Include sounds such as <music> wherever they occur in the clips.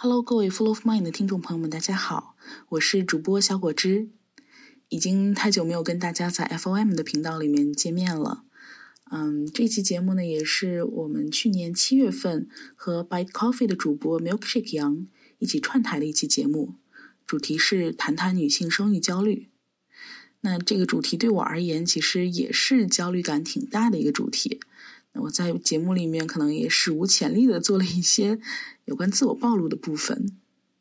Hello，各位 Full of Mind 的听众朋友们，大家好，我是主播小果汁。已经太久没有跟大家在 FOM 的频道里面见面了。嗯，这期节目呢，也是我们去年七月份和 Bite Coffee 的主播 Milkshake 杨一起串台的一期节目，主题是谈谈女性生育焦虑。那这个主题对我而言，其实也是焦虑感挺大的一个主题。那我在节目里面可能也史无前例的做了一些有关自我暴露的部分。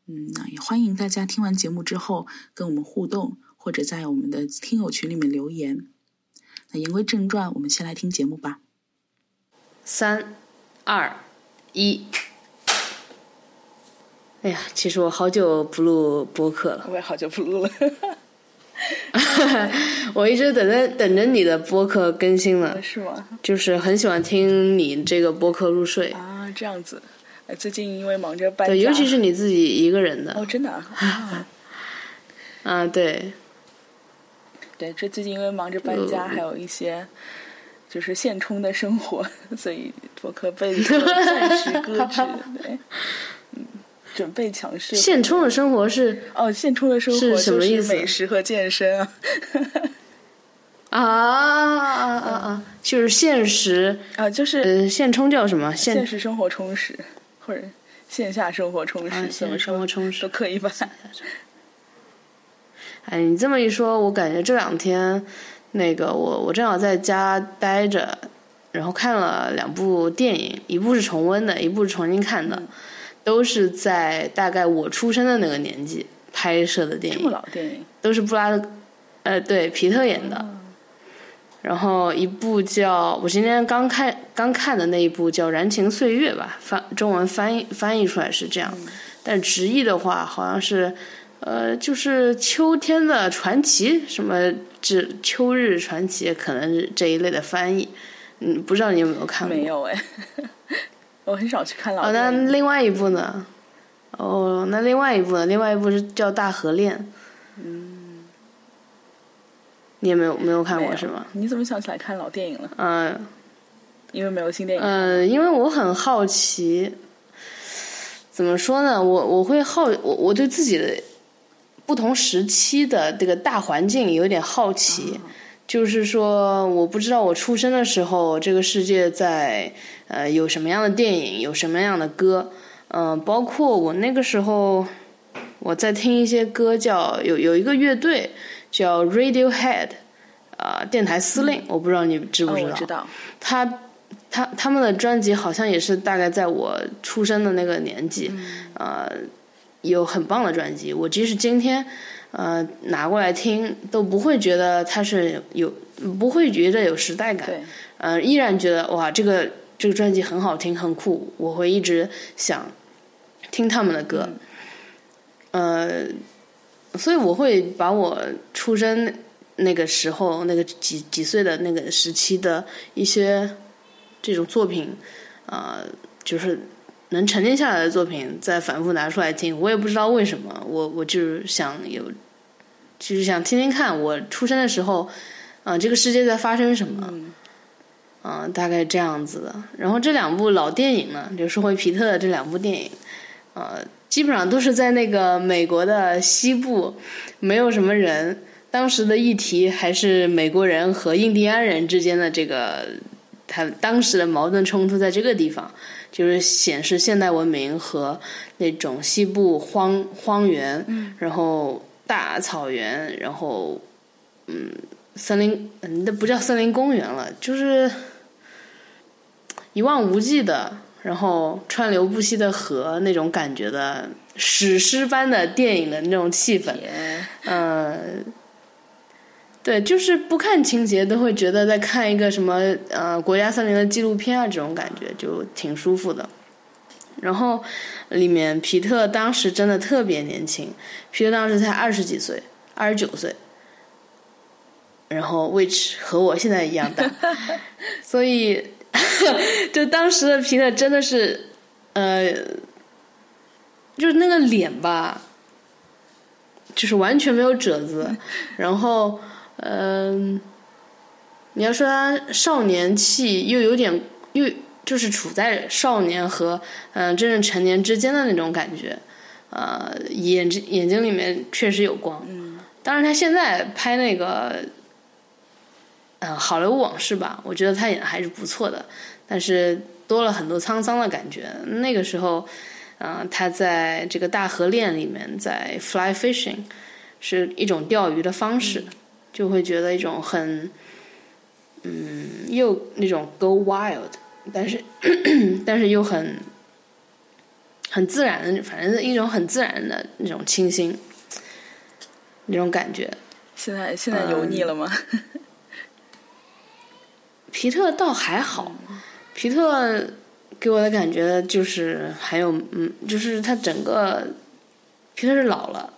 嗯，那也欢迎大家听完节目之后跟我们互动。或者在我们的听友群里面留言。那言归正传，我们先来听节目吧。三、二、一。哎呀，其实我好久不录播客了。我也好久不录了。<laughs> 我一直等着等着你的播客更新了。是吗？就是很喜欢听你这个播客入睡。啊，这样子。最近因为忙着搬家。对，尤其是你自己一个人的。哦，真的啊。<laughs> 啊，对。对，这最近因为忙着搬家，还有一些就是现充的生活，<laughs> 所以播客被暂时搁置。对，嗯，准备强势。现充的生活是哦，现充的生活是什么意思？美食和健身 <laughs> 啊。啊啊啊啊！就是现实啊，就是呃，现充叫什么？现实生活充实，或者线下生活充实，怎么生活充实都可以吧。<laughs> 哎，你这么一说，我感觉这两天，那个我我正好在家待着，然后看了两部电影，一部是重温的，一部是重新看的，都是在大概我出生的那个年纪拍摄的电影。这么老电影？都是布拉德，呃，对，皮特演的。然后一部叫我今天刚看刚看的那一部叫《燃情岁月》吧，翻中文翻译翻译出来是这样，但直译的话好像是。呃，就是秋天的传奇，什么这秋日传奇，可能是这一类的翻译。嗯，不知道你有没有看过？没有哎，我很少去看老。哦，那另外一部呢？哦，那另外一部呢？另外一部是叫《大河恋》。嗯，你也没有没有看过是吗？你怎么想起来看老电影了？嗯，因为没有新电影。嗯，因为我很好奇，怎么说呢？我我会好我我对自己的。不同时期的这个大环境有点好奇，就是说，我不知道我出生的时候，这个世界在呃有什么样的电影，有什么样的歌，嗯，包括我那个时候我在听一些歌，叫有有一个乐队叫 Radiohead，啊，电台司令，我不知道你知不知道？知道。他他他们的专辑好像也是大概在我出生的那个年纪，呃。有很棒的专辑，我即使今天，呃，拿过来听，都不会觉得它是有，不会觉得有时代感，呃，依然觉得哇，这个这个专辑很好听，很酷，我会一直想听他们的歌，呃，所以我会把我出生那个时候那个几几岁的那个时期的一些这种作品，啊，就是。能沉淀下来的作品再反复拿出来听，我也不知道为什么，我我就是想有，就是想听听看我出生的时候，啊，这个世界在发生什么，嗯，大概这样子的。然后这两部老电影呢，就说回皮特的这两部电影，呃，基本上都是在那个美国的西部，没有什么人，当时的议题还是美国人和印第安人之间的这个，他当时的矛盾冲突在这个地方。就是显示现代文明和那种西部荒荒原，然后大草原，然后嗯，森林，嗯那不叫森林公园了，就是一望无际的，然后川流不息的河那种感觉的史诗般的电影的那种气氛，嗯。对，就是不看情节都会觉得在看一个什么呃国家森林的纪录片啊，这种感觉就挺舒服的。然后里面皮特当时真的特别年轻，皮特当时才二十几岁，二十九岁，然后 which 和我现在一样大，<laughs> 所以就当时的皮特真的是呃，就是那个脸吧，就是完全没有褶子，<laughs> 然后。嗯，你要说他少年气，又有点又就是处在少年和嗯、真正成年之间的那种感觉，呃，眼睛眼睛里面确实有光。嗯，当然他现在拍那个，嗯、好莱坞往事吧，我觉得他演的还是不错的，但是多了很多沧桑的感觉。那个时候，嗯、他在这个大河恋里面，在 fly fishing，是一种钓鱼的方式，就会觉得一种很，嗯，又那种 go wild，但是 <clears throat> 但是又很很自然的，反正一种很自然的那种清新，那种感觉。现在现在油腻了吗？<laughs> 皮特倒还好，皮特给我的感觉就是还有嗯，就是他整个皮特是老了，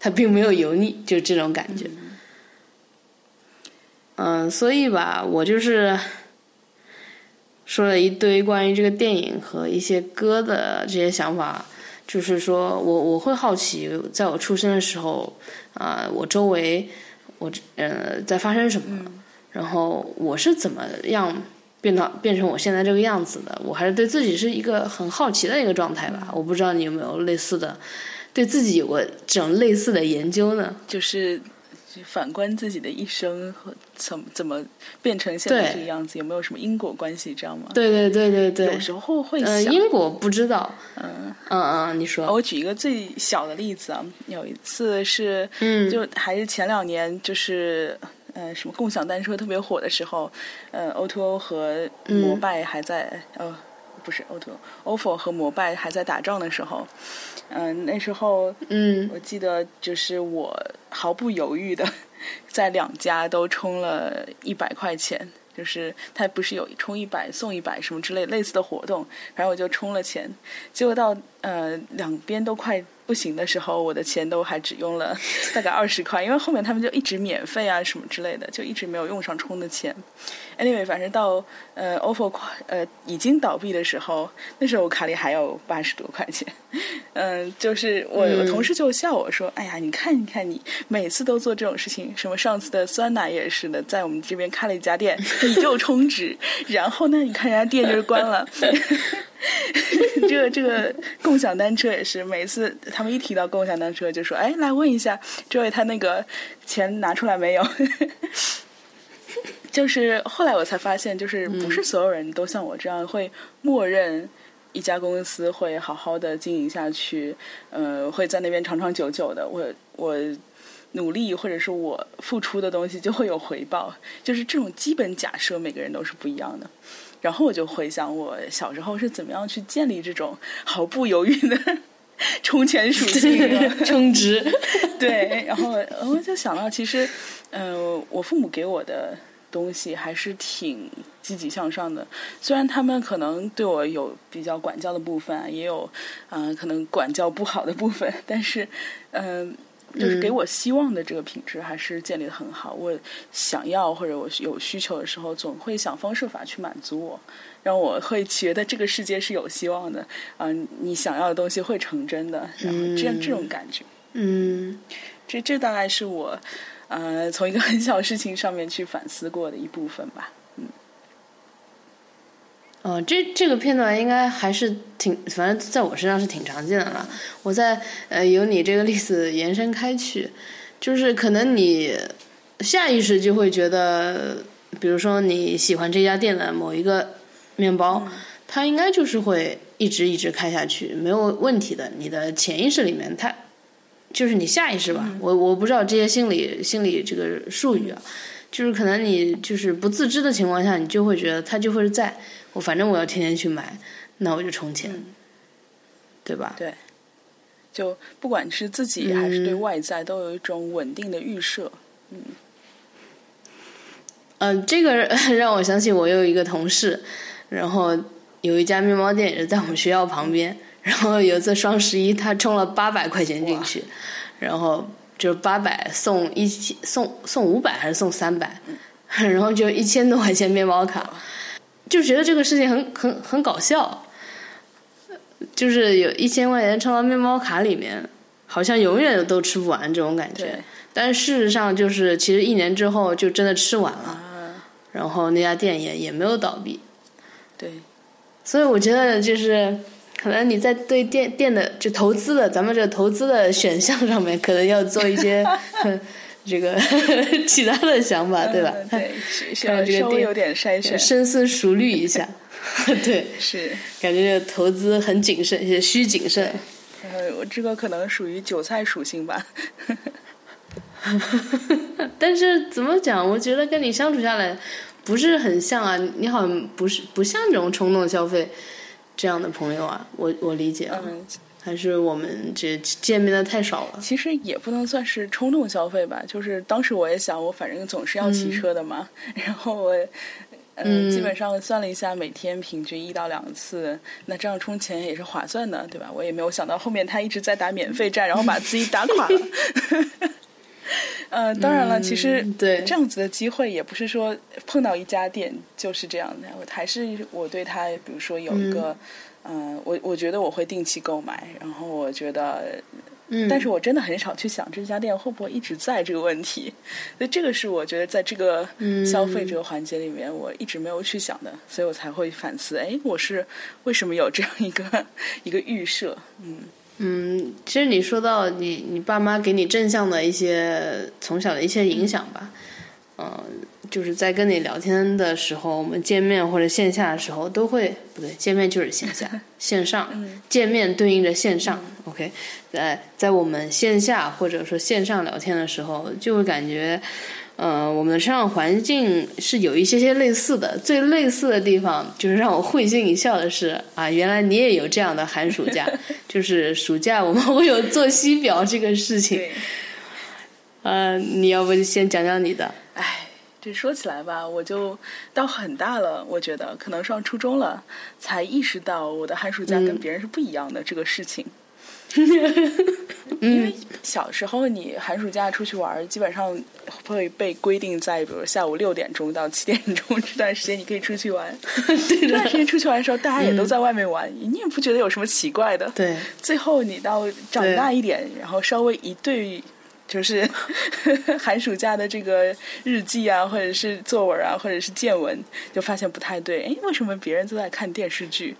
他并没有油腻，就这种感觉。嗯，所以吧，我就是说了一堆关于这个电影和一些歌的这些想法，就是说我我会好奇，在我出生的时候，啊、我周围我呃在发生什么，然后我是怎么样变到变成我现在这个样子的？我还是对自己是一个很好奇的一个状态吧。我不知道你有没有类似的，对自己有过这种类似的研究呢？就是反观自己的一生和怎么怎么变成现在这个样子，有没有什么因果关系？这样吗？对对对对对。有，时候会呃，想，因果不知道，嗯，嗯嗯，你说，我举一个最小的例子啊，有一次是，嗯。就还是前两年，就是呃什么共享单车特别火的时候，呃 O to O 和摩拜还在、呃不是 O to O，OFO 和摩拜还在打仗的时候，嗯、那时候嗯。我记得就是我毫不犹豫的在两家都充了一百块钱，就是他不是有充一百送一百什么之类类似的活动，然后我就充了钱，结果到呃两边都快不行的时候，我的钱都还只用了大概二十块，因为后面他们就一直免费啊什么之类的，就一直没有用上充的钱。Anyway，反正到呃 OFO 快呃已经倒闭的时候，那时候我卡里还有八十多块钱。<laughs> 嗯，就是我、我同事就笑我说：“哎呀，你看你看你每次都做这种事情，什么上次的酸奶也是的，在我们这边开了一家店，你就充值，<laughs> 然后呢，你看人家店就是关了。<laughs> ”这个这个共享单车也是，每次他们一提到共享单车，就说：“哎，来问一下这位他那个钱拿出来没有？” <laughs> 就是后来我才发现，就是不是所有人都像我这样会默认一家公司会好好的经营下去，呃，会在那边长长久久的。我我努力或者是我付出的东西就会有回报，就是这种基本假设，每个人都是不一样的。然后我就回想我小时候是怎么样去建立这种毫不犹豫的 <laughs> 充钱属性的。充值，<laughs> 对，然后我就想到，其实，呃，我父母给我的东西还是挺积极向上的。虽然他们可能对我有比较管教的部分啊，也有，呃，可能管教不好的部分，但是，嗯、就是给我希望的这个品质还是建立的很好。我想要或者我有需求的时候，总会想方设法去满足我，让我会觉得这个世界是有希望的。嗯、你想要的东西会成真的，然后这样这种感觉。嗯这这大概是我，呃，从一个很小的事情上面去反思过的一部分吧。哦，这这个片段应该还是挺，反正在我身上是挺常见的了。我在呃由你这个例子延伸开去，就是可能你下意识就会觉得，比如说你喜欢这家店的某一个面包，它应该就是会一直一直开下去，没有问题的。你的潜意识里面，它就是你下意识吧，我我不知道这些心理心理这个术语啊，就是可能你就是不自知的情况下，你就会觉得它就会在。我反正我要天天去买，那我就充钱，对吧？对，就不管是自己还是对外在，都有一种稳定的预设。嗯、这个 <laughs> 让我想起我有一个同事，然后有一家面包店也是在我们学校旁边，然后有一次双十一，他充了八百块钱进去，然后就八百送一千送送五百还是送三百，然后就一千多块钱面包卡，就觉得这个事情很很很搞笑，就是有一千块钱充到面包卡里面，好像永远都吃不完这种感觉。但是事实上就是，其实一年之后就真的吃完了，啊，然后那家店也也没有倒闭。对，所以我觉得就是可能你在对店店的就投资的咱们这投资的选项上面，可能要做一些 <laughs> 这个 <laughs> 其他的想法，对吧？对，需要 <laughs> 稍微有点筛选，深思熟虑一下。对，是感觉投资很谨慎，也需谨慎。呃，我这个可能属于韭菜属性吧。但是怎么讲？我觉得跟你相处下来不是很像啊。你好像不是不像这种冲动消费这样的朋友啊。我我理解啊，还是我们这见面的太少了。其实也不能算是冲动消费吧。就是当时我也想，我反正总是要骑车的嘛。<laughs> 然后我嗯，基本上算了一下，每天平均一到两次，那这样充钱也是划算的，对吧？我也没有想到后面他一直在打免费战，然后把自己打垮了。<laughs> <laughs> 呃，当然了，其实对。这样子的机会也不是说碰到一家店就是这样的，我还是我对他，比如说有一个，嗯，我我觉得我会定期购买，然后我觉得，嗯，但是我真的很少去想这家店会不会一直在这个问题，所以这个是我觉得在这个消费这个环节里面，我一直没有去想的，所以我才会反思，哎，我是为什么有这样一个 <laughs> 一个预设，嗯。嗯，其实你说到你你爸妈给你正向的一些从小的一些影响吧，嗯，就是在跟你聊天的时候，我们见面或者线下的时候都会不对，见面就是线下，<laughs> 线上见面对应着线上，OK，在在我们线下或者说线上聊天的时候，就会感觉。呃，我们的成长环境是有一些些类似的。最类似的地方，就是让我会心一笑的是啊，原来你也有这样的寒暑假，<laughs> 就是暑假我们会有作息表这个事情。呃，你要不先讲讲你的？哎，这说起来吧，我就到很大了，我觉得可能上初中了，才意识到我的寒暑假跟别人是不一样的这个事情。<laughs> 因为小时候你寒暑假出去玩，基本上会被规定在比如下午六点钟到七点钟这段时间你可以出去玩。<laughs> 这段时间出去玩的时候，大家也都在外面玩，你也不觉得有什么奇怪的。对。最后你到长大一点，然后稍微一对。就是 <laughs> 寒暑假的这个日记啊，或者是作文啊，或者是见闻，就发现不太对。哎，为什么别人都在看电视剧？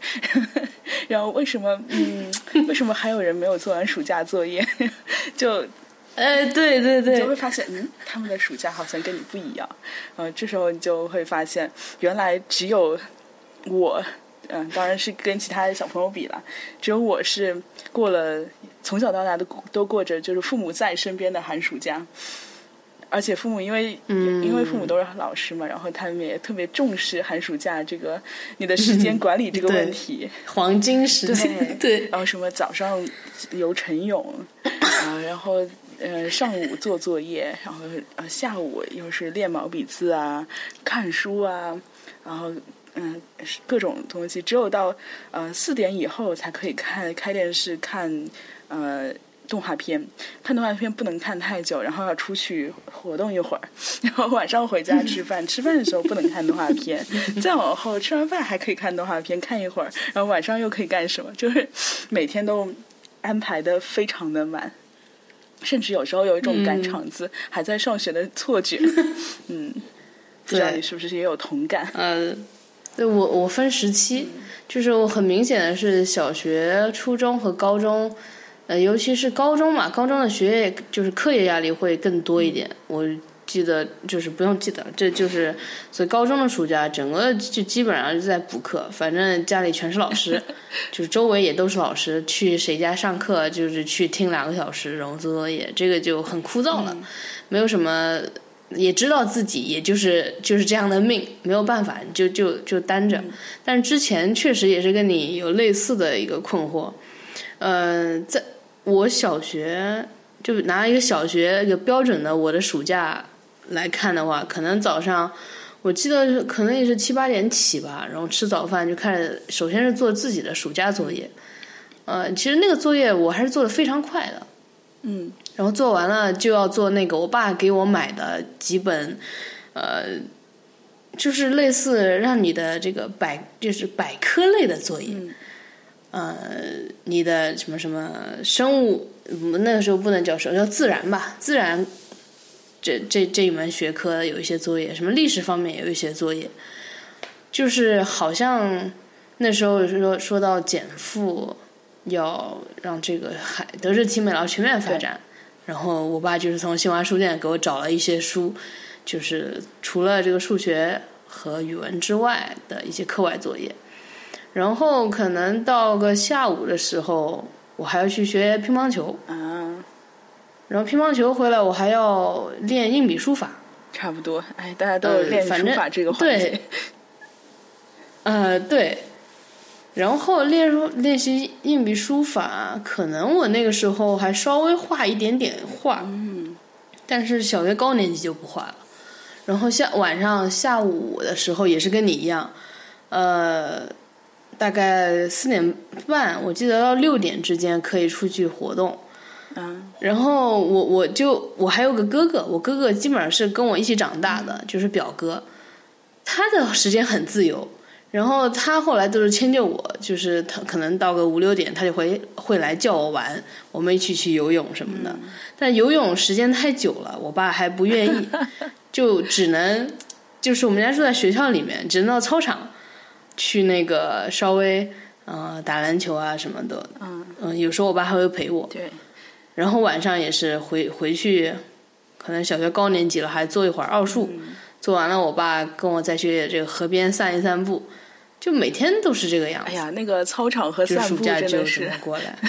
<laughs> 然后为什么嗯，为什么还有人没有做完暑假作业？<laughs> 就，哎，对对对，就会发现嗯，他们的暑假好像跟你不一样。呃，这时候你就会发现，原来只有我。嗯，当然是跟其他的小朋友比了，只有我是过了从小到大都都过着就是父母在身边的寒暑假，而且父母因为嗯。因为父母都是老师嘛，然后他们也特别重视寒暑假这个你的时间管理这个 <laughs> 问题，黄金时间 <laughs> 对，然后什么早上游晨泳啊，<laughs> 然后呃上午做作业，然后呃下午又是练毛笔字啊，看书啊，然后。嗯，各种东西。只有到呃四点以后才可以看开电视看呃动画片，看动画片不能看太久，然后要出去活动一会儿，然后晚上回家吃饭，吃饭的时候不能看动画片，<laughs> 再往后吃完饭还可以看动画片看一会儿，然后晚上又可以干什么？就是每天都安排的非常的满，甚至有时候有一种赶场子还在上学的错觉。<laughs> 嗯，不知道你是不是也有同感？呃。对我，我分时期，就是我很明显的是小学、初中和高中，呃，尤其是高中嘛，高中的学业就是课业压力会更多一点。我记得就是不用记得，这就是所以高中的暑假整个就基本上就在补课，反正家里全是老师，<laughs> 就是周围也都是老师，去谁家上课就是去听两个小时，然后做作业，这个就很枯燥了，没有什么。也知道自己也就是就是这样的命，没有办法，就就就担着。但是之前确实也是跟你有类似的一个困惑。呃，在我小学就拿一个小学一个标准的我的暑假来看的话，可能早上我记得可能也是七八点起吧，然后吃早饭就开始，首先是做自己的暑假作业。呃，其实那个作业我还是做的非常快的。嗯。然后做完了就要做那个我爸给我买的几本，呃，就是类似让你的这个百就是百科类的作业，呃，你的什么什么生物那个时候不能叫生叫自然吧，自然这这这一门学科有一些作业，什么历史方面有一些作业，就是好像那时候说说到减负，要让这个海德智体美劳全面发展，然后我爸就是从新华书店给我找了一些书，就是除了这个数学和语文之外的一些课外作业。然后可能到个下午的时候，我还要去学乒乓球。啊，然后乒乓球回来，我还要练硬笔书法。差不多，哎，大家都有练书法这个环节。对，呃，对。然后练书练习硬笔书法，可能我那个时候还稍微画一点点画，嗯，但是小学高年级就不画了。然后下晚上下午的时候也是跟你一样，呃，大概四点半，我记得到六点之间可以出去活动。嗯，然后我我就我还有个哥哥，我哥哥基本上是跟我一起长大的，就是表哥，他的时间很自由。然后他后来都是迁就我，就是他可能到个五六点，他就会会来叫我玩，我们一起去游泳什么的。但游泳时间太久了，我爸还不愿意，<laughs> 就只能就是我们家住在学校里面，只能到操场去那个稍微呃打篮球啊什么的。嗯嗯，有时候我爸还会陪我。对。然后晚上也是回回去，可能小学高年级了，还做一会儿奥数，做完了，我爸跟我再去这个河边散一散步。就每天都是这个样子。哎呀，那个操场和散步真的是过来。<laughs>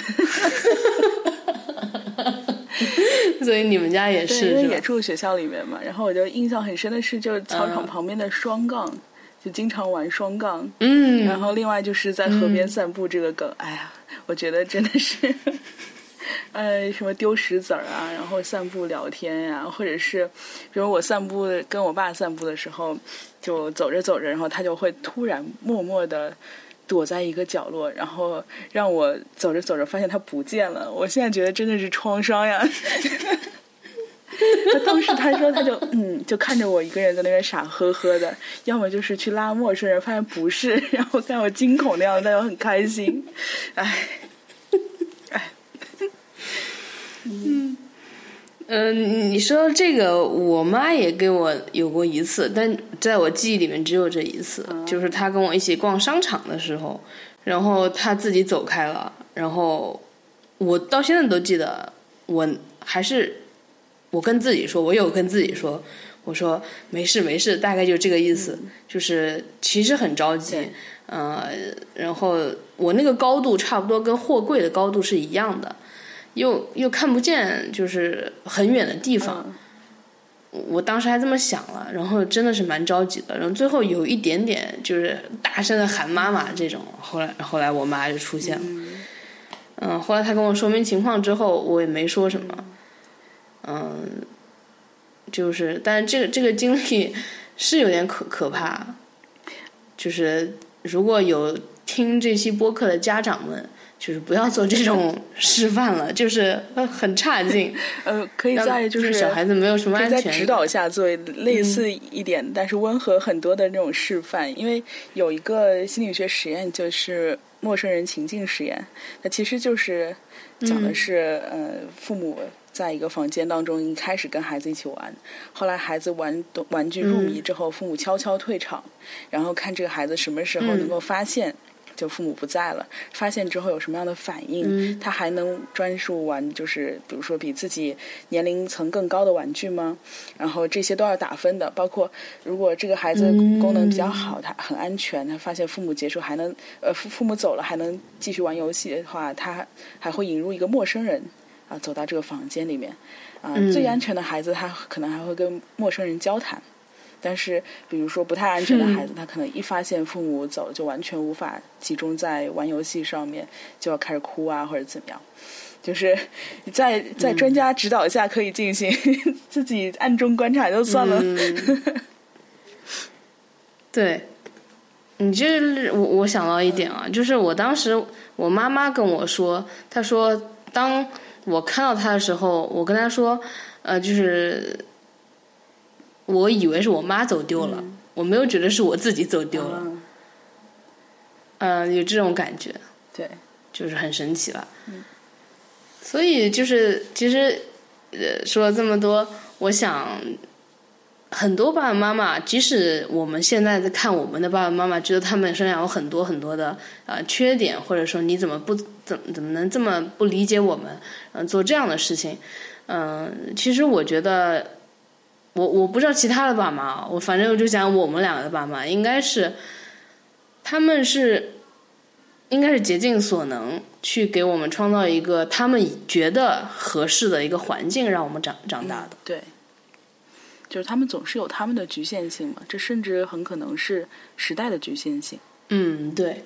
所以你们家也是，因为也住学校里面嘛。然后我就印象很深的是，就是操场旁边的双杠，就经常玩双杠。嗯。然后另外就是在河边散步这个梗，哎呀，我觉得真的是。呃，什么丢石子儿啊，然后散步聊天呀，或者是，比如我散步跟我爸散步的时候，就走着走着，然后他就会突然默默的躲在一个角落，然后让我走着走着发现他不见了。我现在觉得真的是创伤呀。<laughs> 当时他说他就嗯，就看着我一个人在那边傻呵呵的，要么就是去拉陌生人，发现不是，然后看我惊恐的样子，他又很开心，哎。嗯，嗯，你说这个，我妈也跟我有过一次，但在我记忆里面只有这一次，就是她跟我一起逛商场的时候，然后她自己走开了，然后我到现在都记得，我还是我跟自己说，我有跟自己说，我说没事没事，大概就这个意思，就是其实很着急，呃，然后我那个高度差不多跟货柜的高度是一样的。又又看不见，就是很远的地方。我当时还这么想了，然后真的是蛮着急的。然后最后有一点点就是大声的喊妈妈这种。后来后来我妈就出现了。嗯，后来她跟我说明情况之后，我也没说什么。嗯，就是，但是这个这个经历 <laughs> 是有点可可怕。就是如果有听这期播客的家长们。就是不要做这种示范了，就是很差劲。<laughs> 呃，可以在就是小孩子没有什么安全，在指导下做类似一点，但是温和很多的那种示范。因为有一个心理学实验，就是陌生人情境实验，那其实就是讲的是呃，父母在一个房间当中一开始跟孩子一起玩，后来孩子玩玩具入迷之后，父母悄悄退场，然后看这个孩子什么时候能够发现。就父母不在了，发现之后有什么样的反应？他还能专注玩，就是比如说比自己年龄层更高的玩具吗？然后这些都要打分的。包括如果这个孩子功能比较好，他很安全，他发现父母结束还能呃父父母走了还能继续玩游戏的话，他还会引入一个陌生人啊走到这个房间里面啊。最安全的孩子，他可能还会跟陌生人交谈。但是，比如说不太安全的孩子，他可能一发现父母走，就完全无法集中在玩游戏上面，就要开始哭啊，或者怎么样。就是 <laughs> 在在专家指导下可以进行，<laughs> 自己暗中观察就算了。对，你就是我我想到一点啊，就是我当时我妈妈跟我说，她说当我看到他的时候，我跟他说，呃，就是。我以为是我妈走丢了，我没有觉得是我自己走丢了，嗯，有这种感觉，对，就是很神奇了。所以就是其实，呃，说了这么多，我想很多爸爸妈妈，即使我们现在在看我们的爸爸妈妈，觉得他们身上有很多很多的呃缺点，或者说你怎么不怎怎么能这么不理解我们，嗯，做这样的事情，嗯，其实我觉得，我我不知道其他的爸妈，我反正我就讲我们两个的爸妈，应该是，他们是，应该是竭尽所能去给我们创造一个他们觉得合适的一个环境，让我们长长大的。对。就是他们总是有他们的局限性嘛，这甚至很可能是时代的局限性。嗯，对，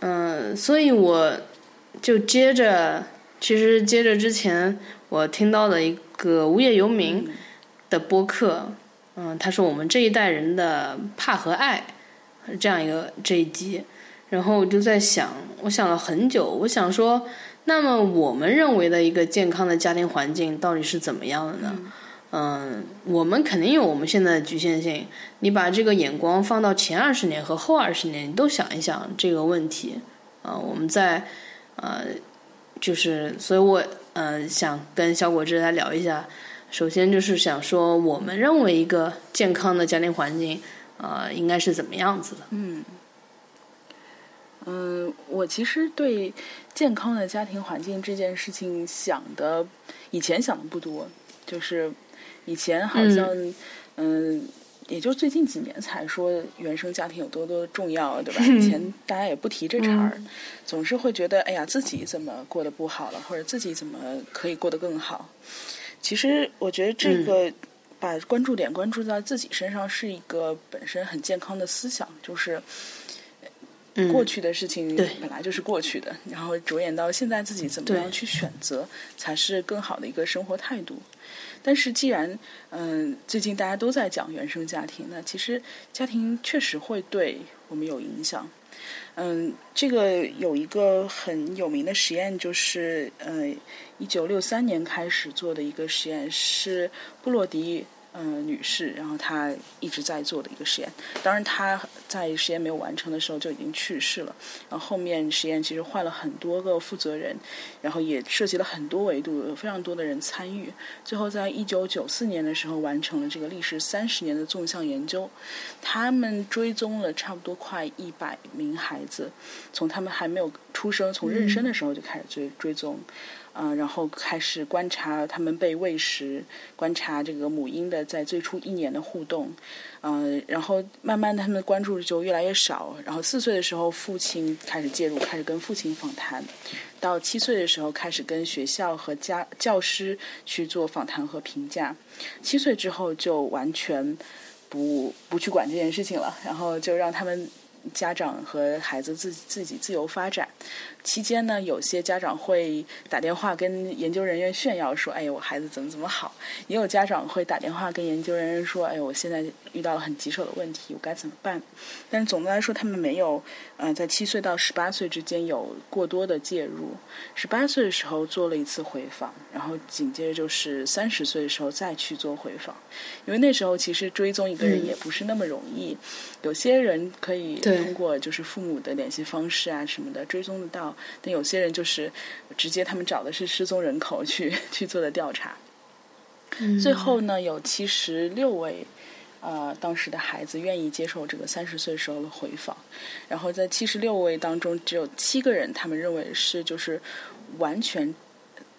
嗯，所以我就接着，其实接着之前我听到的一个无业游民的播客，嗯，他说我们这一代人的怕和爱这样一个这一集，然后我就在想，我想了很久，我想说，那么我们认为的一个健康的家庭环境到底是怎么样的呢？嗯，嗯我们肯定有我们现在的局限性。你把这个眼光放到前二十年和后二十年，你都想一想这个问题。啊，我们在呃，就是，所以我呃想跟小果汁来聊一下。首先就是想说，我们认为一个健康的家庭环境，呃，应该是怎么样子的？嗯，嗯，我其实对健康的家庭环境这件事情想的，以前想的不多，就是。以前好像，嗯，也就最近几年才说原生家庭有多多重要，对吧？以 <laughs> 前大家也不提这茬儿，总是会觉得，哎呀，自己怎么过得不好了，或者自己怎么可以过得更好。其实，我觉得这个把关注点关注在自己身上，是一个本身很健康的思想，就是过去的事情本来就是过去的，然后着眼到现在自己怎么样去选择，才是更好的一个生活态度。但是，既然嗯，最近大家都在讲原生家庭，那其实家庭确实会对我们有影响。嗯，这个有一个很有名的实验，就是呃，一九六三年开始做的一个实验，是布洛迪。嗯，女士，然后她一直在做的一个实验。当然，她在实验没有完成的时候就已经去世了。然后后面实验其实换了很多个负责人，然后也涉及了很多维度，有非常多的人参与。最后，在一九九四年的时候完成了这个历时三十年的纵向研究。他们追踪了差不多快一百名孩子，从他们还没有出生，从妊娠的时候就开始追追踪。嗯然后开始观察他们被喂食，观察这个母婴的在最初一年的互动，嗯，然后慢慢他们的关注就越来越少。然后四岁的时候，父亲开始介入，开始跟父亲访谈；到七岁的时候，开始跟学校和家教师去做访谈和评价。七岁之后就完全不不去管这件事情了，然后就让他们家长和孩子自自己自由发展。期间呢，有些家长会打电话跟研究人员炫耀说：“哎呀，我孩子怎么怎么好。”也有家长会打电话跟研究人员说：“哎呀，我现在遇到了很棘手的问题，我该怎么办？”但是总的来说，他们没有，呃，在七岁到十八岁之间有过多的介入。十八岁的时候做了一次回访，然后紧接着就是三十岁的时候再去做回访，因为那时候其实追踪一个人也不是那么容易。有些人可以通过就是父母的联系方式啊什么的追踪得到。但有些人就是直接，他们找的是失踪人口去去做的调查。最后呢，有七十六位呃当时的孩子愿意接受这个三十岁时候的回访。然后在七十六位当中，只有七个人，他们认为是就是完全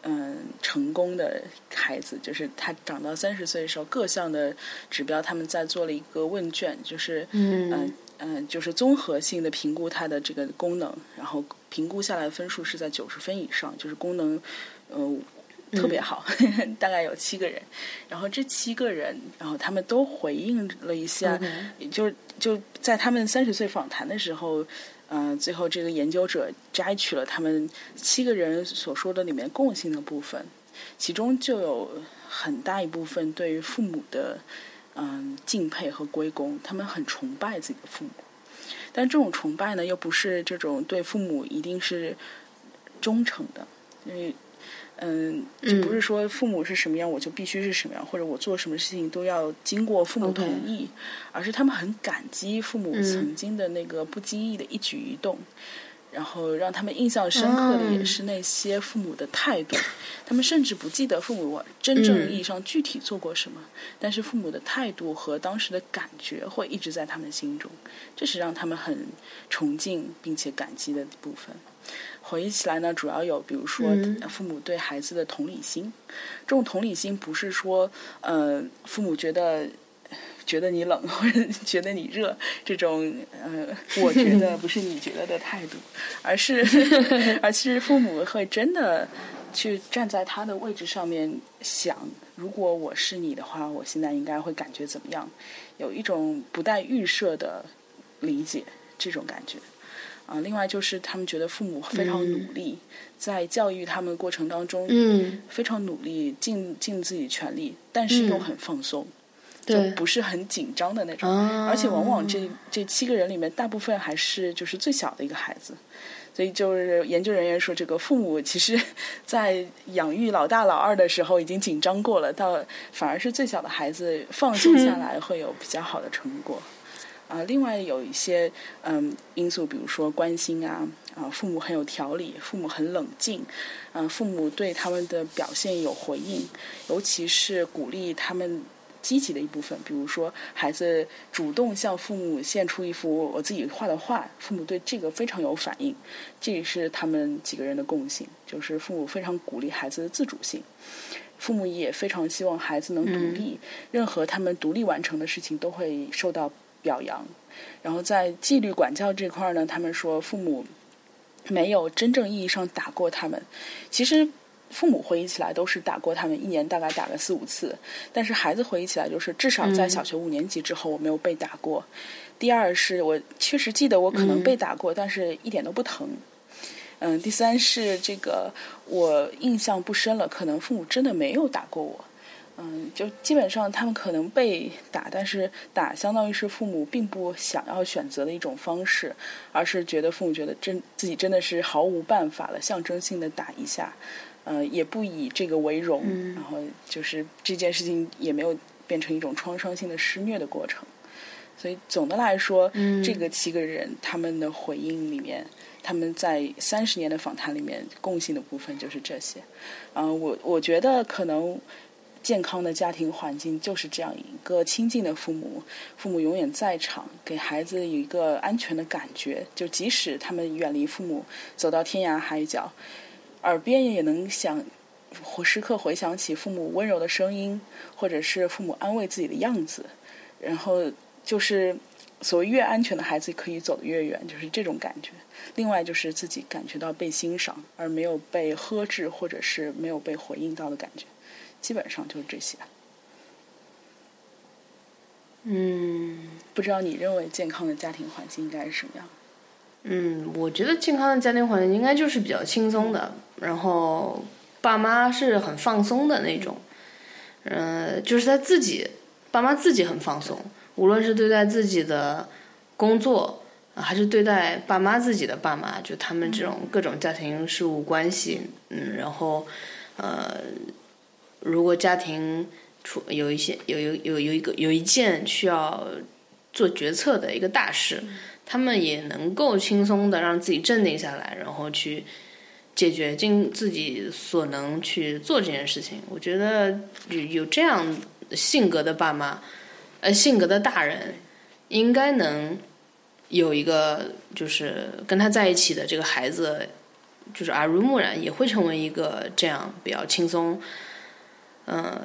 嗯成功的孩子，就是他长到三十岁的时候，各项的指标他们在做了一个问卷，就是嗯。嗯，就是综合性的评估它的这个功能，然后评估下来分数是在九十分以上，就是功能，呃，特别好，<laughs> 大概有七个人，然后这七个人，然后他们都回应了一下，就就在他们三十岁访谈的时候，嗯，最后这个研究者摘取了他们七个人所说的里面共性的部分，其中就有很大一部分对于父母的。嗯，敬佩和归功，他们很崇拜自己的父母，但这种崇拜呢，又不是这种对父母一定是忠诚的，因为嗯，就不是说父母是什么样，我就必须是什么样，或者我做什么事情都要经过父母同意，而是他们很感激父母曾经的那个不经意的一举一动，然后让他们印象深刻的也是那些父母的态度，他们甚至不记得父母真正意义上具体做过什么，但是父母的态度和当时的感觉会一直在他们心中，这是让他们很崇敬并且感激的部分。回忆起来呢，主要有比如说父母对孩子的同理心，这种同理心不是说呃父母觉得。觉得你冷 <laughs> 或者觉得你热，这种呃，<laughs> 我觉得不是你觉得的态度，<laughs> 而是而是父母会真的去站在他的位置上面想，如果我是你的话，我现在应该会感觉怎么样？有一种不带预设的理解，这种感觉啊。另外就是他们觉得父母非常努力，在教育他们过程当中，嗯，非常努力，尽尽自己全力，但是又很放松。就不是很紧张的那种，而且往往这这七个人里面，大部分还是就是最小的一个孩子，所以就是研究人员说，这个父母其实，在养育老大老二的时候已经紧张过了，到反而是最小的孩子放松下来会有比较好的成果。啊，另外有一些嗯因素，比如说关心啊，啊父母很有条理，父母很冷静，嗯父母对他们的表现有回应，尤其是鼓励他们。积极的一部分，比如说孩子主动向父母献出一幅我自己画的画，父母对这个非常有反应，这也是他们几个人的共性，就是父母非常鼓励孩子的自主性，父母也非常希望孩子能独立，任何他们独立完成的事情都会受到表扬。然后在纪律管教这块呢，他们说父母没有真正意义上打过他们，其实。父母回忆起来都是打过他们，一年大概打个四五次。但是孩子回忆起来就是至少在小学五年级之后我没有被打过。第二是我确实记得我可能被打过，但是一点都不疼。嗯，第三是这个我印象不深了，可能父母真的没有打过我。嗯，就基本上他们可能被打，但是打相当于是父母并不想要选择的一种方式，而是觉得父母觉得真自己真的是毫无办法了，象征性的打一下。呃，也不以这个为荣，然后就是这件事情也没有变成一种创伤性的施虐的过程，所以总的来说，这个七个人他们的回应里面，他们在三十年的访谈里面共性的部分就是这些。嗯，我我觉得可能健康的家庭环境就是这样一个亲近的父母，父母永远在场，给孩子有一个安全的感觉，就即使他们远离父母，走到天涯海角。耳边也能想，时刻回想起父母温柔的声音，或者是父母安慰自己的样子，然后就是所谓越安全的孩子可以走得越远，就是这种感觉。另外就是自己感觉到被欣赏，而没有被呵斥，或者是没有被回应到的感觉，基本上就是这些。嗯，不知道你认为健康的家庭环境应该是什么样？嗯，我觉得健康的家庭环境应该就是比较轻松的，然后爸妈是很放松的那种，嗯，就是他自己爸妈自己很放松，无论是对待自己的工作，还是对待爸妈自己的爸妈，就他们这种各种家庭事务关系，嗯，然后呃，如果家庭出有一些有有有有一个有一件需要做决策的一个大事。他们也能够轻松的让自己镇定下来，然后去解决尽自己所能去做这件事情。我觉得有有这样性格的爸妈，呃，性格的大人，应该能有一个就是跟他在一起的这个孩子，就是耳濡目染，也会成为一个这样比较轻松，呃，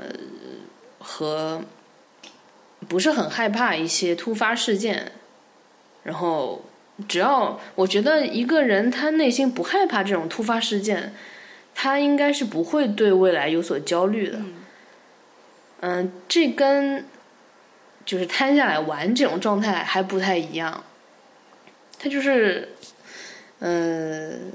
和不是很害怕一些突发事件。然后，只要我觉得一个人他内心不害怕这种突发事件，他应该是不会对未来有所焦虑的。嗯，这跟就是摊下来玩这种状态还不太一样。他就是，嗯，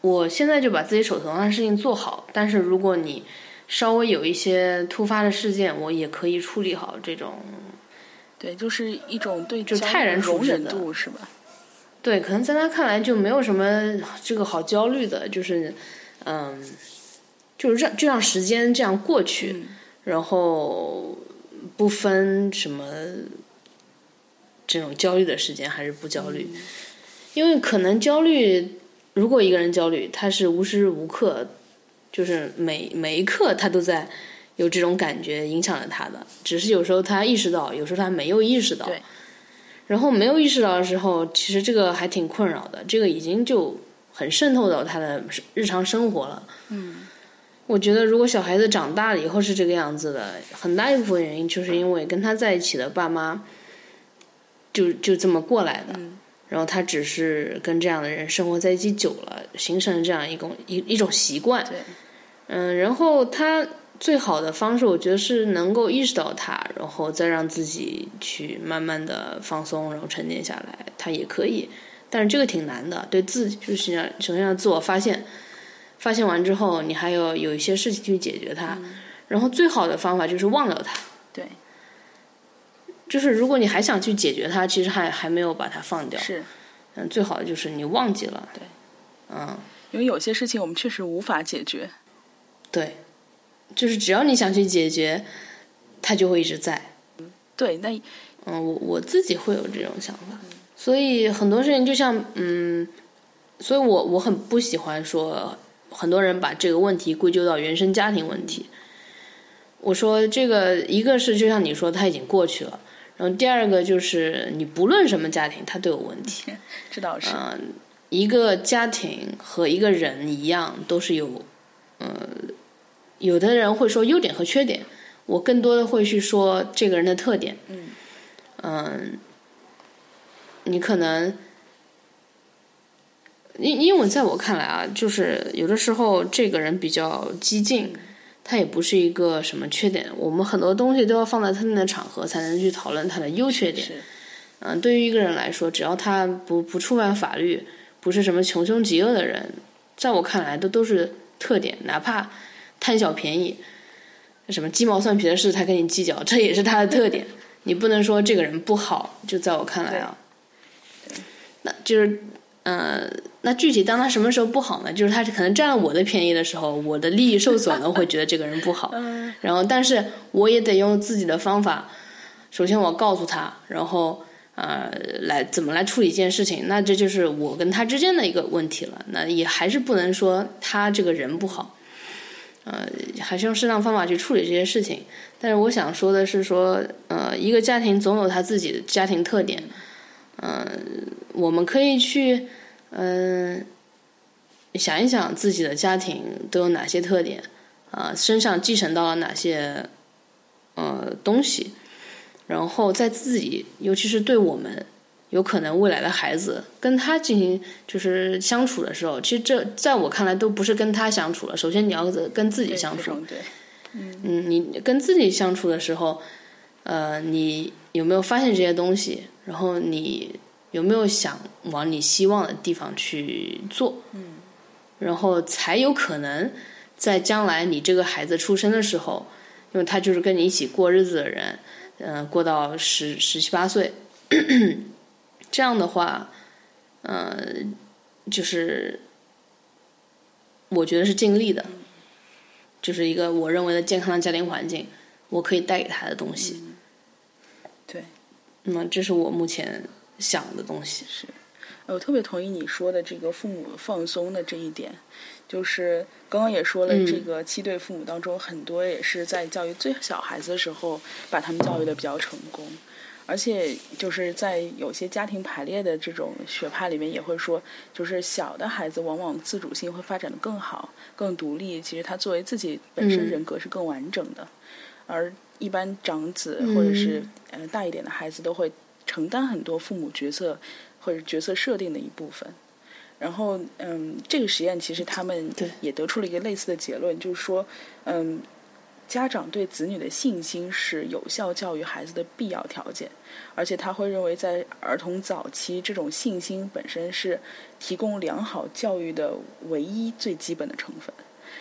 我现在就把自己手头上的事情做好，但是如果你稍微有一些突发的事件，我也可以处理好这种。对，就是一种对就泰然处之度是吧？对，可能在他看来就没有什么这个好焦虑的，就是嗯，就是让就让时间这样过去，然后不分什么这种焦虑的时间，还是不焦虑？因为可能焦虑，如果一个人焦虑，他是无时无刻，就是每每一刻他都在有这种感觉影响了他的，只是有时候他意识到，有时候他没有意识到。对。然后没有意识到的时候，其实这个还挺困扰的，这个已经就很渗透到他的日常生活了。嗯。我觉得，如果小孩子长大了以后是这个样子的，很大一部分原因就是因为跟他在一起的爸妈，就就这么过来的。然后他只是跟这样的人生活在一起久了，形成了这样一种一一种习惯。嗯，然后他最好的方式，我觉得是能够意识到它，然后再让自己去慢慢的放松，然后沉淀下来，它也可以。但是这个挺难的，对自己就是要首先要自我发现。发现完之后，你还有有一些事情去解决它，然后最好的方法就是忘掉它。对，就是如果你还想去解决它，其实还还没有把它放掉。是，嗯，最好的就是你忘记了。对，嗯，因为有些事情我们确实无法解决。对，就是只要你想去解决，它就会一直在。对，那嗯，我我自己会有这种想法，所以很多事情就像嗯，所以我我很不喜欢说。很多人把这个问题归咎到原生家庭问题。我说这个一个是就像你说，他已经过去了。然后第二个就是你不论什么家庭，他都有问题。<laughs> 这倒是。嗯，一个家庭和一个人一样，都是有，呃，有的人会说优点和缺点，我更多的会去说这个人的特点。嗯。嗯，你可能。因因为在我看来啊，就是有的时候这个人比较激进，他也不是一个什么缺点。我们很多东西都要放在特定的场合才能去讨论他的优缺点。嗯，对于一个人来说，只要他不不触犯法律，不是什么穷凶极恶的人，在我看来都都是特点。哪怕贪小便宜，什么鸡毛蒜皮的事他跟你计较，这也是他的特点。你不能说这个人不好，就在我看来啊，那就是。嗯，那具体当他什么时候不好呢？就是他可能占了我的便宜的时候，我的利益受损了，会觉得这个人不好。<laughs> 然后，但是我也得用自己的方法，首先我告诉他，然后呃，来怎么来处理一件事情。那这就是我跟他之间的一个问题了。那也还是不能说他这个人不好，呃，还是用适当方法去处理这些事情。但是我想说的是，说呃，一个家庭总有他自己的家庭特点。嗯，我们可以去嗯想一想自己的家庭都有哪些特点啊，身上继承到了哪些呃东西，然后在自己，尤其是对我们有可能未来的孩子跟他进行就是相处的时候，其实这在我看来都不是跟他相处了。首先你要跟自己相处，对，嗯，你跟自己相处的时候，呃，你有没有发现这些东西？然后你有没有想往你希望的地方去做？嗯，然后才有可能在将来你这个孩子出生的时候，因为他就是跟你一起过日子的人，嗯，过到十十七八岁，这样的话，呃，就是我觉得是尽力的，就是一个我认为的健康的家庭环境，我可以带给他的东西。对那么，这是我目前想的东西。是，我特别同意你说的这个父母放松的这一点。就是刚刚也说了，这个七对父母当中，很多也是在教育最小孩子的时候，把他们教育的比较成功。而且，就是在有些家庭排列的这种学派里面，也会说，就是小的孩子往往自主性会发展的更好、更独立。其实他作为自己本身人格是更完整的，而。一般长子或者是呃大一点的孩子都会承担很多父母角色或者角色设定的一部分，然后嗯，这个实验其实他们也得出了一个类似的结论，就是说嗯，家长对子女的信心是有效教育孩子的必要条件，而且他会认为在儿童早期，这种信心本身是提供良好教育的唯一最基本的成分。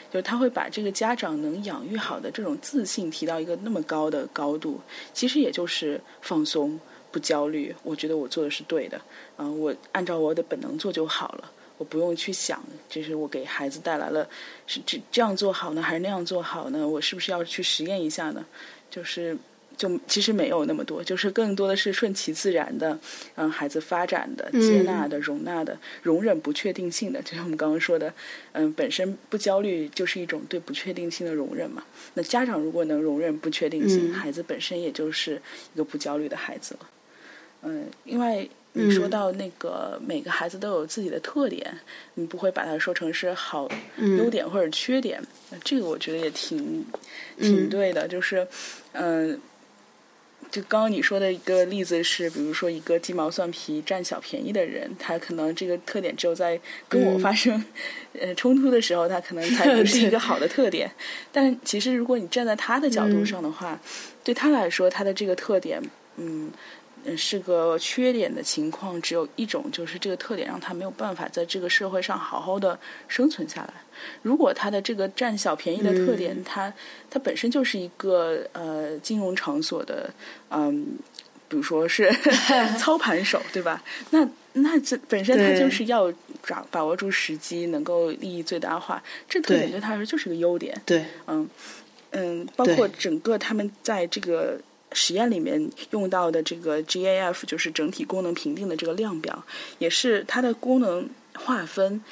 就是他会把这个家长能养育好的这种自信提到一个那么高的高度，其实也就是放松、不焦虑。我觉得我做的是对的，嗯，我按照我的本能做就好了，我不用去想，就是我给孩子带来了是这这样做好呢，还是那样做好呢？我是不是要去实验一下呢？就是就其实没有那么多，就是更多的是顺其自然的，让孩子发展的、接纳的、容纳的、容忍不确定性的，就像我们刚刚说的，嗯，本身不焦虑就是一种对不确定性的容忍嘛。那家长如果能容忍不确定性，孩子本身也就是一个不焦虑的孩子了。嗯，另外你说到那个每个孩子都有自己的特点，你不会把它说成是好优点或者缺点，这个我觉得也挺挺对的，就是嗯。就刚刚你说的一个例子是，比如说一个鸡毛蒜皮占小便宜的人，他可能这个特点只有在跟我发生呃冲突的时候，他可能才不是一个好的特点。<laughs> 但其实如果你站在他的角度上的话，对他来说，他的这个特点，嗯。嗯，是个缺点的情况，只有一种，就是这个特点让他没有办法在这个社会上好好的生存下来。如果他的这个占小便宜的特点，他他本身就是一个呃金融场所的，嗯，比如说是 <laughs> 操盘手，对吧？那那这本身他就是要把把握住时机，能够利益最大化，这特点对他来说就是个优点。对，嗯嗯，包括整个他们在这个。实验里面用到的这个 GAF 就是整体功能评定的这个量表，也是它的功能划分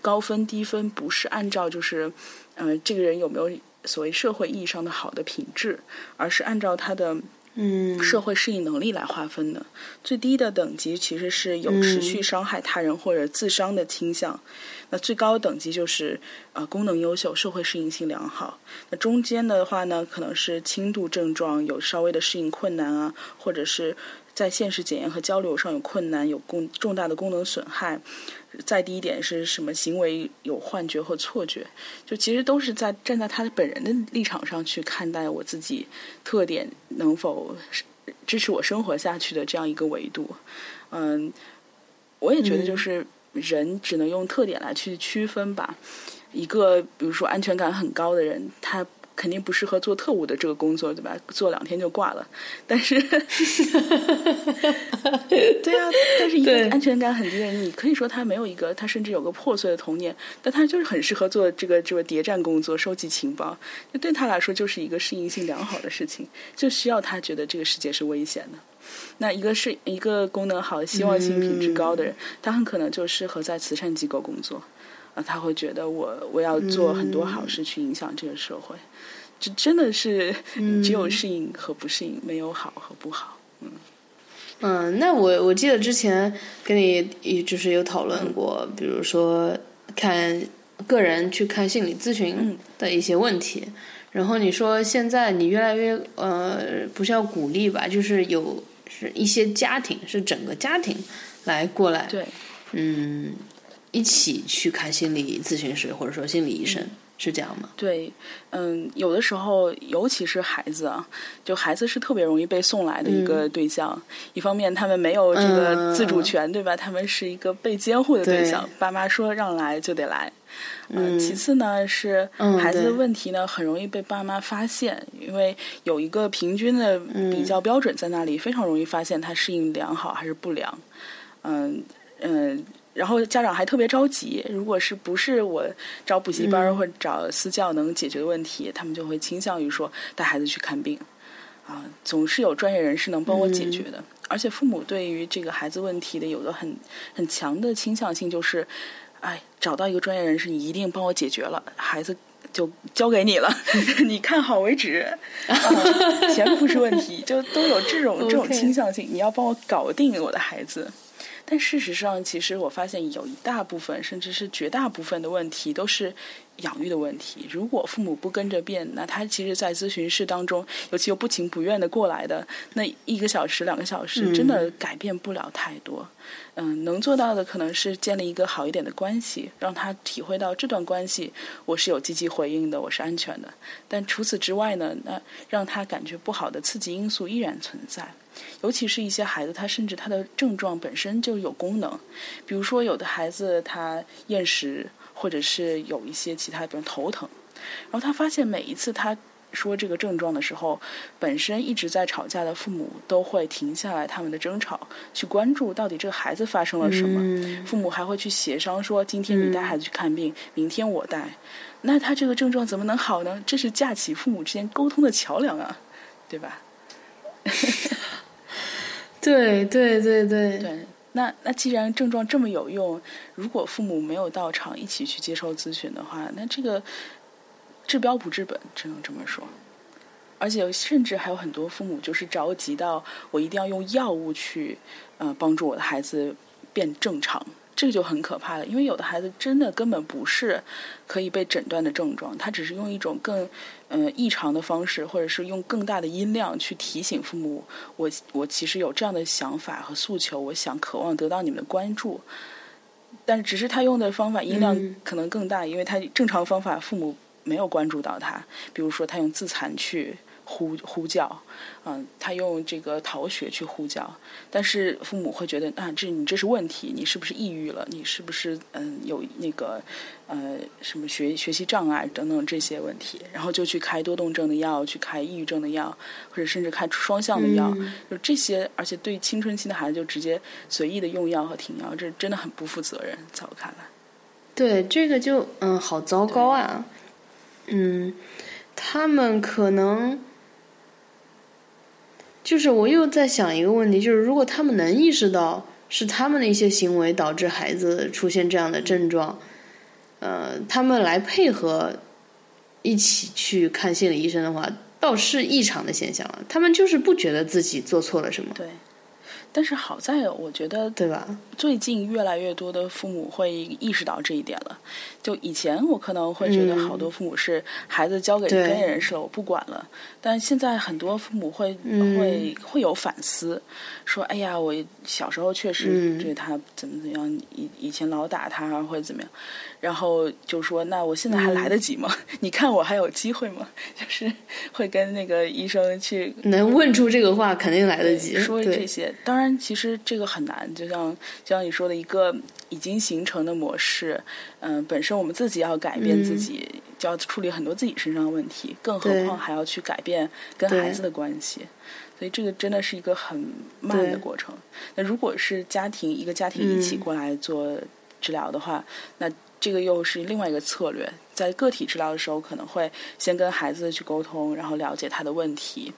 高分低分不是按照就是，呃，这个人有没有所谓社会意义上的好的品质，而是按照他的。嗯，社会适应能力来划分的，最低的等级其实是有持续伤害他人或者自伤的倾向，那最高等级就是呃功能优秀，社会适应性良好。那中间的话呢，可能是轻度症状，有稍微的适应困难啊，或者是在现实检验和交流上有困难，有功重大的功能损害。再低一点是什么行为有幻觉或错觉，就其实都是在站在他的本人的立场上去看待我自己特点能否支持我生活下去的这样一个维度。嗯，我也觉得就是人只能用特点来去区分吧。一个比如说安全感很高的人，他。肯定不适合做特务的这个工作，对吧？做两天就挂了。但是，<laughs> 对啊，但是一个安全感很低的人，你可以说他没有一个，他甚至有个破碎的童年，但他就是很适合做这个这个谍战工作，收集情报。那对他来说，就是一个适应性良好的事情，就需要他觉得这个世界是危险的。那一个是一个功能好、希望性品质高的人，他很可能就适合在慈善机构工作。啊，他会觉得我我要做很多好事去影响这个社会。这真的是只有适应和不适应，没有好和不好。嗯，嗯，那我我记得之前跟你就是有讨论过，比如说看个人去看心理咨询的一些问题，然后你说现在你越来越呃，不是要鼓励吧，就是有是一些家庭是整个家庭来过来，对，嗯，一起去看心理咨询师或者说心理医生。是这样吗？对，嗯，有的时候，尤其是孩子啊，就孩子是特别容易被送来的一个对象。一方面，他们没有这个自主权，对吧？他们是一个被监护的对象，爸妈说让来就得来。嗯，其次呢，是孩子的问题呢，很容易被爸妈发现，因为有一个平均的比较标准在那里，非常容易发现他适应良好还是不良。嗯嗯。然后家长还特别着急，如果是不是我找补习班或者找私教能解决的问题，他们就会倾向于说带孩子去看病，啊，总是有专业人士能帮我解决的。而且父母对于这个孩子问题的有个很很强的倾向性，就是，哎，找到一个专业人士，你一定帮我解决了，孩子就交给你了，<laughs> 你看好为止，<laughs> 钱不是问题，就都有这种 <laughs> 这种倾向性，你要帮我搞定我的孩子。但事实上，其实我发现有一大部分，甚至是绝大部分的问题都是养育的问题。如果父母不跟着变，那他其实，在咨询室当中，尤其又不情不愿的过来的，那一个小时、两个小时，真的改变不了太多。嗯，嗯能做到的可能是建立一个好一点的关系，让他体会到这段关系我是有积极回应的，我是安全的。但除此之外呢，那让他感觉不好的刺激因素依然存在。尤其是一些孩子，他甚至他的症状本身就有功能，比如说有的孩子他厌食，或者是有一些其他，比如头疼，然后他发现每一次他说这个症状的时候，本身一直在吵架的父母都会停下来他们的争吵，去关注到底这个孩子发生了什么，父母还会去协商说，今天你带孩子去看病，明天我带，那他这个症状怎么能好呢？这是架起父母之间沟通的桥梁啊，对吧？<laughs> 对对对对对。那那既然症状这么有用，如果父母没有到场一起去接受咨询的话，那这个治标不治本，只能这么说。而且甚至还有很多父母就是着急到我一定要用药物去呃帮助我的孩子变正常。这个就很可怕了，因为有的孩子真的根本不是可以被诊断的症状，他只是用一种更呃异常的方式，或者是用更大的音量去提醒父母，我我其实有这样的想法和诉求，我想渴望得到你们的关注，但只是他用的方法音量可能更大，因为他正常方法父母没有关注到他，比如说他用自残去。呼呼叫，嗯，他用这个逃学去呼叫，但是父母会觉得啊，这你这是问题，你是不是抑郁了？你是不是嗯有那个呃什么学学习障碍等等这些问题？然后就去开多动症的药，去开抑郁症的药，或者甚至开双向的药，就这些，而且对青春期的孩子就直接随意的用药和停药，这真的很不负责任，在我看来。对，这个就嗯好糟糕啊，嗯，他们可能。就是我又在想一个问题，就是如果他们能意识到是他们的一些行为导致孩子出现这样的症状，呃，他们来配合一起去看心理医生的话，倒是异常的现象了。他们就是不觉得自己做错了什么。对。但是好在，我觉得，对吧？最近越来越多的父母会意识到这一点了。就以前，我可能会觉得好多父母是孩子交给专业人士了，我不管了。但现在很多父母会会会有反思，说：“哎呀，我小时候确实对他怎么怎么样，以以前老打他或者怎么样。”然后就说：“那我现在还来得及吗？<laughs> 你看我还有机会吗？” <laughs> 就是会跟那个医生去能问出这个话，肯定来得及。说这些，当然，其实这个很难。就像就像你说的，一个已经形成的模式，嗯，本身我们自己要改变自己，就要处理很多自己身上的问题，更何况还要去改变跟孩子的关系。所以这个真的是一个很慢的过程。那如果是家庭一个家庭一起过来做治疗的话，那。这个又是另外一个策略，在个体治疗的时候，可能会先跟孩子去沟通，然后了解他的问题，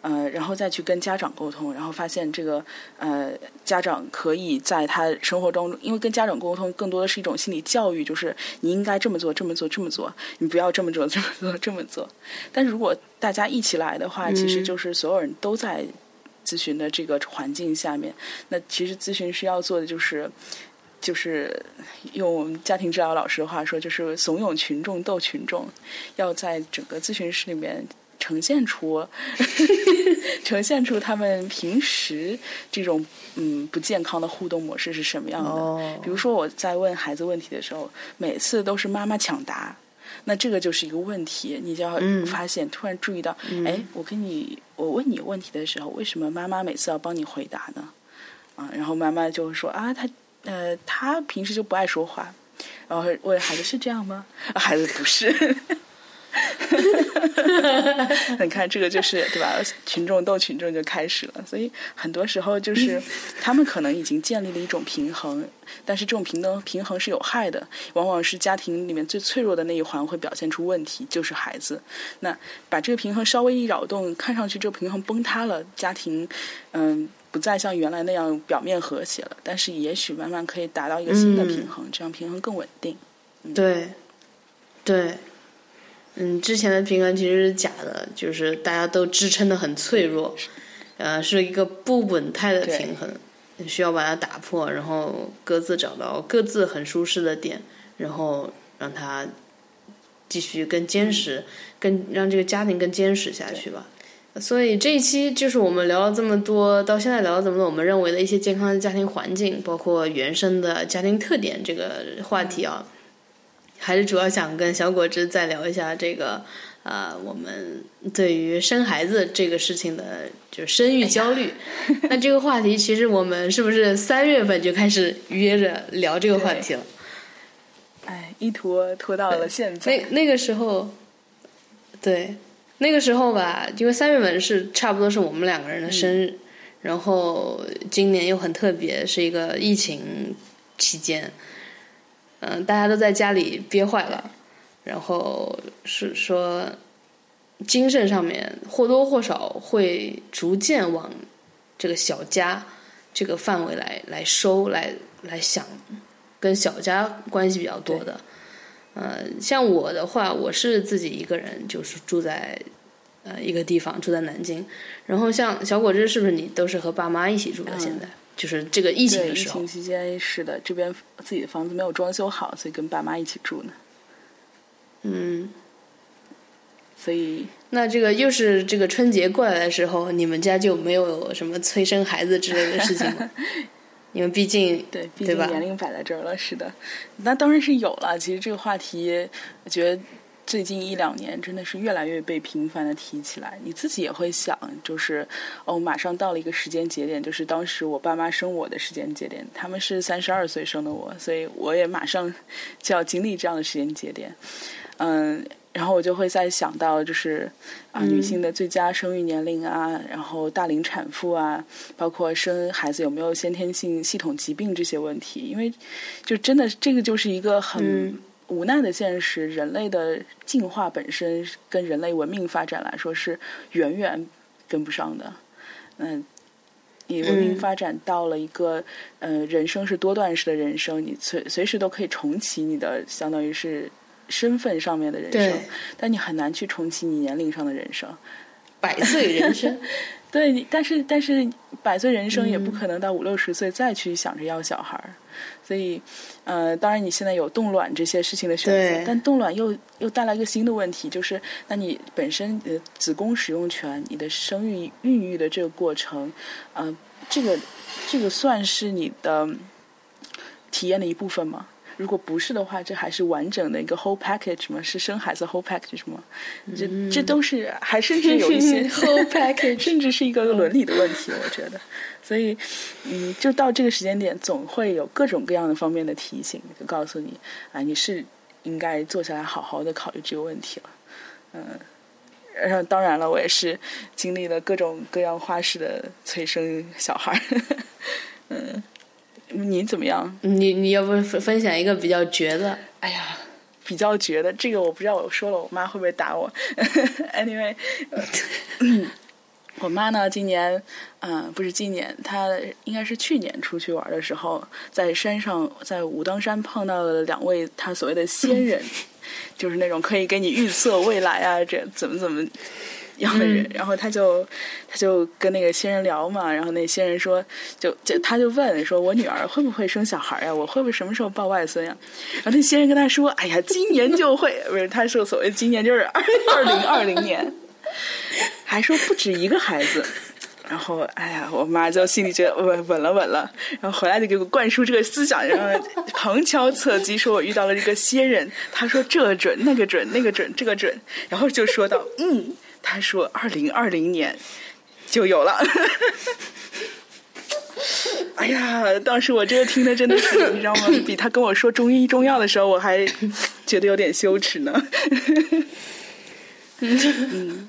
呃，然后再去跟家长沟通，然后发现这个呃家长可以在他生活中，因为跟家长沟通更多的是一种心理教育，就是你应该这么做，这么做，这么做，你不要这么做，这么做，这么做。但如果大家一起来的话，其实就是所有人都在咨询的这个环境下面，那其实咨询师要做的就是。就是用我们家庭治疗老师的话说，就是怂恿群众斗群众，要在整个咨询室里面呈现出 <laughs> 呈现出他们平时这种嗯不健康的互动模式是什么样的。比如说我在问孩子问题的时候，每次都是妈妈抢答，那这个就是一个问题，你就要发现突然注意到，哎，我跟你我问你问题的时候，为什么妈妈每次要帮你回答呢？啊，然后妈妈就会说啊，他。呃，他平时就不爱说话，然后问孩子是这样吗？孩子不是。<laughs> 你看，这个就是对吧？群众斗群众就开始了，所以很多时候就是他们可能已经建立了一种平衡，但是这种平衡平衡是有害的，往往是家庭里面最脆弱的那一环会表现出问题，就是孩子。那把这个平衡稍微一扰动，看上去这个平衡崩塌了，家庭嗯。不再像原来那样表面和谐了，但是也许慢慢可以达到一个新的平衡，这样平衡更稳定。对，对，嗯，之前的平衡其实是假的，就是大家都支撑的很脆弱，呃，是一个不稳态的平衡，需要把它打破，然后各自找到各自很舒适的点，然后让它继续更坚实，更让这个家庭更坚实下去吧。所以这一期就是我们聊了这么多，到现在聊了这么多，我们认为的一些健康的家庭环境，包括原生的家庭特点这个话题啊，还是主要想跟小果汁再聊一下这个，呃，我们对于生孩子这个事情的，就生育焦虑。<laughs> 那这个话题其实我们是不是三月份就开始约着聊这个话题了？哎，一拖拖到了现在。那那个时候，对。那个时候吧，因为三月份是差不多是我们两个人的生日，然后今年又很特别，是一个疫情期间，嗯，大家都在家里憋坏了，然后是说精神上面或多或少会逐渐往这个小家这个范围来来收来来想，跟小家关系比较多的。呃，像我的话，我是自己一个人，就是住在呃一个地方，住在南京。然后像小果汁，是不是你都是和爸妈一起住的？现在就是这个疫情的时候。疫情期间是的，这边自己的房子没有装修好，所以跟爸妈一起住呢。嗯。所以，那这个又是这个春节过来的时候，你们家就没有什么催生孩子之类的事情吗？<laughs> 因为毕竟对，毕竟年龄摆在这儿了，是的。那当然是有了。其实这个话题，我觉得最近一两年真的是越来越被频繁的提起来。你自己也会想，就是哦，马上到了一个时间节点，就是当时我爸妈生我的时间节点。他们是三十二岁生的我，所以我也马上就要经历这样的时间节点。嗯。然后我就会再想到，就是啊，女性的最佳生育年龄啊，然后大龄产妇啊，包括生孩子有没有先天性系统疾病这些问题，因为就真的这个就是一个很无奈的现实，人类的进化本身跟人类文明发展来说是远远跟不上的。嗯，你文明发展到了一个呃，人生是多段式的人生，你随随时都可以重启你的，相当于是。身份上面的人生，但你很难去重启你年龄上的人生，百岁人生。<laughs> 对，但是但是百岁人生也不可能到五六十岁再去想着要小孩儿，所以呃，当然你现在有冻卵这些事情的选择，但冻卵又又带来一个新的问题，就是那你本身呃子宫使用权，你的生育孕育的这个过程，呃，这个这个算是你的体验的一部分吗？如果不是的话，这还是完整的一个 whole package 吗？是生孩子 whole package 吗？这这都是还甚至有一些 <laughs> whole package，甚至是一个伦理的问题，我觉得。<laughs> 所以，嗯，就到这个时间点，总会有各种各样的方面的提醒，就告诉你啊，你是应该坐下来好好的考虑这个问题了。嗯，然后当然了，我也是经历了各种各样花式的催生小孩儿 <laughs> 嗯。你怎么样？你你要不分享一个比较绝的？哎呀，比较绝的这个我不知道，我说了我妈会不会打我？<laughs> Anyway，<coughs> 我妈呢，今年嗯，不是今年，她应该是去年出去玩的时候，在山上在武当山碰到了两位她所谓的仙人，<laughs> 就是那种可以给你预测未来啊，这怎么怎么。样的人，然后他就他就跟那个仙人聊嘛，然后那仙人说，就就他就问说，我女儿会不会生小孩呀？我会不会什么时候抱外孙呀？然后那仙人跟他说，哎呀，今年就会，不是他说所谓今年就是二 <laughs> 二零二零年，还说不止一个孩子。然后哎呀，我妈就心里觉得稳稳了稳了，然后回来就给我灌输这个思想，然后旁敲侧击说我遇到了一个仙人，他说这准那个准那个准这个准，然后就说到嗯。他说：“二零二零年就有了。<laughs> ”哎呀，当时我这个听的真的是，<laughs> 你知道吗？比他跟我说中医中药的时候，我还觉得有点羞耻呢。<laughs> 嗯，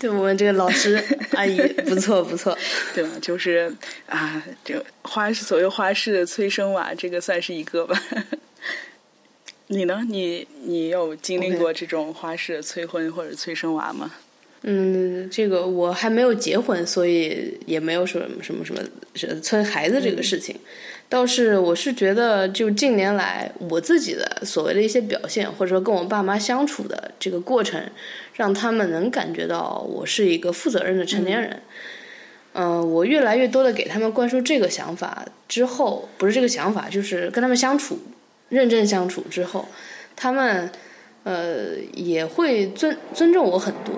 对我们这个老师阿姨不错不错，对吧？就是啊，这花式所谓花式的催生娃，这个算是一个吧。你呢？你你有经历过这种花式催婚或者催生娃吗？嗯，这个我还没有结婚，所以也没有什么什么什么催孩子这个事情。倒是我是觉得，就近年来我自己的所谓的一些表现，或者说跟我爸妈相处的这个过程，让他们能感觉到我是一个负责任的成年人。嗯，我越来越多的给他们灌输这个想法之后，不是这个想法，就是跟他们相处。认真相处之后，他们呃也会尊尊重我很多。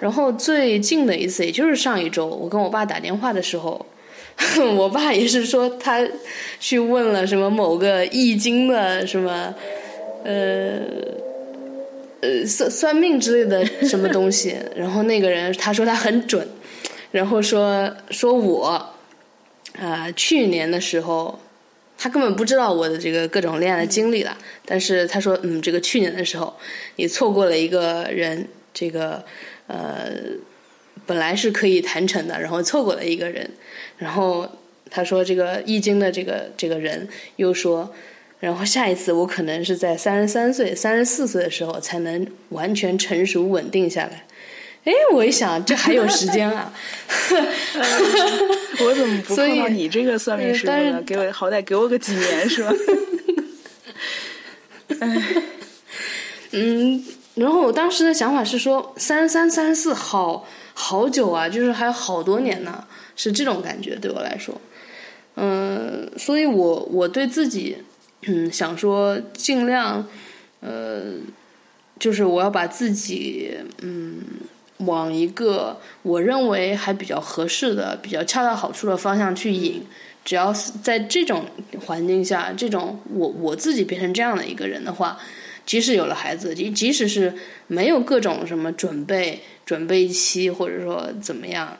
然后最近的一次，也就是上一周，我跟我爸打电话的时候，<laughs> 我爸也是说他去问了什么某个易经的什么呃呃算算命之类的什么东西，<laughs> 然后那个人他说他很准，然后说说我啊去年的时候。他根本不知道我的这个各种恋爱的经历了，但是他说，嗯，这个去年的时候，你错过了一个人，这个呃，本来是可以谈成的，然后错过了一个人，然后他说，这个易经的这个这个人又说，然后下一次我可能是在三十三岁、三十四岁的时候才能完全成熟稳定下来。哎，我一想，这还有时间啊！<laughs> 我怎么不碰到你这个算命师傅呢？给我好歹给我个几年是吧？<laughs> <laughs> 嗯，然后我当时的想法是说，三十三、三十四，好好久啊，就是还有好多年呢，是这种感觉对我来说。嗯，所以我我对自己，嗯，想说尽量，呃，就是我要把自己，嗯。往一个我认为还比较合适的、比较恰到好处的方向去引，只要是在这种环境下，这种我我自己变成这样的一个人的话，即使有了孩子，即即使是没有各种什么准备、准备期或者说怎么样，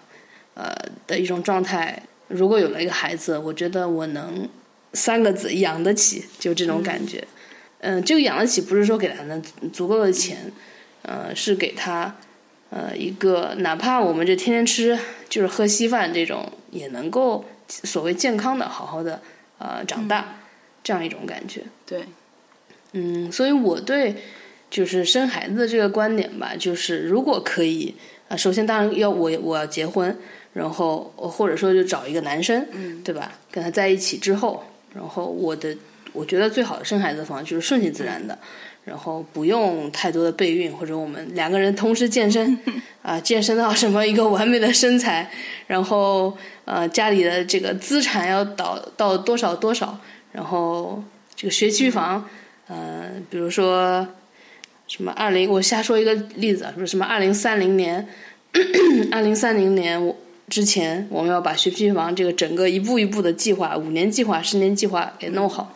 呃的一种状态，如果有了一个孩子，我觉得我能三个字养得起，就这种感觉。嗯，这个养得起不是说给他的足够的钱，呃，是给他。呃，一个哪怕我们这天天吃就是喝稀饭这种，也能够所谓健康的好好的呃长大，这样一种感觉。对，嗯，所以我对就是生孩子的这个观点吧，就是如果可以啊，首先当然要我我要结婚，然后或者说就找一个男生，嗯，对吧？跟他在一起之后，然后我的我觉得最好的生孩子方法就是顺其自然的。然后不用太多的备孕，或者我们两个人同时健身，<laughs> 啊，健身到什么一个完美的身材，然后呃家里的这个资产要到到多少多少，然后这个学区房，呃，比如说什么二零，我瞎说一个例子啊，说什么二零三零年，二零三零年我之前我们要把学区房这个整个一步一步的计划，五年计划、十年计划给弄好。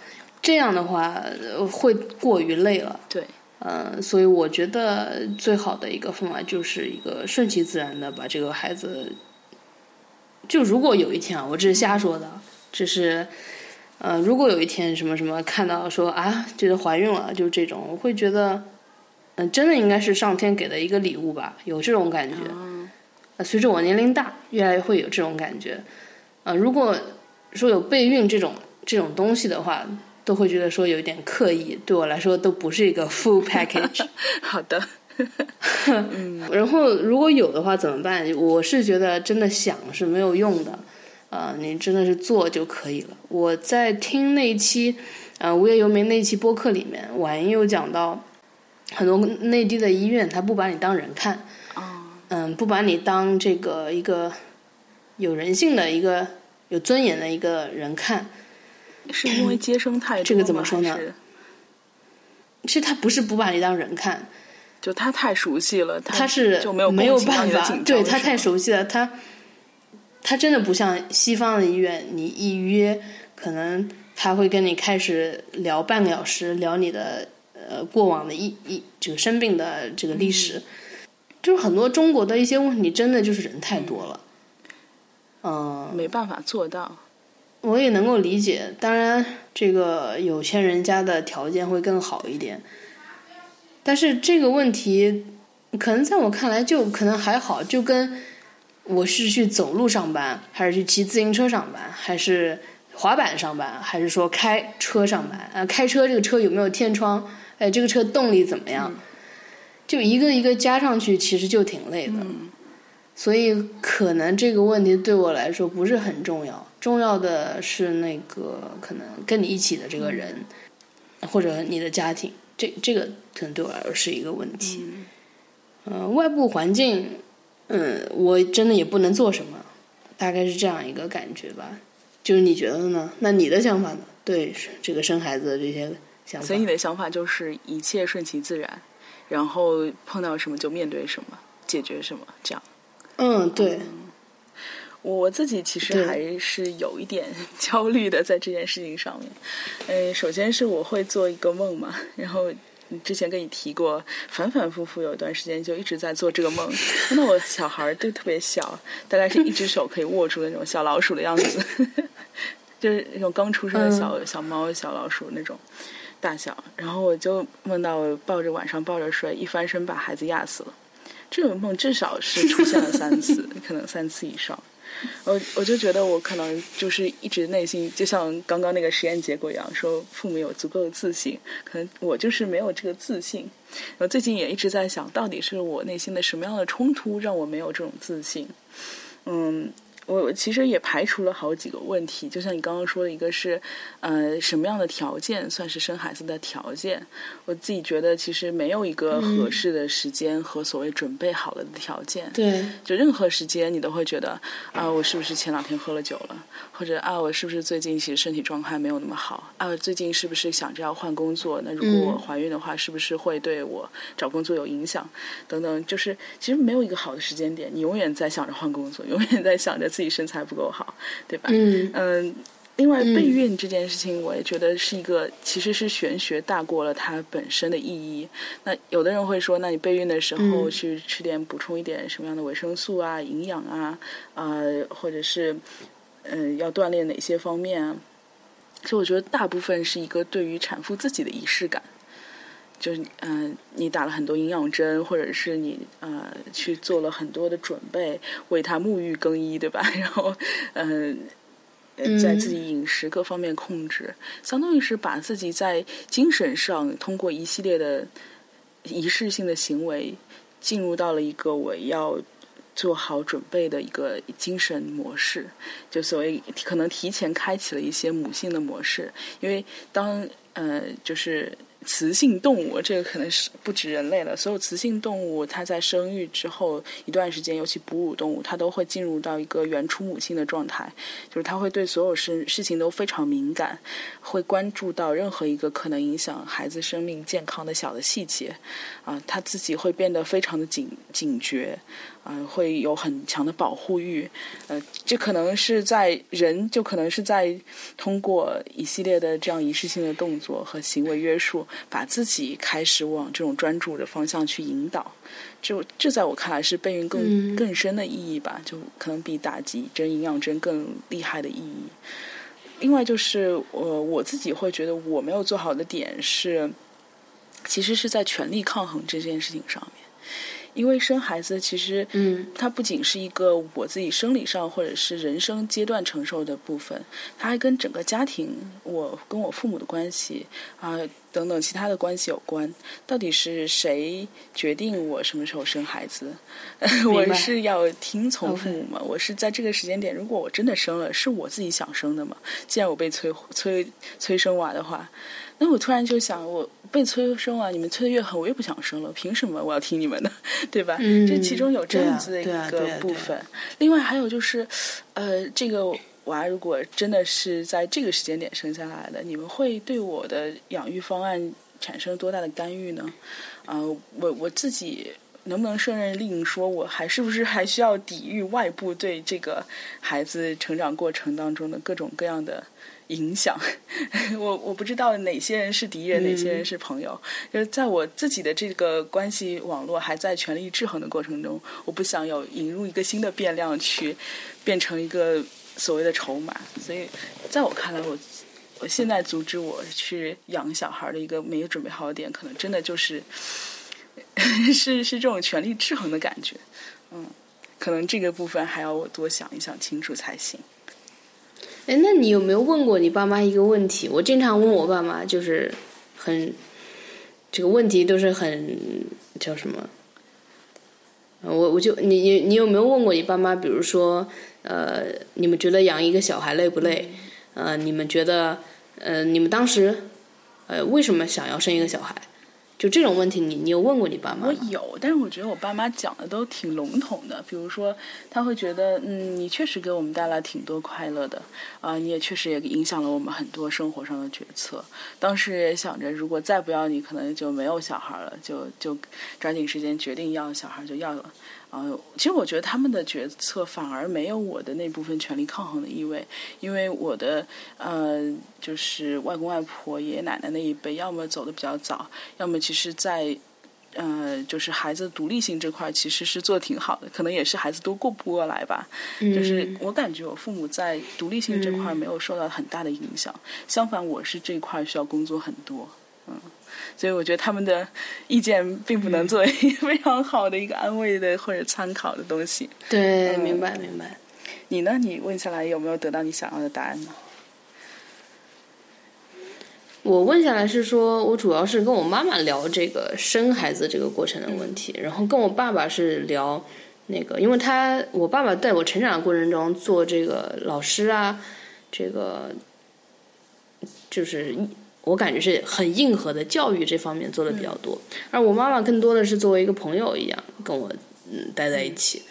这样的话会过于累了，对，嗯，所以我觉得最好的一个方法就是一个顺其自然的把这个孩子，就如果有一天啊，我这是瞎说的，这是，呃，如果有一天什么什么看到说啊，觉得怀孕了，就这种，我会觉得，嗯，真的应该是上天给的一个礼物吧，有这种感觉。呃，随着我年龄大，越来越会有这种感觉。呃，如果说有备孕这种这种东西的话。都会觉得说有点刻意，对我来说都不是一个 full package。<laughs> 好的，<laughs> 嗯，然后如果有的话怎么办？我是觉得真的想是没有用的，啊，你真的是做就可以了。我在听那一期，呃，无业游民那一期播客里面，婉莹有讲到，很多内地的医院他不把你当人看，嗯，不把你当这个一个有人性的一个有尊严的一个人看。是因为接生太多这个怎么说呢？其实他不是不把你当人看，就他太熟悉了，他是就没有没有办法，对他太熟悉了，他他真的不像西方的医院，你一约可能他会跟你开始聊半个小时，聊你的呃过往的一一这个生病的这个历史，就是很多中国的一些问题，真的就是人太多了，嗯，没办法做到。我也能够理解，当然，这个有钱人家的条件会更好一点。但是这个问题，可能在我看来就可能还好，就跟我是去走路上班，还是去骑自行车上班，还是滑板上班，还是说开车上班啊？开车这个车有没有天窗？哎，这个车动力怎么样？就一个一个加上去，其实就挺累的。所以可能这个问题对我来说不是很重要。重要的是那个可能跟你一起的这个人，或者你的家庭，这这个可能对我来说是一个问题。嗯，外部环境，嗯，我真的也不能做什么，大概是这样一个感觉吧。就是你觉得呢？那你的想法呢？对这个生孩子的这些想法，所以你的想法就是一切顺其自然，然后碰到什么就面对什么，解决什么，这样。嗯，对。我自己其实还是有一点 <laughs> 焦虑的，在这件事情上面。嗯，首先是我会做一个梦嘛，然后之前跟你提过，反反复复有一段时间就一直在做这个梦。那我小孩都特别小，大概是一只手可以握住的那种小老鼠的样子，<laughs> 就是那种刚出生的小小猫、小老鼠那种大小。然后我就梦到我抱着晚上抱着睡，一翻身把孩子压死了。这种梦至少是出现了三次，<laughs> 可能三次以上。我我就觉得我可能就是一直内心就像刚刚那个实验结果一样，说父母有足够的自信，可能我就是没有这个自信。我最近也一直在想，到底是我内心的什么样的冲突让我没有这种自信？嗯。我其实也排除了好几个问题，就像你刚刚说的，一个是，呃，什么样的条件算是生孩子的条件？我自己觉得其实没有一个合适的时间和所谓准备好了的条件。对，就任何时间你都会觉得啊，我是不是前两天喝了酒了？或者啊，我是不是最近其实身体状态没有那么好？啊，最近是不是想着要换工作？那如果我怀孕的话，是不是会对我找工作有影响？等等，就是其实没有一个好的时间点，你永远在想着换工作，永远在想着。自己身材不够好，对吧？嗯嗯。另外，备孕这件事情，我也觉得是一个，其实是玄学大过了它本身的意义。那有的人会说，那你备孕的时候去吃点补充一点什么样的维生素啊、营养啊，呃，或者是嗯，要锻炼哪些方面啊？其实我觉得大部分是一个对于产妇自己的仪式感。就是嗯，你打了很多营养针，或者是你呃去做了很多的准备，为他沐浴更衣，对吧？<laughs> 然后嗯，在自己饮食各方面控制，相当于是把自己在精神上通过一系列的仪式性的行为，进入到了一个我要做好准备的一个精神模式，就所谓可能提前开启了一些母性的模式，因为当呃就是。雌性动物，这个可能是不止人类了。所有雌性动物，它在生育之后一段时间，尤其哺乳动物，它都会进入到一个原初母性的状态，就是它会对所有事事情都非常敏感，会关注到任何一个可能影响孩子生命健康的小的细节，啊，他自己会变得非常的警警觉。啊，会有很强的保护欲，呃，这可能是在人就可能是在通过一系列的这样仪式性的动作和行为约束，把自己开始往这种专注的方向去引导。就这在我看来是备孕更更深的意义吧，就可能比打几针营养针更厉害的意义。另外就是我我自己会觉得我没有做好的点是，其实是在权力抗衡这件事情上面。因为生孩子其实，嗯，它不仅是一个我自己生理上或者是人生阶段承受的部分，它还跟整个家庭，我跟我父母的关系啊等等其他的关系有关。到底是谁决定我什么时候生孩子？<laughs> 我是要听从父母吗？我是在这个时间点，如果我真的生了，是我自己想生的吗？既然我被催催催生娃的话。那我突然就想，我被催生啊，你们催的越狠，我越不想生了。凭什么我要听你们的，对吧？这其中有这样子的一个部分。另外还有就是，呃，这个娃如果真的是在这个时间点生下来的，你们会对我的养育方案产生多大的干预呢？啊，我我自己能不能胜任另，说我还是不是还需要抵御外部对这个孩子成长过程当中的各种各样的？影响我，我不知道哪些人是敌人，哪些人是朋友。就是在我自己的这个关系网络还在权力制衡的过程中，我不想有引入一个新的变量去变成一个所谓的筹码。所以，在我看来，我我现在阻止我去养小孩的一个没有准备好的点，可能真的就是 <laughs> 是是这种权力制衡的感觉。嗯，可能这个部分还要我多想一想清楚才行。哎，那你有没有问过你爸妈一个问题？我经常问我爸妈，就是很这个问题都是很叫什么？我我就你你你有没有问过你爸妈？比如说，呃，你们觉得养一个小孩累不累？呃，你们觉得呃，你们当时呃为什么想要生一个小孩？就这种问题，你你有问过你爸妈吗我有，但是我觉得我爸妈讲的都挺笼统的。比如说，他会觉得，嗯，你确实给我们带来挺多快乐的，啊，你也确实也影响了我们很多生活上的决策。当时也想着，如果再不要你，可能就没有小孩了，就就抓紧时间决定要小孩就要了。呃，其实我觉得他们的决策反而没有我的那部分权力抗衡的意味，因为我的呃，就是外公外婆、爷爷奶奶那一辈，要么走的比较早，要么其实，在呃，就是孩子独立性这块其实是做的挺好的，可能也是孩子都过不过来吧。就是我感觉我父母在独立性这块没有受到很大的影响，相反，我是这一块需要工作很多，嗯。所以我觉得他们的意见并不能作为 <laughs> 非常好的一个安慰的或者参考的东西。对，明白明白。你呢？你问下来有没有得到你想要的答案呢？我问下来是说，我主要是跟我妈妈聊这个生孩子这个过程的问题，然后跟我爸爸是聊那个，因为他我爸爸在我成长的过程中做这个老师啊，这个就是我感觉是很硬核的教育这方面做的比较多，而我妈妈更多的是作为一个朋友一样跟我嗯待在一起，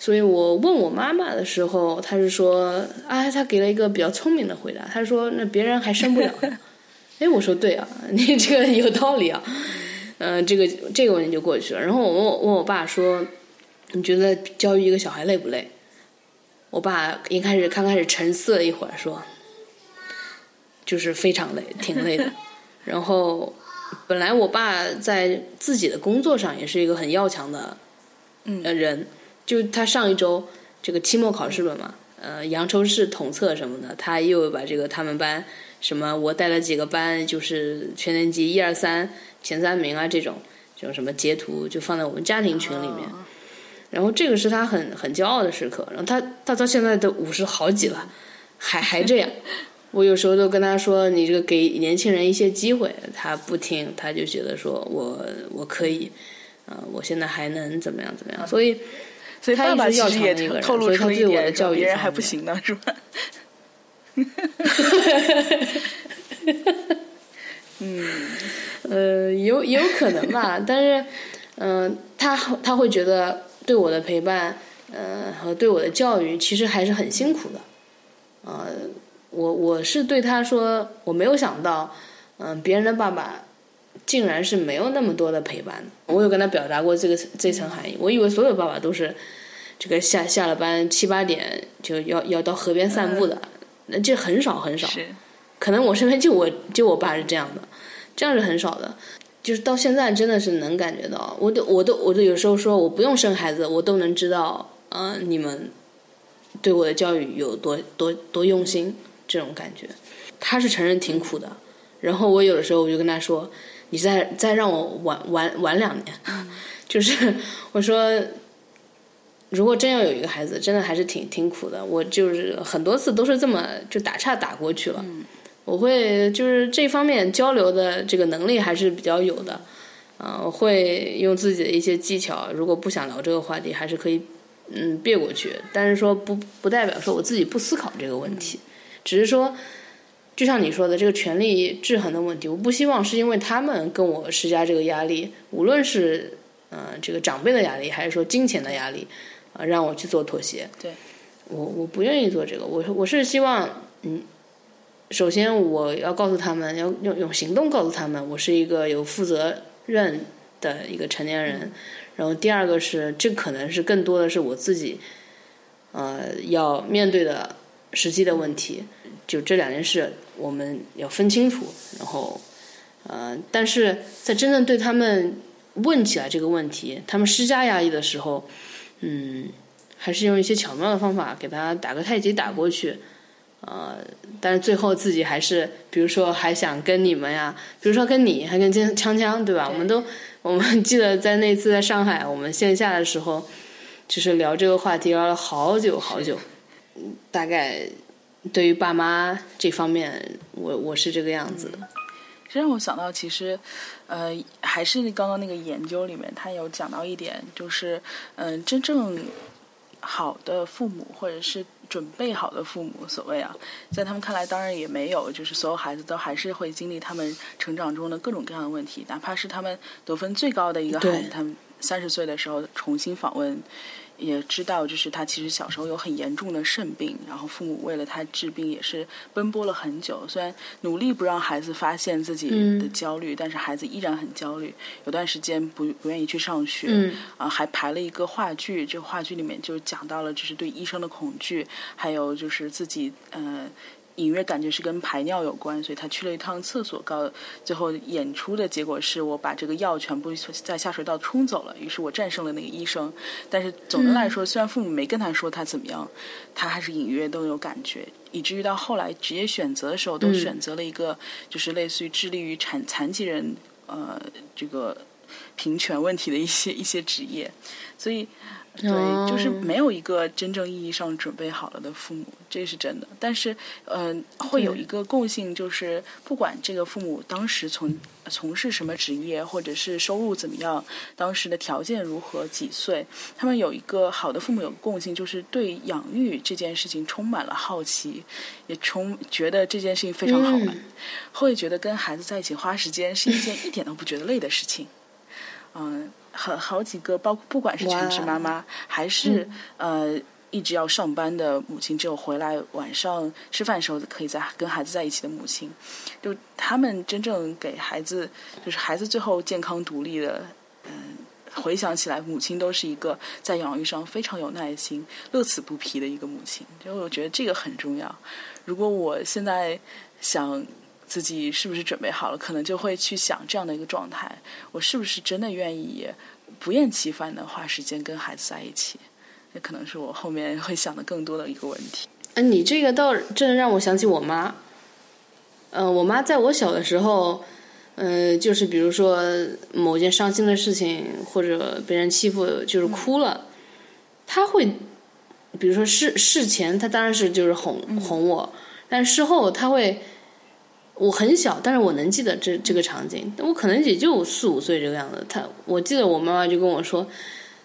所以我问我妈妈的时候，她是说，啊，她给了一个比较聪明的回答，她说那别人还生不了。哎，我说对啊，<laughs> 你这个有道理啊，嗯，这个这个问题就过去了。然后我问我问我爸说，你觉得教育一个小孩累不累？我爸一开始刚开始沉思了一会儿，说，就是非常累，挺累的。然后本来我爸在自己的工作上也是一个很要强的，嗯，人，就他上一周这个期末考试了嘛，呃，扬州市统测什么的，他又把这个他们班。什么？我带了几个班，就是全年级一二三前三名啊，这种这种什么截图就放在我们家庭群里面。然后这个是他很很骄傲的时刻。然后他他到现在都五十好几了，还还这样。我有时候都跟他说：“你这个给年轻人一些机会。”他不听，他就觉得说我我可以，啊，我现在还能怎么样怎么样？所以，所以爸爸其实也透露出一点，别人还不行呢，是吧？<laughs> 嗯，<laughs> 呃，有有可能吧，但是，嗯，他他会觉得对我的陪伴，呃，和对我的教育，其实还是很辛苦的。呃，我我是对他说，我没有想到，嗯，别人的爸爸竟然是没有那么多的陪伴。我有跟他表达过这个这层含义，我以为所有爸爸都是这个下下了班七八点就要要到河边散步的。那这很少很少，可能我身边就我就我爸是这样的，这样是很少的。就是到现在真的是能感觉到，我都我都我都有时候说我不用生孩子，我都能知道，嗯，你们对我的教育有多多多用心，这种感觉。他是承认挺苦的，然后我有的时候我就跟他说，你再再让我晚晚晚两年，<laughs> 就是我说。如果真要有一个孩子，真的还是挺挺苦的。我就是很多次都是这么就打岔打过去了。我会就是这方面交流的这个能力还是比较有的。啊，我会用自己的一些技巧。如果不想聊这个话题，还是可以嗯别过去。但是说不不代表说我自己不思考这个问题，只是说就像你说的这个权力制衡的问题，我不希望是因为他们跟我施加这个压力，无论是嗯这个长辈的压力，还是说金钱的压力。啊，让我去做妥协，对，我我不愿意做这个，我我是希望，嗯，首先我要告诉他们，要用用行动告诉他们，我是一个有负责任的一个成年人，然后第二个是，这可能是更多的是我自己，呃，要面对的实际的问题，就这两件事我们要分清楚，然后，呃，但是在真正对他们问起来这个问题，他们施加压力的时候。嗯，还是用一些巧妙的方法给他打个太极打过去，呃，但是最后自己还是，比如说还想跟你们呀，比如说跟你还跟锵锵，对吧？我们都我们记得在那次在上海我们线下的时候，就是聊这个话题聊了好久好久。大概对于爸妈这方面，我我是这个样子的。这让我想到，其实，呃，还是刚刚那个研究里面，他有讲到一点，就是，嗯，真正好的父母，或者是准备好的父母，所谓啊，在他们看来，当然也没有，就是所有孩子都还是会经历他们成长中的各种各样的问题，哪怕是他们得分最高的一个孩子，他们三十岁的时候重新访问。也知道，就是他其实小时候有很严重的肾病，然后父母为了他治病也是奔波了很久。虽然努力不让孩子发现自己的焦虑，但是孩子依然很焦虑。有段时间不不愿意去上学，啊，还排了一个话剧。这个话剧里面就讲到了，就是对医生的恐惧，还有就是自己呃。隐约感觉是跟排尿有关，所以他去了一趟厕所，告最后演出的结果是我把这个药全部在下水道冲走了，于是我战胜了那个医生。但是总的来说，虽然父母没跟他说他怎么样，他还是隐约都有感觉，以至于到后来职业选择的时候，都选择了一个就是类似于致力于残残疾人呃这个平权问题的一些一些职业，所以。对，就是没有一个真正意义上准备好了的父母，这是真的。但是，嗯，会有一个共性，就是不管这个父母当时从从事什么职业，或者是收入怎么样，当时的条件如何，几岁，他们有一个好的父母有共性，就是对养育这件事情充满了好奇，也充觉得这件事情非常好玩，会觉得跟孩子在一起花时间是一件一点都不觉得累的事情。嗯。很好几个，包括不管是全职妈妈，还是呃一直要上班的母亲，只有回来晚上吃饭时候可以在跟孩子在一起的母亲，就他们真正给孩子，就是孩子最后健康独立的，嗯，回想起来，母亲都是一个在养育上非常有耐心、乐此不疲的一个母亲。就我觉得这个很重要。如果我现在想。自己是不是准备好了？可能就会去想这样的一个状态：我是不是真的愿意不厌其烦的花时间跟孩子在一起？那可能是我后面会想的更多的一个问题。嗯，你这个倒真的让我想起我妈。嗯，我妈在我小的时候，嗯，就是比如说某件伤心的事情，或者被人欺负，就是哭了，她会，比如说事事前，她当然是就是哄哄我，但事后她会。我很小，但是我能记得这这个场景。我可能也就四五岁这个样子。他，我记得我妈妈就跟我说，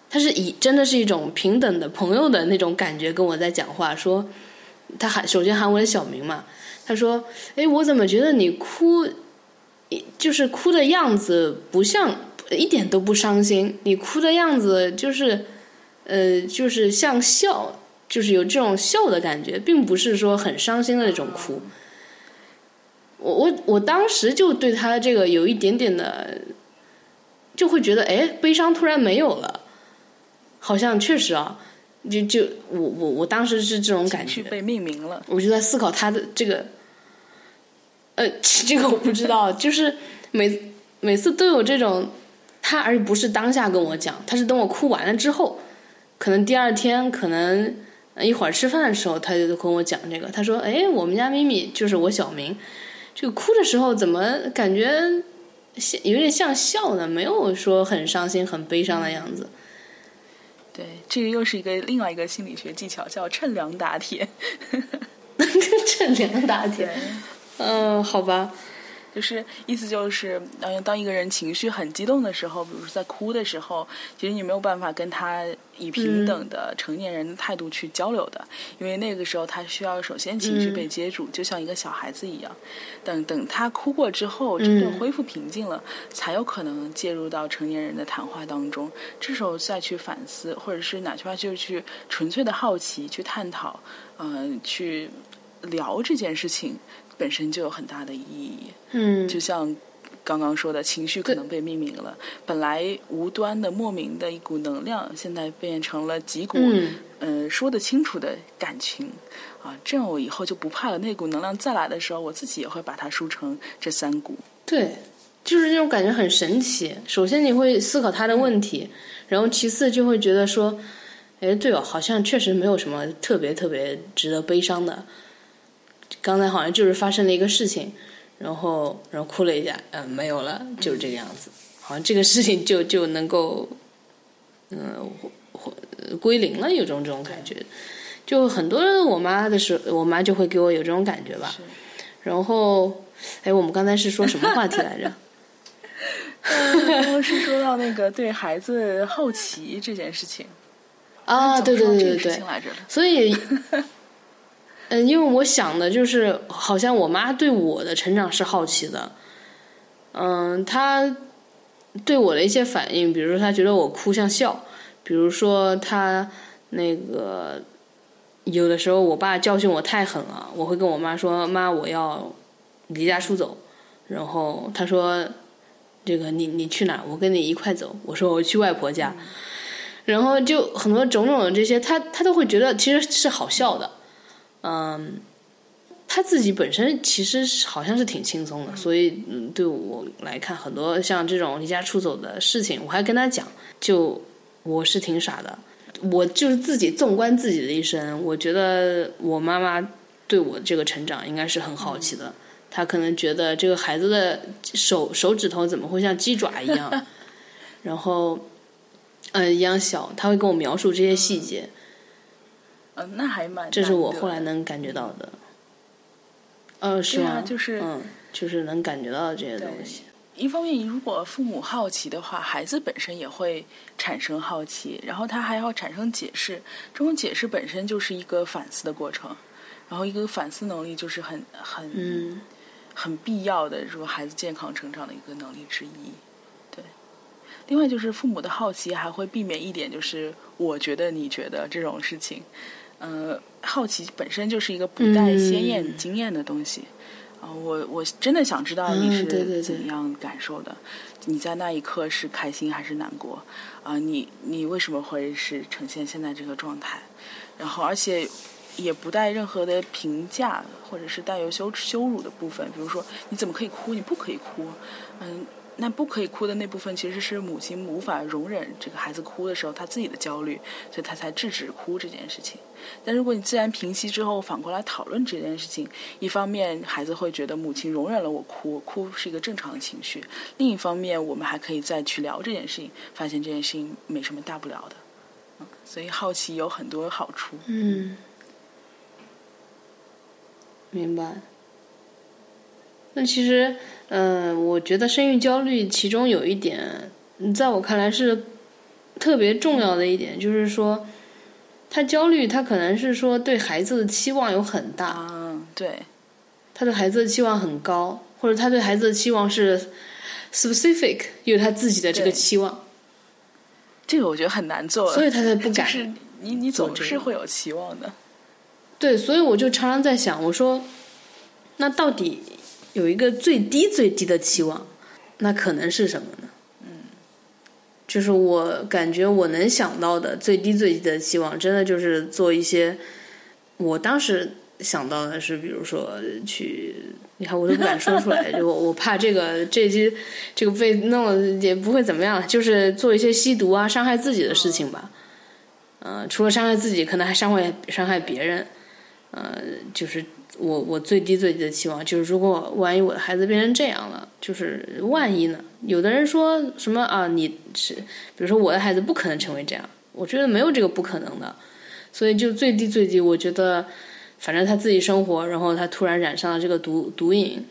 他是以真的是一种平等的朋友的那种感觉跟我在讲话。说，他喊首先喊我的小名嘛。他说：“哎，我怎么觉得你哭，就是哭的样子不像，一点都不伤心。你哭的样子就是，呃，就是像笑，就是有这种笑的感觉，并不是说很伤心的那种哭。”我我我当时就对他这个有一点点的，就会觉得哎，悲伤突然没有了，好像确实啊，就就我我我当时是这种感觉，被命名了。我就在思考他的这个，呃，<laughs> 这个我不知道，就是每每次都有这种他，而不是当下跟我讲，他是等我哭完了之后，可能第二天，可能一会儿吃饭的时候，他就跟我讲这个。他说：“哎，我们家咪咪就是我小名。”这个哭的时候怎么感觉像有点像笑呢？没有说很伤心、很悲伤的样子。对，这个又是一个另外一个心理学技巧，叫趁凉打铁。<laughs> <laughs> 趁凉打铁，嗯，好吧。就是意思就是，当当一个人情绪很激动的时候，比如说在哭的时候，其实你没有办法跟他以平等的成年人的态度去交流的，因为那个时候他需要首先情绪被接住，就像一个小孩子一样。等等他哭过之后，真正恢复平静了，才有可能介入到成年人的谈话当中。这时候再去反思，或者是哪句话就是去纯粹的好奇去探讨，嗯，去聊这件事情。本身就有很大的意义，嗯，就像刚刚说的，情绪可能被命名了，本来无端的、莫名的一股能量，现在变成了几股，嗯，说得清楚的感情，啊，这样我以后就不怕了。那股能量再来的时候，我自己也会把它梳成这三股。对，就是那种感觉很神奇。首先你会思考他的问题，然后其次就会觉得说，哎，对哦，好像确实没有什么特别特别值得悲伤的。刚才好像就是发生了一个事情，然后然后哭了一下，嗯，没有了，就是这个样子，好像这个事情就就能够，嗯，归零了，有种这种感觉。就很多我妈的时候，我妈就会给我有这种感觉吧。然后，哎，我们刚才是说什么话题来着？<laughs> 是说到那个对孩子好奇这件事情。啊，对对对对对，<laughs> 所以。嗯，因为我想的就是，好像我妈对我的成长是好奇的。嗯，她对我的一些反应，比如说她觉得我哭像笑，比如说她那个有的时候我爸教训我太狠了，我会跟我妈说：“妈，我要离家出走。”然后她说：“这个你你去哪？我跟你一块走。”我说：“我去外婆家。”然后就很多种种的这些，她她都会觉得其实是好笑的。嗯，他自己本身其实好像是挺轻松的，所以嗯，对我来看，很多像这种离家出走的事情，我还跟他讲，就我是挺傻的，我就是自己纵观自己的一生，我觉得我妈妈对我这个成长应该是很好奇的，她可能觉得这个孩子的手手指头怎么会像鸡爪一样，<laughs> 然后呃一样小，他会跟我描述这些细节，嗯，那还蛮，这是我后来能感觉到的。呃，是吗？就是嗯，就是能感觉到这些东西。一方面，如果父母好奇的话，孩子本身也会产生好奇，然后他还要产生解释。这种解释本身就是一个反思的过程，然后一个反思能力就是很很嗯很必要的，说孩子健康成长的一个能力之一。对，另外就是父母的好奇还会避免一点，就是我觉得你觉得这种事情。嗯，好奇本身就是一个不带鲜艳经验的东西。啊，我我真的想知道你是怎样感受的，你在那一刻是开心还是难过？啊，你你为什么会是呈现现在这个状态？然后，而且也不带任何的评价，或者是带有羞羞辱的部分，比如说你怎么可以哭？你不可以哭，嗯。那不可以哭的那部分，其实是母亲无法容忍这个孩子哭的时候，他自己的焦虑，所以他才制止哭这件事情。但如果你自然平息之后，反过来讨论这件事情，一方面孩子会觉得母亲容忍了我哭，哭是一个正常的情绪；另一方面，我们还可以再去聊这件事情，发现这件事情没什么大不了的。所以好奇有很多好处。嗯，明白。那其实，嗯，我觉得生育焦虑其中有一点，在我看来是特别重要的一点，就是说，他焦虑，他可能是说对孩子的期望有很大，嗯，对，他对孩子的期望很高，或者他对孩子的期望是 specific，有他自己的这个期望，这个我觉得很难做，所以他才不敢。是你你总是会有期望的，对，所以我就常常在想，我说，那到底？有一个最低最低的期望，那可能是什么呢？嗯，就是我感觉我能想到的最低最低的期望，真的就是做一些。我当时想到的是，比如说去，你看我都不敢说出来，<laughs> 就我怕这个这些这个被弄了也不会怎么样，就是做一些吸毒啊、伤害自己的事情吧。嗯，除了伤害自己，可能还伤害伤害别人。呃，就是。我我最低最低的期望就是，如果万一我的孩子变成这样了，就是万一呢？有的人说什么啊？你是比如说我的孩子不可能成为这样，我觉得没有这个不可能的。所以就最低最低，我觉得反正他自己生活，然后他突然染上了这个毒毒瘾，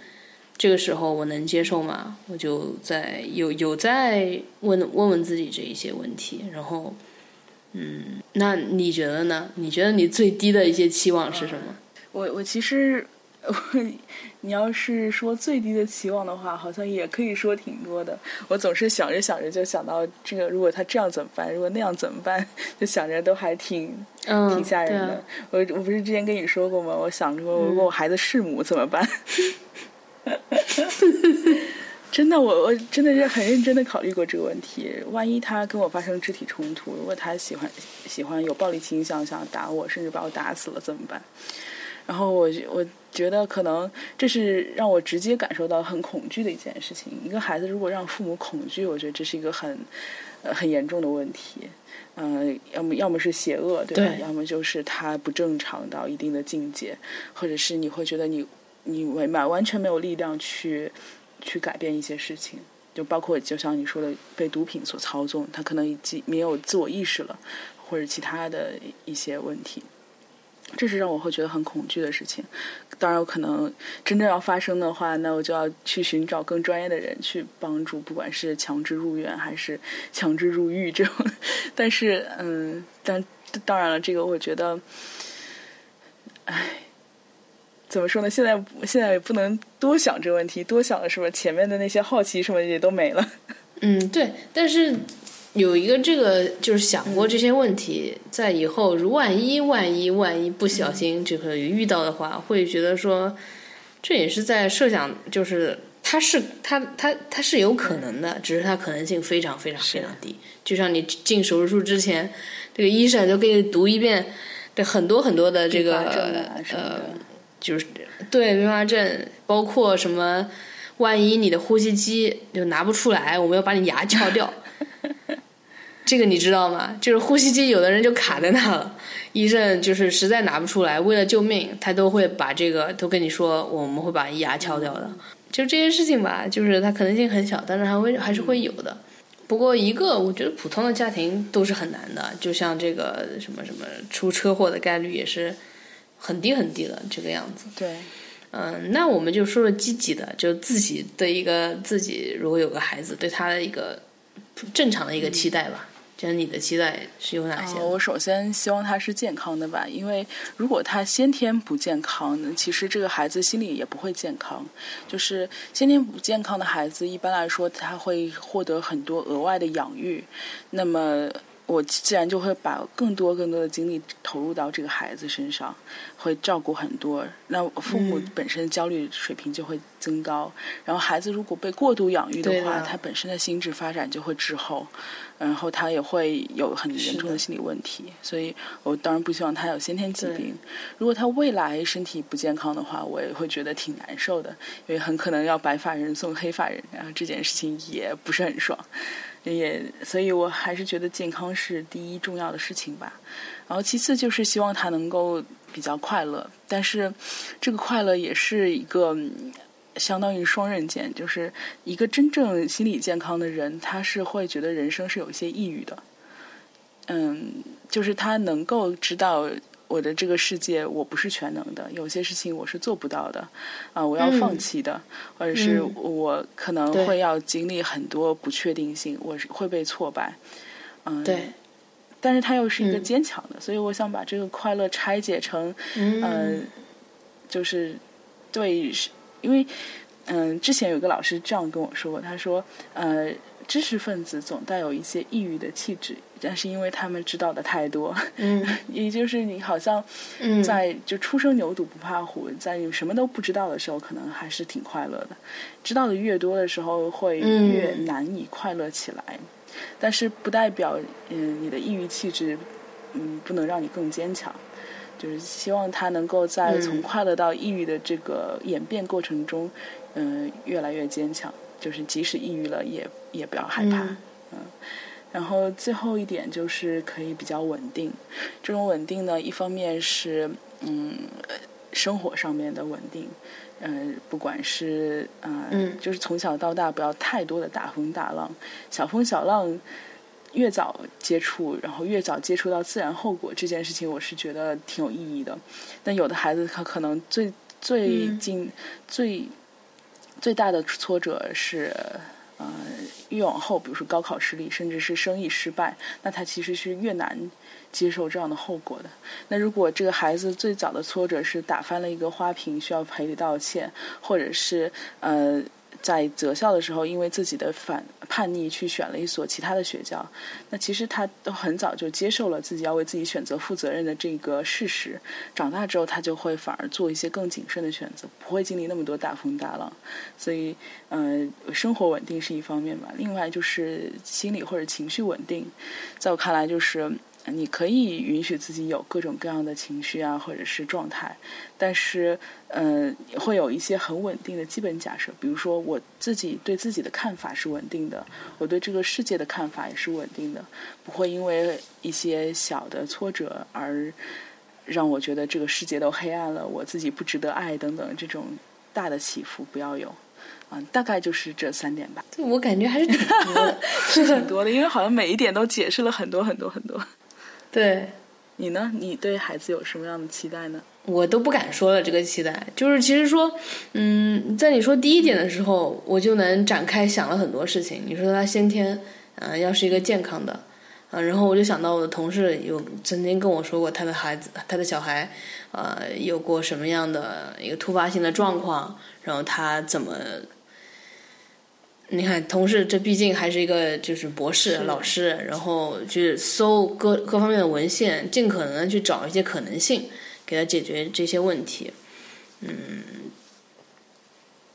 这个时候我能接受吗？我就在有有在问问问自己这一些问题，然后嗯，那你觉得呢？你觉得你最低的一些期望是什么？我我其实，我你要是说最低的期望的话，好像也可以说挺多的。我总是想着想着就想到这个，如果他这样怎么办？如果那样怎么办？就想着都还挺挺吓人的。我我不是之前跟你说过吗？我想着如果我孩子弑母怎么办？<laughs> 真的，我我真的是很认真的考虑过这个问题。万一他跟我发生肢体冲突，如果他喜欢喜欢有暴力倾向，想打我，甚至把我打死了怎么办？然后我我觉得可能这是让我直接感受到很恐惧的一件事情。一个孩子如果让父母恐惧，我觉得这是一个很呃很严重的问题。嗯，要么要么是邪恶，对吧？要么就是他不正常到一定的境界，或者是你会觉得你你完完全没有力量去去改变一些事情，就包括就像你说的被毒品所操纵，他可能已经没有自我意识了，或者其他的一些问题。这是让我会觉得很恐惧的事情。当然，有可能真正要发生的话，那我就要去寻找更专业的人去帮助，不管是强制入院还是强制入狱这种。但是，嗯，但当然了，这个我觉得，唉，怎么说呢？现在现在也不能多想这个问题，多想了是吧？前面的那些好奇什么也都没了。嗯，对，但是。有一个这个就是想过这些问题，在以后如万一万一万一不小心这个遇到的话，会觉得说，这也是在设想，就是它是它它它是有可能的，只是它可能性非常非常非常低。就像你进手术室之前，这个医生就给你读一遍，对很多很多的这个呃，就是对并发症，包括什么，万一你的呼吸机就拿不出来，我们要把你牙撬掉。<laughs> 这个你知道吗？就是呼吸机，有的人就卡在那了。医生就是实在拿不出来，为了救命，他都会把这个都跟你说，我们会把牙敲掉的。就这些事情吧，就是它可能性很小，但是还会还是会有的。不过一个我觉得普通的家庭都是很难的，就像这个什么什么出车祸的概率也是很低很低的这个样子。对，嗯，那我们就说说积极的，就自己的一个自己如果有个孩子，对他的一个正常的一个期待吧。就是你的期待是有哪些？我首先希望他是健康的吧，因为如果他先天不健康，其实这个孩子心理也不会健康。就是先天不健康的孩子，一般来说他会获得很多额外的养育，那么。我自然就会把更多更多的精力投入到这个孩子身上，会照顾很多。那父母本身焦虑水平就会增高，然后孩子如果被过度养育的话，他本身的心智发展就会滞后，然后他也会有很严重的心理问题。所以我当然不希望他有先天疾病。如果他未来身体不健康的话，我也会觉得挺难受的，因为很可能要白发人送黑发人，然后这件事情也不是很爽。也，所以我还是觉得健康是第一重要的事情吧。然后其次就是希望他能够比较快乐，但是这个快乐也是一个相当于双刃剑，就是一个真正心理健康的人，他是会觉得人生是有一些抑郁的。嗯，就是他能够知道。我的这个世界，我不是全能的，有些事情我是做不到的，啊，我要放弃的，或者是我可能会要经历很多不确定性，我是会被挫败，嗯，对，但是他又是一个坚强的，所以我想把这个快乐拆解成，嗯，就是对，因为嗯，之前有个老师这样跟我说过，他说，呃。知识分子总带有一些抑郁的气质，但是因为他们知道的太多，嗯，<laughs> 也就是你好像在就初生牛犊不怕虎，在你什么都不知道的时候，可能还是挺快乐的。知道的越多的时候，会越难以快乐起来。但是不代表嗯你的抑郁气质嗯不能让你更坚强，就是希望他能够在从快乐到抑郁的这个演变过程中，嗯越来越坚强。就是即使抑郁了，也也不要害怕，嗯。然后最后一点就是可以比较稳定。这种稳定呢，一方面是嗯生活上面的稳定，嗯，不管是嗯，就是从小到大不要太多的大风大浪，小风小浪越早接触，然后越早接触到自然后果这件事情，我是觉得挺有意义的。但有的孩子他可能最最近最。最大的挫折是，呃，越往后，比如说高考失利，甚至是生意失败，那他其实是越难接受这样的后果的。那如果这个孩子最早的挫折是打翻了一个花瓶，需要赔礼道歉，或者是呃。在择校的时候，因为自己的反叛逆去选了一所其他的学校，那其实他都很早就接受了自己要为自己选择负责任的这个事实。长大之后，他就会反而做一些更谨慎的选择，不会经历那么多大风大浪。所以，嗯，生活稳定是一方面吧，另外就是心理或者情绪稳定，在我看来就是。你可以允许自己有各种各样的情绪啊，或者是状态，但是，嗯，会有一些很稳定的基本假设。比如说，我自己对自己的看法是稳定的，我对这个世界的看法也是稳定的，不会因为一些小的挫折而让我觉得这个世界都黑暗了，我自己不值得爱等等这种大的起伏不要有。嗯，大概就是这三点吧。<laughs> 对我感觉还是挺多的，是很多的，因为好像每一点都解释了很多很多很多。对，你呢？你对孩子有什么样的期待呢？我都不敢说了，这个期待就是其实说，嗯，在你说第一点的时候，我就能展开想了很多事情。你说他先天，嗯，要是一个健康的，嗯，然后我就想到我的同事有曾经跟我说过，他的孩子，他的小孩，呃，有过什么样的一个突发性的状况，然后他怎么。你看，同事这毕竟还是一个就是博士老师，然后去搜各各方面的文献，尽可能去找一些可能性，给他解决这些问题。嗯，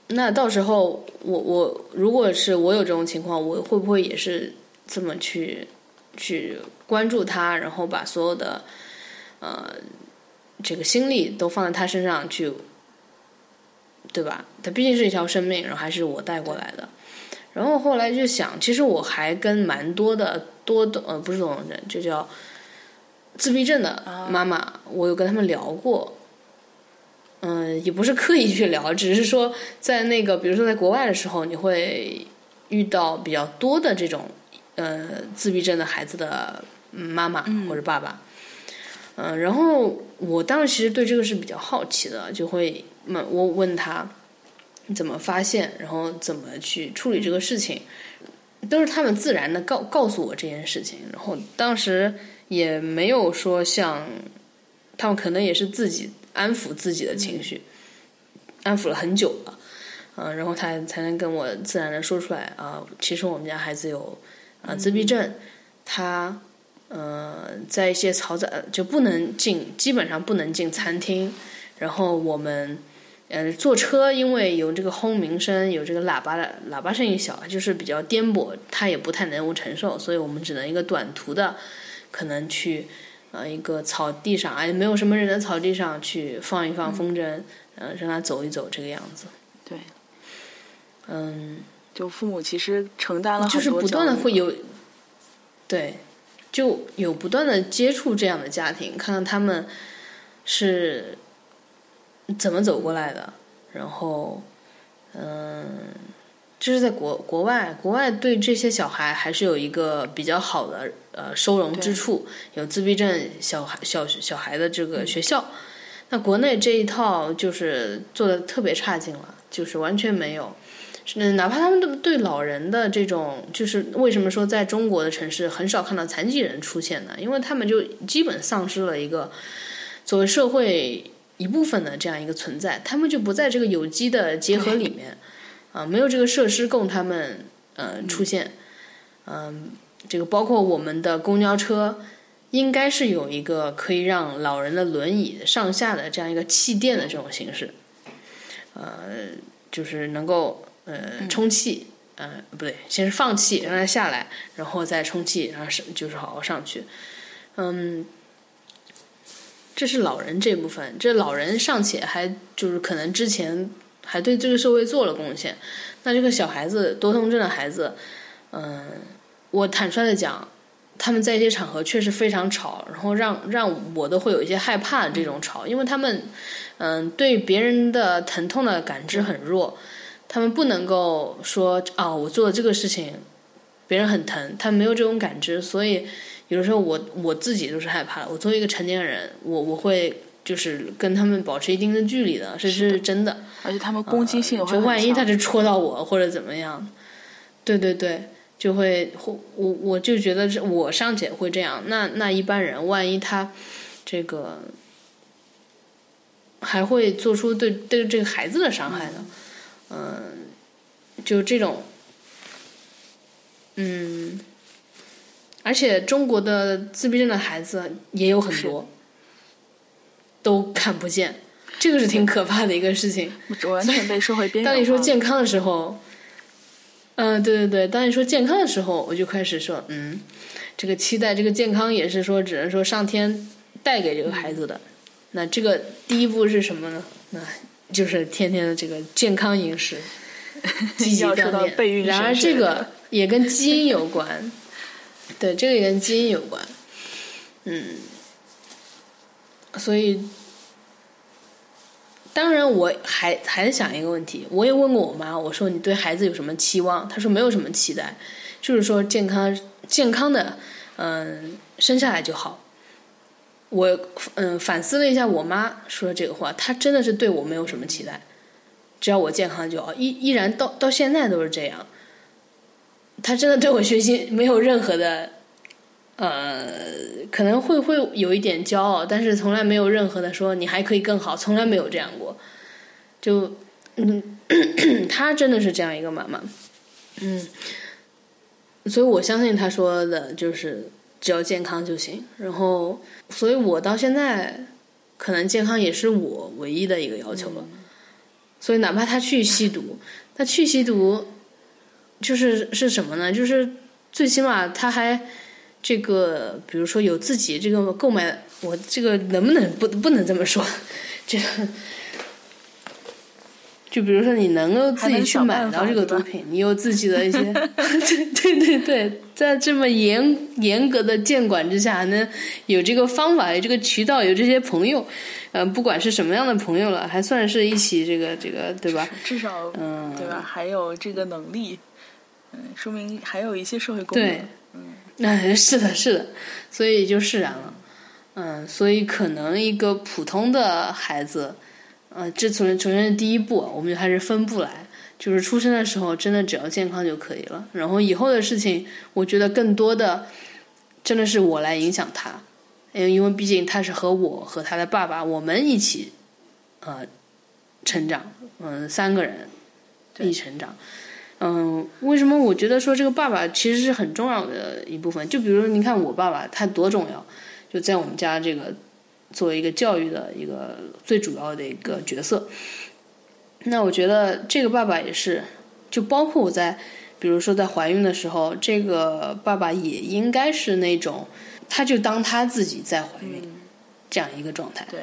那到时候我我如果是我有这种情况，我会不会也是这么去去关注他，然后把所有的呃这个心力都放在他身上去，对吧？他毕竟是一条生命，然后还是我带过来的。然后后来就想，其实我还跟蛮多的多动呃不是多动症，就叫自闭症的妈妈，我有跟他们聊过。嗯，也不是刻意去聊，只是说在那个比如说在国外的时候，你会遇到比较多的这种呃自闭症的孩子的妈妈或者爸爸。嗯，然后我当时其实对这个是比较好奇的，就会问我问他怎么发现，然后怎么去处理这个事情，都是他们自然的告告诉我这件事情。然后当时也没有说像他们可能也是自己安抚自己的情绪，安抚了很久了，嗯，然后他才能跟我自然的说出来啊，其实我们家孩子有啊自闭症，他。呃，在一些嘈杂就不能进，基本上不能进餐厅。然后我们，呃，坐车因为有这个轰鸣声，有这个喇叭的喇叭声音小，就是比较颠簸，他也不太能够承受，所以我们只能一个短途的，可能去呃一个草地上，哎，没有什么人的草地上去放一放风筝，呃，让他走一走这个样子。对，嗯，就父母其实承担了就是不断的会有，对。就有不断的接触这样的家庭，看看他们是怎么走过来的。然后，嗯，这是在国国外，国外对这些小孩还是有一个比较好的呃收容之处，有自闭症小孩小小孩的这个学校。那国内这一套就是做的特别差劲了，就是完全没有。嗯，哪怕他们对对老人的这种，就是为什么说在中国的城市很少看到残疾人出现呢？因为他们就基本丧失了一个作为社会一部分的这样一个存在，他们就不在这个有机的结合里面，啊，没有这个设施供他们呃出现，嗯，这个包括我们的公交车，应该是有一个可以让老人的轮椅上下的这样一个气垫的这种形式，呃，就是能够。呃，充气，呃，不对，先是放气，让它下来，然后再充气，然后是就是好好上去。嗯，这是老人这部分，这老人尚且还就是可能之前还对这个社会做了贡献。那这个小孩子多动症的孩子，嗯，我坦率的讲，他们在一些场合确实非常吵，然后让让我都会有一些害怕的这种吵，因为他们嗯对别人的疼痛的感知很弱。他们不能够说啊，我做的这个事情，别人很疼，他没有这种感知，所以有的时候我我自己都是害怕的。我作为一个成年人，我我会就是跟他们保持一定的距离的，这是真的。而且他们攻击性就万一他就戳到我或者怎么样，对对对，就会我我就觉得是我尚且会这样，那那一般人万一他这个还会做出对对这个孩子的伤害呢？嗯，就这种，嗯，而且中国的自闭症的孩子也有很多，都看不见，这个是挺可怕的一个事情。完全被社会边缘当你说健康的时候，嗯，对对对，当你说健康的时候，我就开始说，嗯，这个期待这个健康也是说，只能说上天带给这个孩子的。那这个第一步是什么呢？那。就是天天的这个健康饮食，积极 <laughs> 锻炼。然而这个也跟基因有关，对，这个也跟基因有关。嗯，所以当然我还还想一个问题，我也问过我妈，我说你对孩子有什么期望？她说没有什么期待，就是说健康健康的，嗯，生下来就好。我嗯反思了一下，我妈说的这个话，她真的是对我没有什么期待，只要我健康就好，依依然到到现在都是这样。她真的对我学习没有任何的，呃，可能会会有一点骄傲，但是从来没有任何的说你还可以更好，从来没有这样过。就嗯，<clears throat> 他真的是这样一个妈妈，嗯，所以我相信他说的就是只要健康就行，然后。所以我到现在，可能健康也是我唯一的一个要求了。所以哪怕他去吸毒，他去吸毒，就是是什么呢？就是最起码他还这个，比如说有自己这个购买，我这个能不能不不能这么说？这个。就比如说，你能够自己去买到这个毒品，你有自己的一些，<laughs> <laughs> 对对对对，在这么严严格的监管之下，能有这个方法、有这个渠道、有这些朋友，嗯，不管是什么样的朋友了，还算是一起这个这个，对吧？至少，嗯，对吧？还有这个能力，嗯，说明还有一些社会功能。对，哎，<laughs> 是的，是的，所以就释然了。嗯，所以可能一个普通的孩子，呃，这从首先是第一步，我们就开始分步来，就是出生的时候真的只要健康就可以了。然后以后的事情，我觉得更多的真的是我来影响他，因因为毕竟他是和我和他的爸爸我们一起呃成长，嗯，三个人一起成长。嗯，为什么我觉得说这个爸爸其实是很重要的一部分？就比如你看我爸爸，他多重要。就在我们家这个作为一个教育的一个最主要的一个角色，那我觉得这个爸爸也是，就包括我在，比如说在怀孕的时候，这个爸爸也应该是那种，他就当他自己在怀孕这样一个状态。对，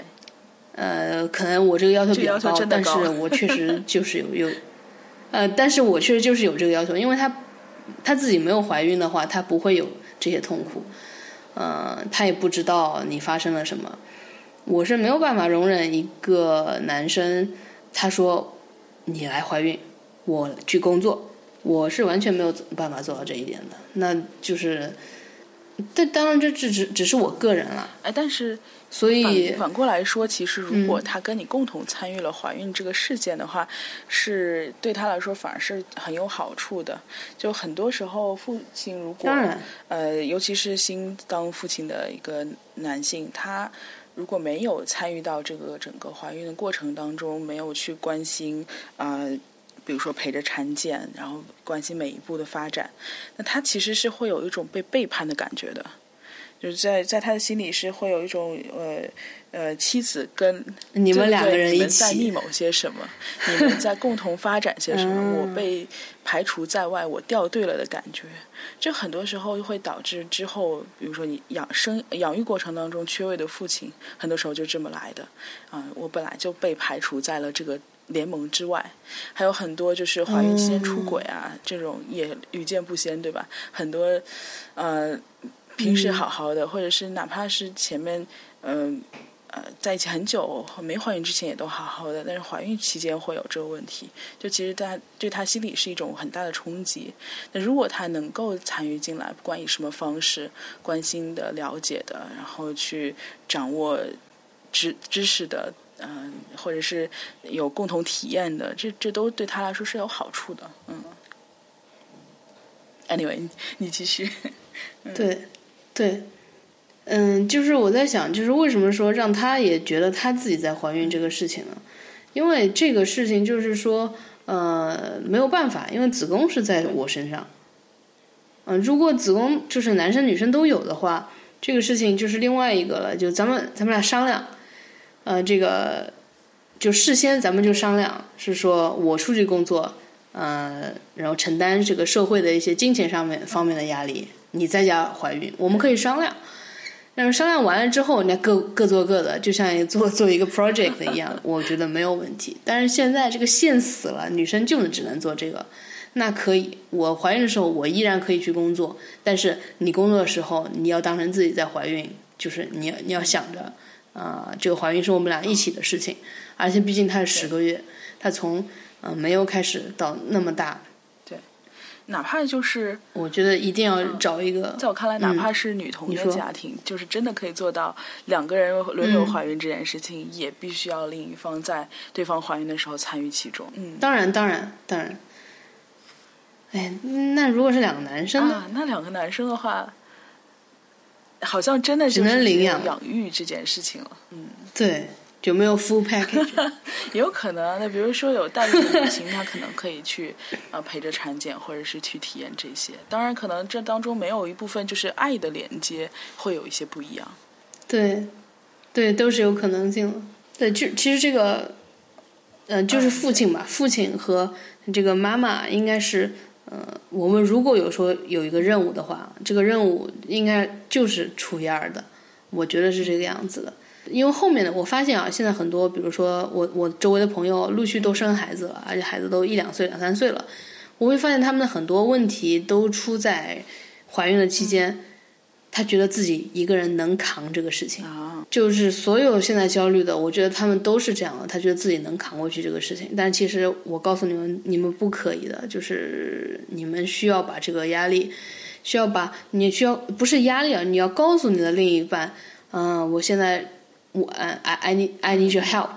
呃，可能我这个要求比较高，<laughs> 但是我确实就是有有，呃，但是我确实就是有这个要求，因为他他自己没有怀孕的话，他不会有这些痛苦。嗯，他也不知道你发生了什么。我是没有办法容忍一个男生，他说你来怀孕，我去工作，我是完全没有办法做到这一点的。那就是，但当然这只只只是我个人了。哎，但是。所以反过来说，其实如果他跟你共同参与了怀孕这个事件的话，是对他来说反而是很有好处的。就很多时候，父亲如果呃，尤其是新当父亲的一个男性，他如果没有参与到这个整个怀孕的过程当中，没有去关心啊，比如说陪着产检，然后关心每一步的发展，那他其实是会有一种被背叛的感觉的。就是在在他的心里是会有一种呃呃妻子跟你们两个人一起在密谋些什么，你们在 <laughs> 共同发展些什么，我被排除在外，我掉队了的感觉。这很多时候会导致之后，比如说你养生养育过程当中缺位的父亲，很多时候就这么来的。啊，我本来就被排除在了这个联盟之外。还有很多就是怀孕期间出轨啊，这种也屡见不鲜，对吧？很多呃。平时好好的，或者是哪怕是前面，嗯呃在一起很久，没怀孕之前也都好好的，但是怀孕期间会有这个问题，就其实他对他心里是一种很大的冲击。那如果他能够参与进来，不管以什么方式，关心的、了解的，然后去掌握知知识的，嗯，或者是有共同体验的，这这都对他来说是有好处的。嗯，Anyway，你继续。<laughs> 对。对，嗯，就是我在想，就是为什么说让他也觉得他自己在怀孕这个事情呢？因为这个事情就是说，呃，没有办法，因为子宫是在我身上。嗯，如果子宫就是男生女生都有的话，这个事情就是另外一个了。就咱们咱们俩商量，呃，这个就事先咱们就商量，是说我出去工作，呃，然后承担这个社会的一些金钱上面方面的压力。你在家怀孕，我们可以商量。但是商量完了之后，那各各做各的，就像做 <laughs> 做一个 project 一样，我觉得没有问题。但是现在这个线死了，女生就只能做这个，那可以。我怀孕的时候，我依然可以去工作。但是你工作的时候，你要当成自己在怀孕，就是你你要想着，啊，这个怀孕是我们俩一起的事情。而且毕竟她是十个月，她从嗯没有开始到那么大。哪怕就是，我觉得一定要找一个。在我看来，哪怕是女同的家庭，就是真的可以做到两个人轮流怀孕这件事情，也必须要另一方在对方怀孕的时候参与其中。嗯，当然，当然，当然。哎，那如果是两个男生呢？那两个男生的话，好像真的只能领养养育这件事情了。嗯，对。有没有 full package？<laughs> 有可能，那比如说有代孕母亲，她可能可以去 <laughs> 呃陪着产检，或者是去体验这些。当然，可能这当中没有一部分就是爱的连接，会有一些不一样。对，对，都是有可能性的。对，就其实这个，嗯，就是父亲吧，父亲和这个妈妈应该是，呃，我们如果有说有一个任务的话，这个任务应该就是除以二的，我觉得是这个样子的。因为后面的我发现啊，现在很多，比如说我我周围的朋友陆续都生孩子了，而且孩子都一两岁、两三岁了，我会发现他们的很多问题都出在怀孕的期间，他觉得自己一个人能扛这个事情，就是所有现在焦虑的，我觉得他们都是这样的，他觉得自己能扛过去这个事情，但其实我告诉你们，你们不可以的，就是你们需要把这个压力需要把你需要不是压力啊，你要告诉你的另一半，嗯，我现在我 I I need I need your help，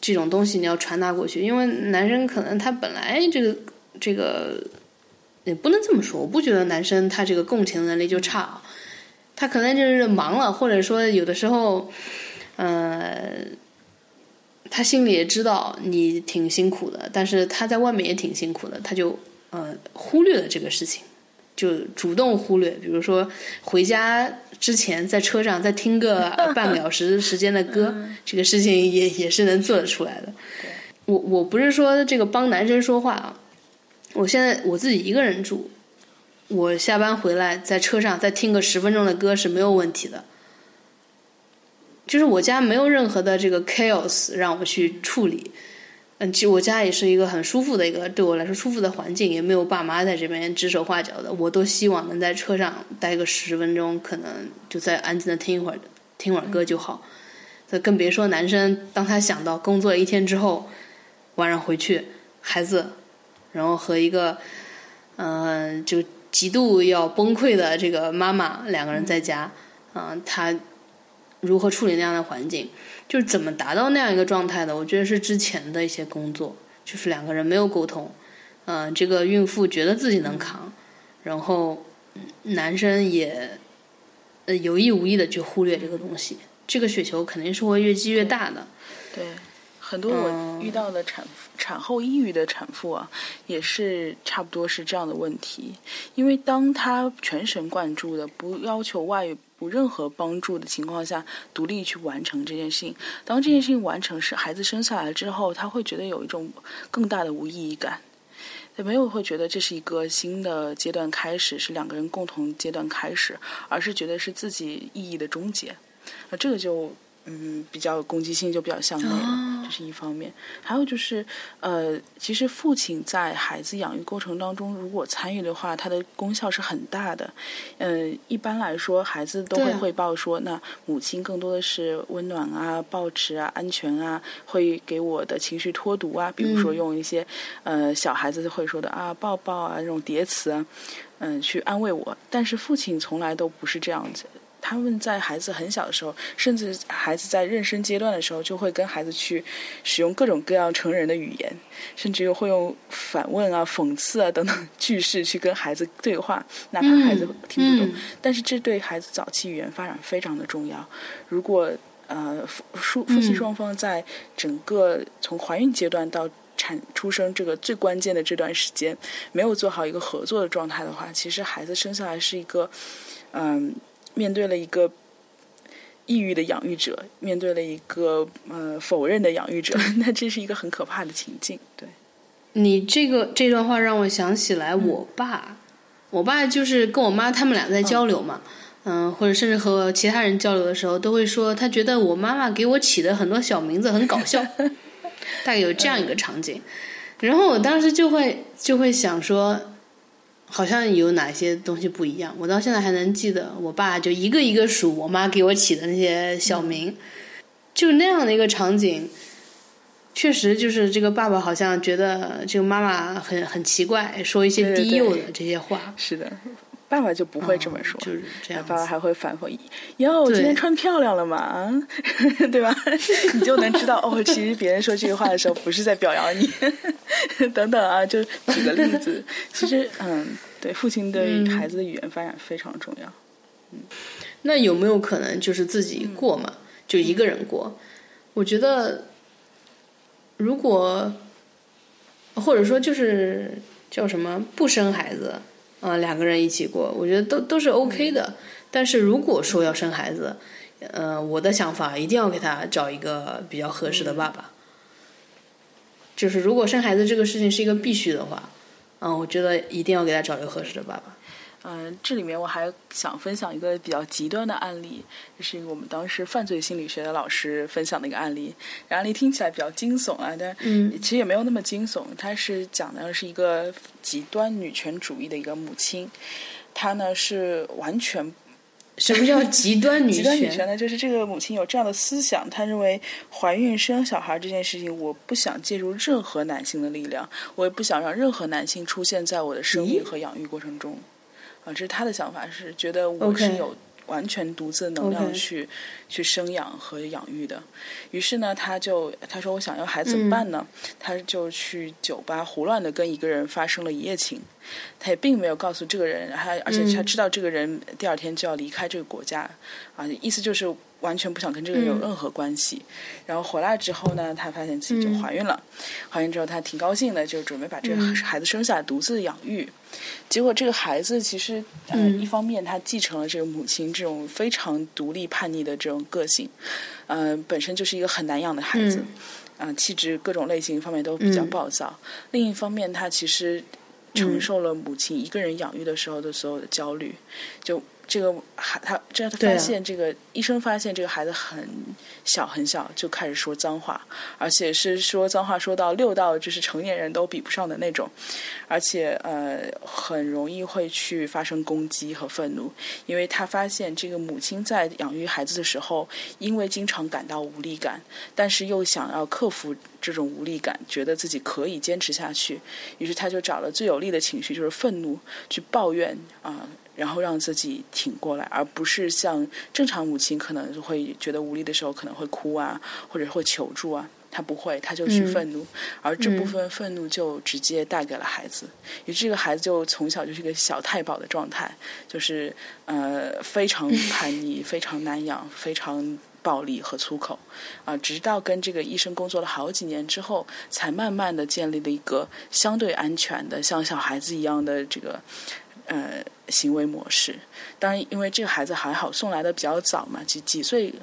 这种东西你要传达过去，因为男生可能他本来这个这个也不能这么说，我不觉得男生他这个共情能力就差，他可能就是忙了，或者说有的时候，呃，他心里也知道你挺辛苦的，但是他在外面也挺辛苦的，他就呃忽略了这个事情。就主动忽略，比如说回家之前在车上再听个 <laughs> 半个小时时间的歌，这个事情也也是能做得出来的。我我不是说这个帮男生说话啊，我现在我自己一个人住，我下班回来在车上再听个十分钟的歌是没有问题的。就是我家没有任何的这个 chaos 让我去处理。嗯，其实我家也是一个很舒服的一个对我来说舒服的环境，也没有爸妈在这边指手画脚的。我都希望能在车上待个十分钟，可能就在安静的听一会儿，听会儿歌就好。这更别说男生，当他想到工作一天之后，晚上回去，孩子，然后和一个嗯就极度要崩溃的这个妈妈两个人在家，嗯，他如何处理那样的环境？就是怎么达到那样一个状态的？我觉得是之前的一些工作，就是两个人没有沟通，嗯，这个孕妇觉得自己能扛，然后男生也呃有意无意的去忽略这个东西，这个雪球肯定是会越积越大的。对，很多我遇到的产产后抑郁的产妇啊，也是差不多是这样的问题，因为当她全神贯注的不要求外。无任何帮助的情况下，独立去完成这件事情。当这件事情完成，是孩子生下来之后，他会觉得有一种更大的无意义感。他没有会觉得这是一个新的阶段开始，是两个人共同阶段开始，而是觉得是自己意义的终结。那这个就。嗯，比较攻击性就比较向内了，这是一方面。还有就是，呃，其实父亲在孩子养育过程当中，如果参与的话，他的功效是很大的。嗯，一般来说，孩子都会汇报说，那母亲更多的是温暖啊、抱持啊、安全啊，会给我的情绪脱毒啊。比如说用一些，呃，小孩子会说的啊，抱抱啊，这种叠词啊，嗯，去安慰我。但是父亲从来都不是这样子。他们在孩子很小的时候，甚至孩子在妊娠阶段的时候，就会跟孩子去使用各种各样成人的语言，甚至又会用反问啊、讽刺啊等等句式去跟孩子对话，哪怕孩子听不懂。但是这对孩子早期语言发展非常的重要。如果呃夫夫夫妻双方在整个从怀孕阶段到产出生这个最关键的这段时间，没有做好一个合作的状态的话，其实孩子生下来是一个嗯。面对了一个抑郁的养育者，面对了一个呃否认的养育者，<laughs> 那这是一个很可怕的情境。对，你这个这段话让我想起来，我爸，我爸就是跟我妈他们俩在交流嘛，嗯，或者甚至和其他人交流的时候，都会说他觉得我妈妈给我起的很多小名字很搞笑，<laughs> 大概有这样一个场景。然后我当时就会就会想说。好像有哪些东西不一样，我到现在还能记得，我爸就一个一个数我妈给我起的那些小名，就那样的一个场景，确实就是这个爸爸好像觉得这个妈妈很很奇怪，说一些低幼的这些话。是的。爸爸就不会这么说，就是这样。爸爸还会反复：“哟，我今天穿漂亮了嘛？<laughs> 对吧？”你就能知道哦，其实别人说这句话的时候不是在表扬你，<laughs> 等等啊。就举个例子，其实嗯，对，父亲对孩子的语言发展非常重要。嗯，那有没有可能就是自己过嘛？就一个人过？我觉得，如果或者说就是叫什么不生孩子。啊，两个人一起过，我觉得都都是 OK 的。但是如果说要生孩子，呃，我的想法一定要给他找一个比较合适的爸爸。就是如果生孩子这个事情是一个必须的话，嗯，我觉得一定要给他找一个合适的爸爸。嗯，这里面我还想分享一个比较极端的案例，就是我们当时犯罪心理学的老师分享的一个案例。案例听起来比较惊悚啊，但其实也没有那么惊悚。他是讲的是一个极端女权主义的一个母亲，她呢是完全什么叫极端 <laughs> 女极端女权呢？就是这个母亲有这样的思想，她认为怀孕生小孩这件事情，我不想介入任何男性的力量，我也不想让任何男性出现在我的生命和养育过程中。啊，这是他的想法，是觉得我是有完全独自能量去去生养和养育的。于是呢，他就他说我想要孩子怎么办呢？他就去酒吧胡乱的跟一个人发生了一夜情，他也并没有告诉这个人，他而且他知道这个人第二天就要离开这个国家，啊，意思就是。完全不想跟这个人有任何关系，然后回来之后呢，她发现自己就怀孕了。怀孕之后，她挺高兴的，就准备把这个孩子生下来独自养育。结果这个孩子其实，嗯，一方面他继承了这个母亲这种非常独立叛逆的这种个性，嗯，本身就是一个很难养的孩子，嗯，气质各种类型方面都比较暴躁。另一方面，他其实承受了母亲一个人养育的时候的所有的焦虑，就。这个孩他这他发现这个医生发现这个孩子很小很小就开始说脏话，而且是说脏话说到六到就是成年人都比不上的那种，而且呃很容易会去发生攻击和愤怒，因为他发现这个母亲在养育孩子的时候，因为经常感到无力感，但是又想要克服这种无力感，觉得自己可以坚持下去，于是他就找了最有力的情绪就是愤怒去抱怨啊。然后让自己挺过来，而不是像正常母亲可能会觉得无力的时候可能会哭啊，或者会求助啊，他不会，他就去愤怒，而这部分愤怒就直接带给了孩子，于是这个孩子就从小就是一个小太保的状态，就是呃非常叛逆、非常难养、非常暴力和粗口啊，直到跟这个医生工作了好几年之后，才慢慢的建立了一个相对安全的像小孩子一样的这个。呃，行为模式。当然，因为这个孩子还好，送来的比较早嘛，几几岁，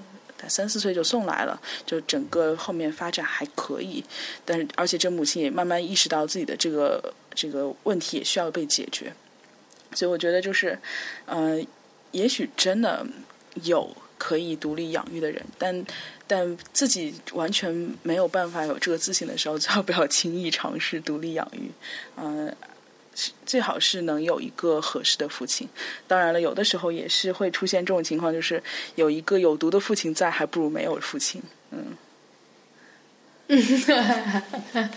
三四岁就送来了，就整个后面发展还可以。但是，而且这母亲也慢慢意识到自己的这个这个问题也需要被解决。所以，我觉得就是，呃，也许真的有可以独立养育的人，但但自己完全没有办法有这个自信的时候，最好不要轻易尝试独立养育。嗯。最好是能有一个合适的父亲。当然了，有的时候也是会出现这种情况，就是有一个有毒的父亲在，还不如没有父亲。嗯，<laughs>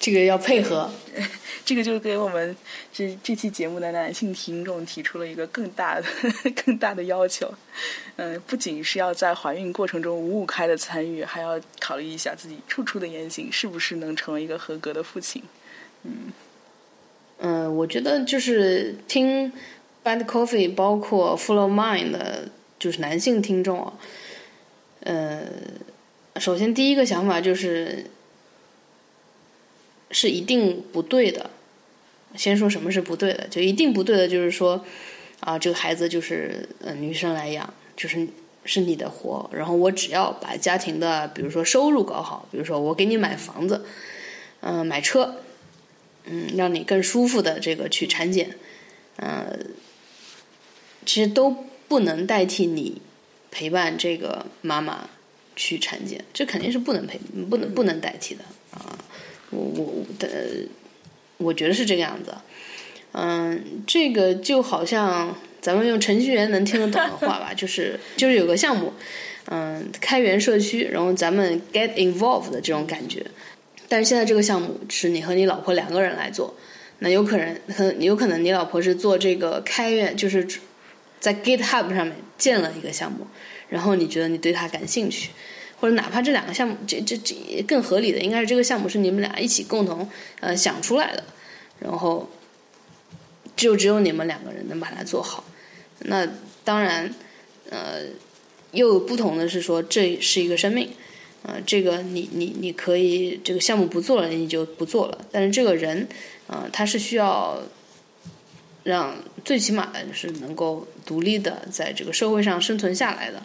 这个要配合。<laughs> 这个就给我们这这期节目的男性听众提出了一个更大的、<laughs> 更大的要求。嗯，不仅是要在怀孕过程中五五开的参与，还要考虑一下自己处处的言行是不是能成为一个合格的父亲。嗯，嗯，我觉得就是听 Bad Coffee，包括 Full of Mind 的，就是男性听众啊。呃，首先第一个想法就是是一定不对的。先说什么是不对的，就一定不对的，就是说啊，这个孩子就是呃女生来养，就是是你的活，然后我只要把家庭的，比如说收入搞好，比如说我给你买房子，嗯，买车。嗯，让你更舒服的这个去产检，呃，其实都不能代替你陪伴这个妈妈去产检，这肯定是不能陪，不能不能代替的啊！我我的，我觉得是这个样子。嗯，这个就好像咱们用程序员能听得懂的话吧，<laughs> 就是就是有个项目，嗯，开源社区，然后咱们 get involved 的这种感觉。但是现在这个项目是你和你老婆两个人来做，那有可能，可有可能你老婆是做这个开源，就是在 GitHub 上面建了一个项目，然后你觉得你对它感兴趣，或者哪怕这两个项目，这这这更合理的应该是这个项目是你们俩一起共同呃想出来的，然后就只有你们两个人能把它做好。那当然，呃，又有不同的是说这是一个生命。呃，这个你你你可以这个项目不做了，你就不做了。但是这个人，呃，他是需要让最起码的是能够独立的在这个社会上生存下来的。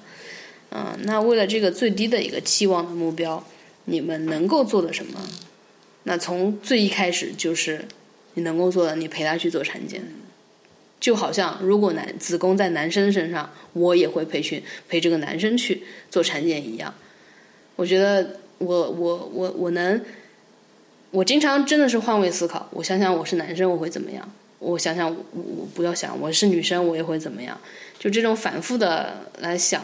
嗯，那为了这个最低的一个期望的目标，你们能够做的什么？那从最一开始就是你能够做的，你陪他去做产检，就好像如果男子宫在男生身上，我也会培训陪这个男生去做产检一样。我觉得我我我我能，我经常真的是换位思考。我想想，我是男生我会怎么样？我想想，我我不要想我是女生我也会怎么样？就这种反复的来想，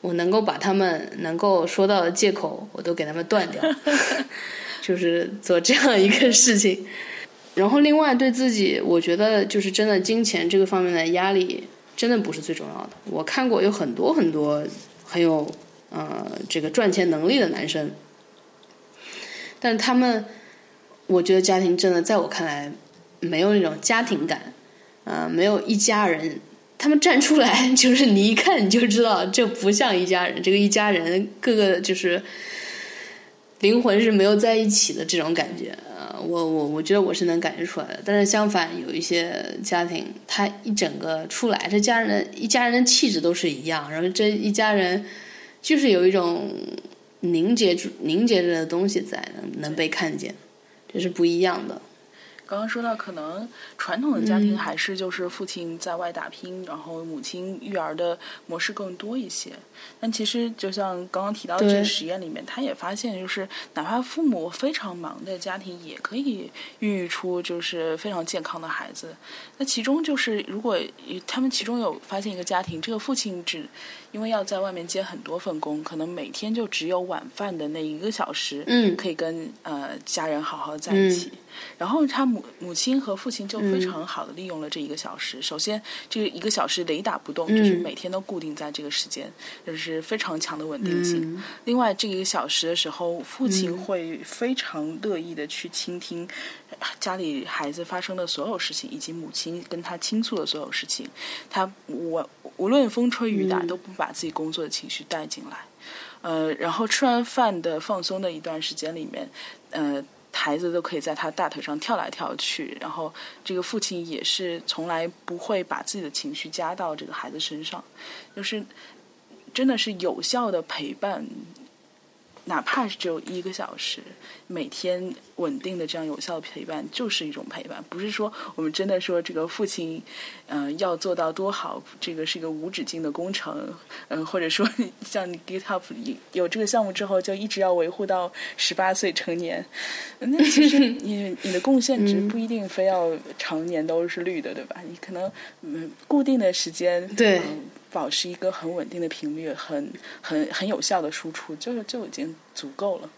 我能够把他们能够说到的借口，我都给他们断掉，<laughs> 就是做这样一个事情。然后另外对自己，我觉得就是真的金钱这个方面的压力，真的不是最重要的。我看过有很多很多很有呃这个赚钱能力的男生，但他们，我觉得家庭真的在我看来没有那种家庭感，啊，没有一家人。他们站出来，<laughs> 就是你一看你就知道，这不像一家人。这个一家人，各个就是灵魂是没有在一起的这种感觉。呃，我我我觉得我是能感觉出来的。但是相反，有一些家庭，他一整个出来，这家人一家人的气质都是一样，然后这一家人就是有一种凝结住、凝结着的东西在，能能被看见，这是不一样的。刚刚说到，可能传统的家庭还是就是父亲在外打拼，然后母亲育儿的模式更多一些。但其实就像刚刚提到的这个实验里面，他也发现，就是哪怕父母非常忙的家庭，也可以孕育出就是非常健康的孩子。那其中就是，如果他们其中有发现一个家庭，这个父亲只因为要在外面接很多份工，可能每天就只有晚饭的那一个小时，嗯，可以跟呃家人好好在一起。然后他母母亲和父亲就非常好的利用了这一个小时。首先，这个一个小时雷打不动，就是每天都固定在这个时间，就是非常强的稳定性。另外，这一个小时的时候，父亲会非常乐意的去倾听家里孩子发生的所有事情，以及母亲跟他倾诉的所有事情。他我无论风吹雨打，都不把自己工作的情绪带进来。呃，然后吃完饭的放松的一段时间里面，呃。孩子都可以在他大腿上跳来跳去，然后这个父亲也是从来不会把自己的情绪加到这个孩子身上，就是真的是有效的陪伴。哪怕是只有一个小时，每天稳定的这样有效的陪伴，就是一种陪伴。不是说我们真的说这个父亲，嗯，要做到多好，这个是一个无止境的工程，嗯，或者说 <laughs> 像你 GitHub 有这个项目之后，就一直要维护到十八岁成年。那其实你你的贡献值不一定非要常年都是绿的，对吧？你可能嗯固定的时间对。保持一个很稳定的频率，很很很有效的输出，就就已经足够了。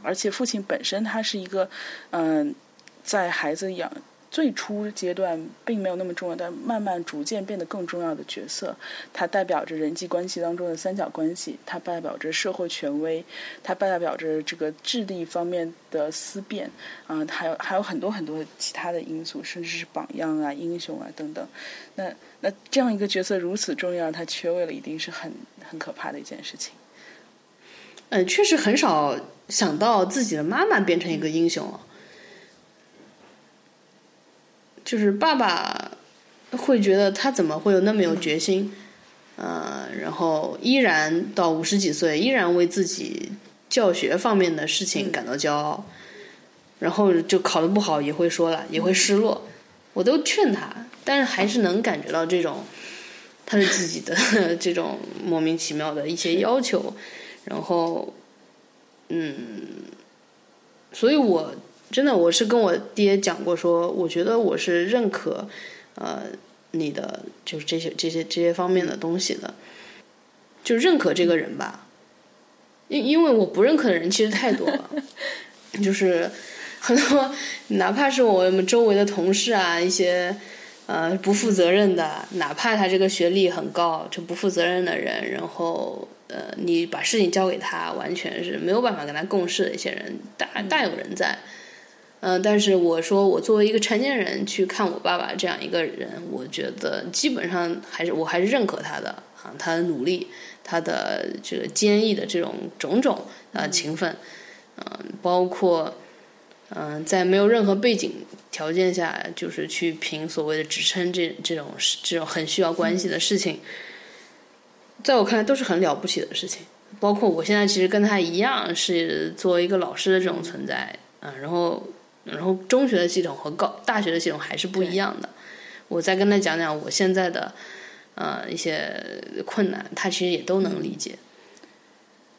而且父亲本身他是一个，嗯，在孩子养。最初阶段并没有那么重要，但慢慢逐渐变得更重要的角色。它代表着人际关系当中的三角关系，它代表着社会权威，它代表着这个智力方面的思辨，啊，还有还有很多很多其他的因素，甚至是榜样啊、英雄啊等等。那那这样一个角色如此重要，它缺位了，一定是很很可怕的一件事情。嗯，确实很少想到自己的妈妈变成一个英雄。就是爸爸会觉得他怎么会有那么有决心，呃，然后依然到五十几岁，依然为自己教学方面的事情感到骄傲，然后就考得不好也会说了，也会失落，我都劝他，但是还是能感觉到这种他对自己的 <laughs> 这种莫名其妙的一些要求，然后，嗯，所以我。真的，我是跟我爹讲过，说我觉得我是认可，呃，你的就是这些这些这些方面的东西的，就认可这个人吧。因因为我不认可的人其实太多了，<laughs> 就是很多，哪怕是我们周围的同事啊，一些呃不负责任的，哪怕他这个学历很高，这不负责任的人，然后呃，你把事情交给他，完全是没有办法跟他共事的一些人，大大有人在。嗯，嗯但是我说，我作为一个成年人去看我爸爸这样一个人，我觉得基本上还是我还是认可他的啊，他的努力，他的这个坚毅的这种种种啊勤奋，嗯，包括嗯在没有任何背景条件下，就是去凭所谓的职称这这种这种很需要关系的事情，在我看来都是很了不起的事情。包括我现在其实跟他一样，是作为一个老师的这种存在啊，然后。然后中学的系统和高大学的系统还是不一样的。我再跟他讲讲我现在的呃一些困难，他其实也都能理解。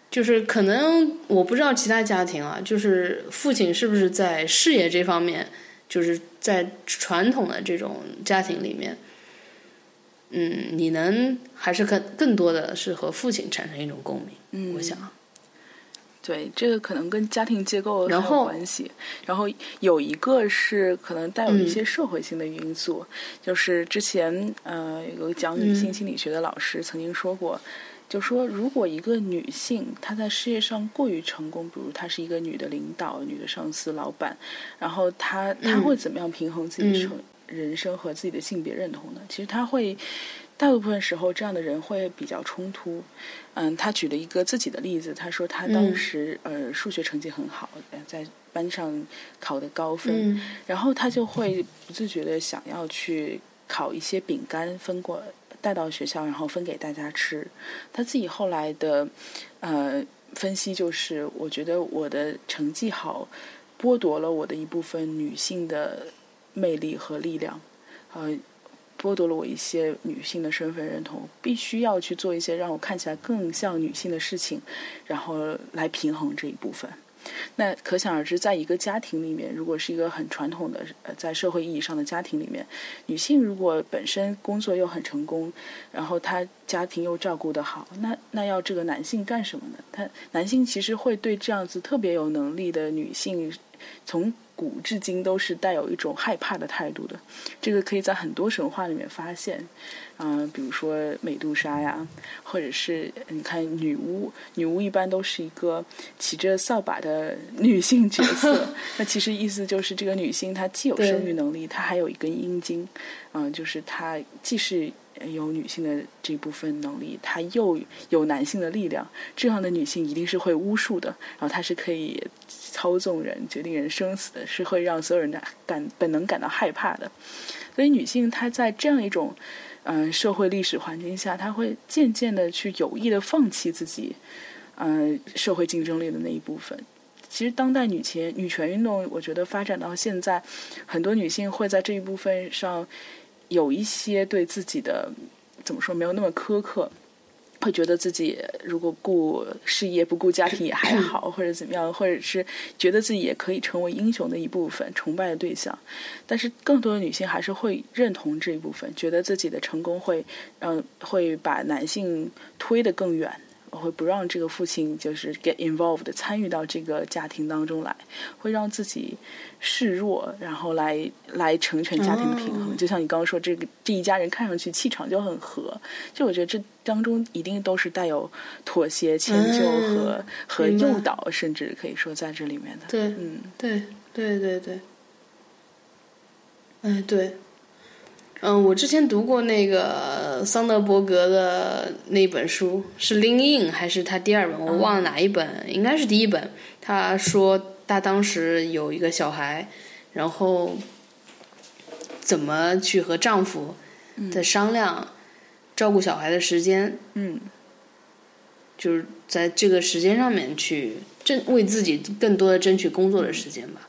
就是可能我不知道其他家庭啊，就是父亲是不是在事业这方面，就是在传统的这种家庭里面，嗯，你能还是更更多的是和父亲产生一种共鸣。嗯，我想。对，这个可能跟家庭结构然后关系。然后有一个是可能带有一些社会性的因素，就是之前呃有个讲女性心理学的老师曾经说过，就说如果一个女性她在事业上过于成功，比如她是一个女的领导、女的上司、老板，然后她她会怎么样平衡自己成人生和自己的性别认同呢？其实她会。大部分时候，这样的人会比较冲突。嗯，他举了一个自己的例子，他说他当时呃数学成绩很好，在班上考的高分，然后他就会不自觉的想要去烤一些饼干分过带到学校，然后分给大家吃。他自己后来的呃分析就是，我觉得我的成绩好，剥夺了我的一部分女性的魅力和力量，呃。剥夺了我一些女性的身份认同，必须要去做一些让我看起来更像女性的事情，然后来平衡这一部分。那可想而知，在一个家庭里面，如果是一个很传统的呃，在社会意义上的家庭里面，女性如果本身工作又很成功，然后她家庭又照顾得好，那那要这个男性干什么呢？他男性其实会对这样子特别有能力的女性，从。古至今都是带有一种害怕的态度的，这个可以在很多神话里面发现，嗯，比如说美杜莎呀，或者是你看女巫，女巫一般都是一个骑着扫把的女性角色，<laughs> 那其实意思就是这个女性她既有生育能力，她还有一根阴茎，嗯，就是她既是。有女性的这部分能力，她又有男性的力量，这样的女性一定是会巫术的，然后她是可以操纵人、决定人生死的，是会让所有人的感本能感到害怕的。所以，女性她在这样一种嗯社会历史环境下，她会渐渐的去有意的放弃自己嗯社会竞争力的那一部分。其实，当代女权女权运动，我觉得发展到现在，很多女性会在这一部分上。有一些对自己的怎么说没有那么苛刻，会觉得自己如果顾事业不顾家庭也还好，或者怎么样，或者是觉得自己也可以成为英雄的一部分，崇拜的对象。但是更多的女性还是会认同这一部分，觉得自己的成功会让会把男性推得更远。会不让这个父亲就是 get involved 参与到这个家庭当中来，会让自己示弱，然后来来成全家庭的平衡。就像你刚刚说，这个这一家人看上去气场就很和，就我觉得这当中一定都是带有妥协、迁就和和诱导，甚至可以说在这里面的。对，嗯，对，对对对，嗯，对。嗯，我之前读过那个桑德伯格的那本书，是《Lean In》还是他第二本？我忘了哪一本，应该是第一本。他说他当时有一个小孩，然后怎么去和丈夫在商量照顾小孩的时间，嗯，就是在这个时间上面去争为自己更多的争取工作的时间吧。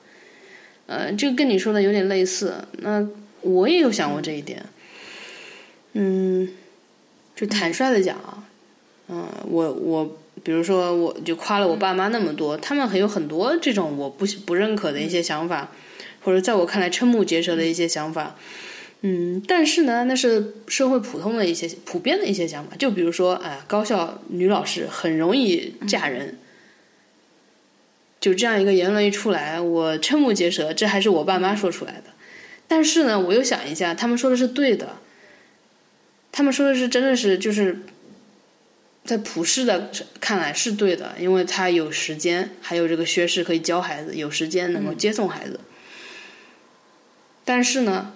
呃，这个跟你说的有点类似，那。我也有想过这一点，嗯，就坦率的讲啊，嗯，我我比如说，我就夸了我爸妈那么多，他们还有很多这种我不不认可的一些想法，或者在我看来瞠目结舌的一些想法，嗯，但是呢，那是社会普通的一些普遍的一些想法，就比如说，哎，高校女老师很容易嫁人，就这样一个言论一出来，我瞠目结舌，这还是我爸妈说出来的。但是呢，我又想一下，他们说的是对的。他们说的是真的是就是在普世的看来是对的，因为他有时间，还有这个学识可以教孩子，有时间能够接送孩子。但是呢，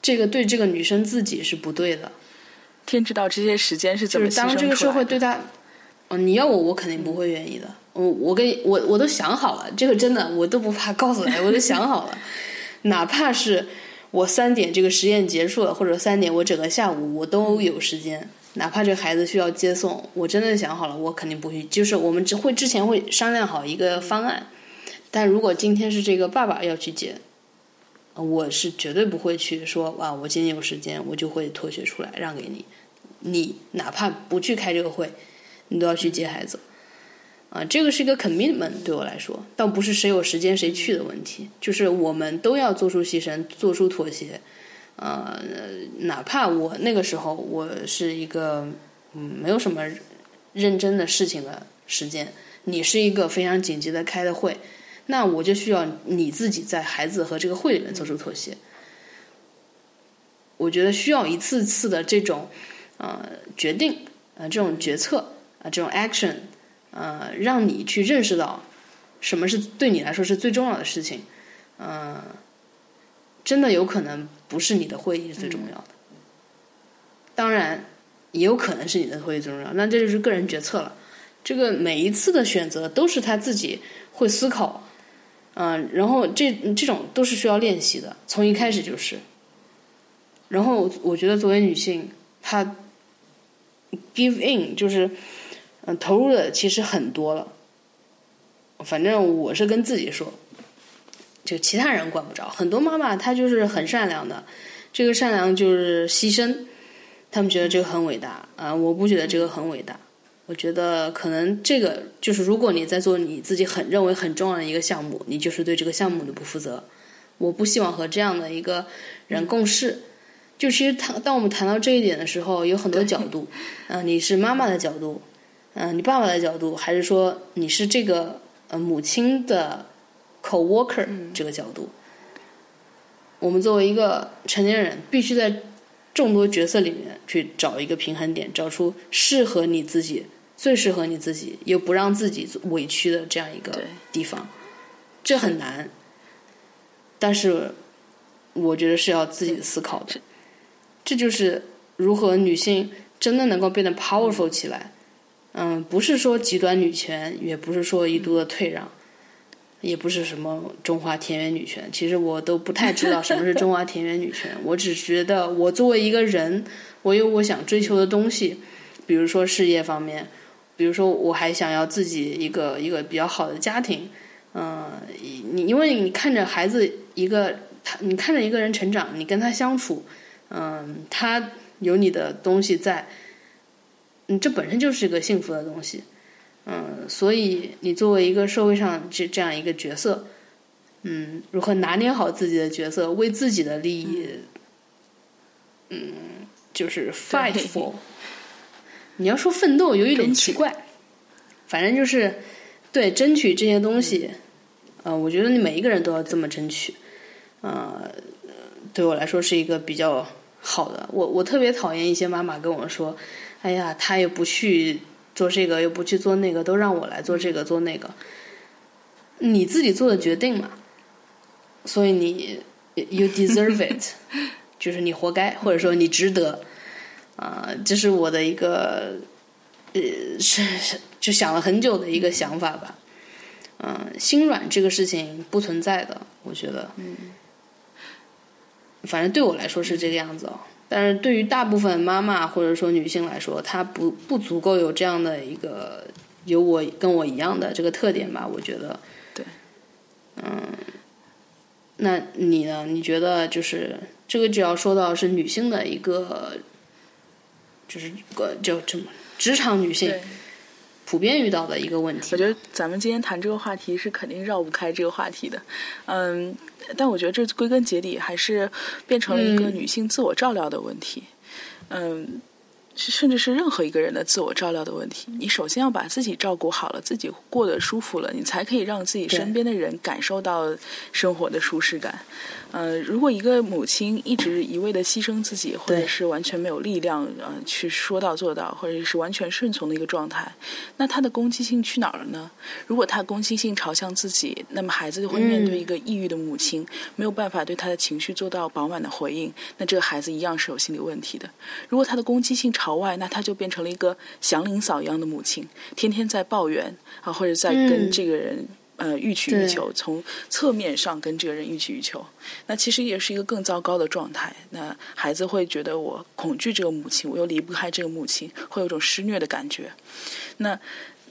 这个对这个女生自己是不对的。天知道这些时间是怎么就是当这个社会对他，哦，你要我，我肯定不会愿意的。我我跟我我都想好了，这个真的我都不怕告诉你，我都想好了。哪怕是我三点这个实验结束了，或者三点我整个下午我都有时间，哪怕这孩子需要接送，我真的想好了，我肯定不去。就是我们只会之前会商量好一个方案，但如果今天是这个爸爸要去接，我是绝对不会去说哇，我今天有时间，我就会脱学出来让给你。你哪怕不去开这个会，你都要去接孩子。啊，这个是一个 commitment 对我来说，倒不是谁有时间谁去的问题，就是我们都要做出牺牲，做出妥协。呃，哪怕我那个时候我是一个嗯没有什么认真的事情的时间，你是一个非常紧急的开的会，那我就需要你自己在孩子和这个会里面做出妥协。我觉得需要一次次的这种呃决定呃这种决策啊这种 action 呃让你去认识到什么是对你来说是最重要的事情，嗯，真的有可能不是你的会议是最重要的，当然也有可能是你的会议最重要，那这就是个人决策了。这个每一次的选择都是他自己会思考，嗯，然后这这种都是需要练习的，从一开始就是。然后我觉得作为女性，她 give in 就是嗯投入的其实很多了。反正我是跟自己说，就其他人管不着。很多妈妈她就是很善良的，这个善良就是牺牲，他们觉得这个很伟大啊！我不觉得这个很伟大。我觉得可能这个就是，如果你在做你自己很认为很重要的一个项目，你就是对这个项目的不负责。我不希望和这样的一个人共事。就其实谈当我们谈到这一点的时候，有很多角度。嗯，你是妈妈的角度，嗯，你爸爸的角度，还是说你是这个？呃，母亲的 co-worker 这个角度，我们作为一个成年人，必须在众多角色里面去找一个平衡点，找出适合你自己、最适合你自己又不让自己委屈的这样一个地方。这很难，但是我觉得是要自己思考的。这就是如何女性真的能够变得 powerful 起来。嗯，嗯不是说极端女权，也不是说一度的退让，也不是什么中华田园女权。其实我都不太知道什么是中华田园女权。我只觉得，我作为一个人，我有我想追求的东西，比如说事业方面，比如说我还想要自己一个一个比较好的家庭。嗯，你因为你看着孩子一个他，你看着一个人成长，你跟他相处，嗯，他有你的东西在。嗯，这本身就是一个幸福的东西，嗯，所以你作为一个社会上这这样一个角色，嗯，如何拿捏好自己的角色，为自己的利益，嗯，就是 fight for。<laughs> 你要说奋斗有一点奇怪，反正就是对争取这些东西，呃，我觉得你每一个人都要这么争取，呃，对我来说是一个比较好的。我我特别讨厌一些妈妈跟我说。哎呀，他也不去做这个，又不去做那个，都让我来做这个做那个。你自己做的决定嘛，所以你 you deserve <laughs> it，就是你活该，或者说你值得。啊，这是我的一个呃，是就想了很久的一个想法吧。嗯，心软这个事情不存在的，我觉得。嗯。反正对我来说是这个样子哦。但是对于大部分妈妈或者说女性来说，她不不足够有这样的一个有我跟我一样的这个特点吧？我觉得，对，嗯，那你呢？你觉得就是这个，只要说到是女性的一个，就是个就这么职场女性。普遍遇到的一个问题，我觉得咱们今天谈这个话题是肯定绕不开这个话题的，嗯，但我觉得这归根结底还是变成了一个女性自我照料的问题，嗯。甚至是任何一个人的自我照料的问题，你首先要把自己照顾好了，自己过得舒服了，你才可以让自己身边的人感受到生活的舒适感。呃，如果一个母亲一直一味的牺牲自己，或者是完全没有力量呃去说到做到，或者是完全顺从的一个状态，那她的攻击性去哪儿了呢？如果她攻击性朝向自己，那么孩子就会面对一个抑郁的母亲，没有办法对他的情绪做到饱满的回应，那这个孩子一样是有心理问题的。如果他的攻击性朝朝外，那他就变成了一个祥林嫂一样的母亲，天天在抱怨啊，或者在跟这个人呃欲取欲求，从侧面上跟这个人欲取欲求。那其实也是一个更糟糕的状态。那孩子会觉得我恐惧这个母亲，我又离不开这个母亲，会有种施虐的感觉。那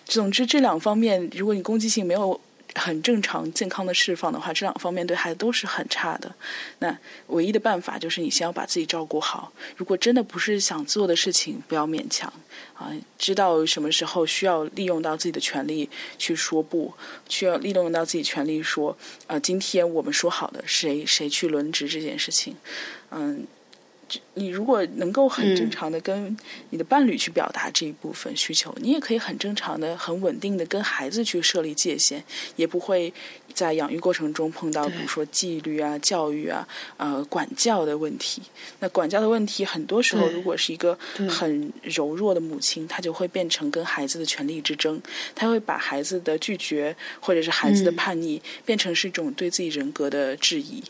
总之这两方面，如果你攻击性没有。很正常、健康的释放的话，这两方面对孩子都是很差的。那唯一的办法就是你先要把自己照顾好。如果真的不是想做的事情，不要勉强啊。知道什么时候需要利用到自己的权利去说不，需要利用到自己权利说啊。今天我们说好的谁谁去轮值这件事情，嗯，你如果能够很正常的跟你的伴侣去表达这一部分需求，你也可以很正常的、很稳定的跟孩子去设立界限，也不会在养育过程中碰到比如说纪律啊、教育啊、呃管教的问题。那管教的问题，很多时候如果是一个很柔弱的母亲，她就会变成跟孩子的权力之争，她会把孩子的拒绝或者是孩子的叛逆变成是一种对自己人格的质疑。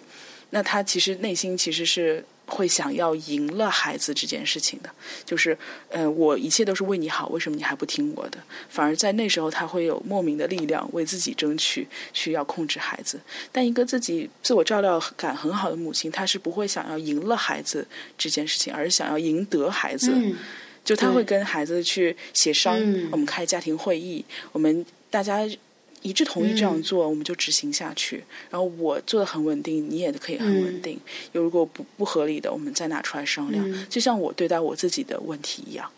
那她其实内心其实是。会想要赢了孩子这件事情的，就是，呃，我一切都是为你好，为什么你还不听我的？反而在那时候，他会有莫名的力量为自己争取，需要控制孩子。但一个自己自我照料感很好的母亲，她是不会想要赢了孩子这件事情，而是想要赢得孩子。就他会跟孩子去协商，我们开家庭会议，我们大家。一致同意这样做，我们就执行下去。然后我做的很稳定，你也可以很稳定。有如果不不合理的，我们再拿出来商量。就像我对待我自己的问题一样。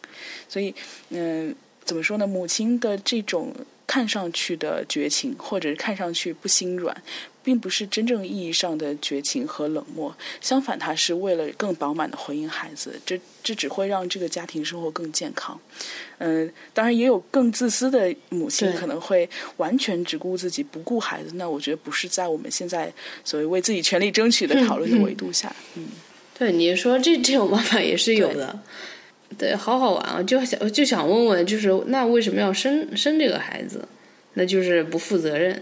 所以，嗯，怎么说呢？母亲的这种看上去的绝情，或者是看上去不心软。并不是真正意义上的绝情和冷漠，相反，他是为了更饱满的回应孩子，这这只会让这个家庭生活更健康。嗯，当然也有更自私的母亲，可能会完全只顾自己，不顾孩子。那我觉得不是在我们现在所谓为自己权利争取的讨论的维度下。嗯，对，你说这这种办法也是有的。对，好好玩啊！就想就想问问，就是那为什么要生生这个孩子？那就是不负责任。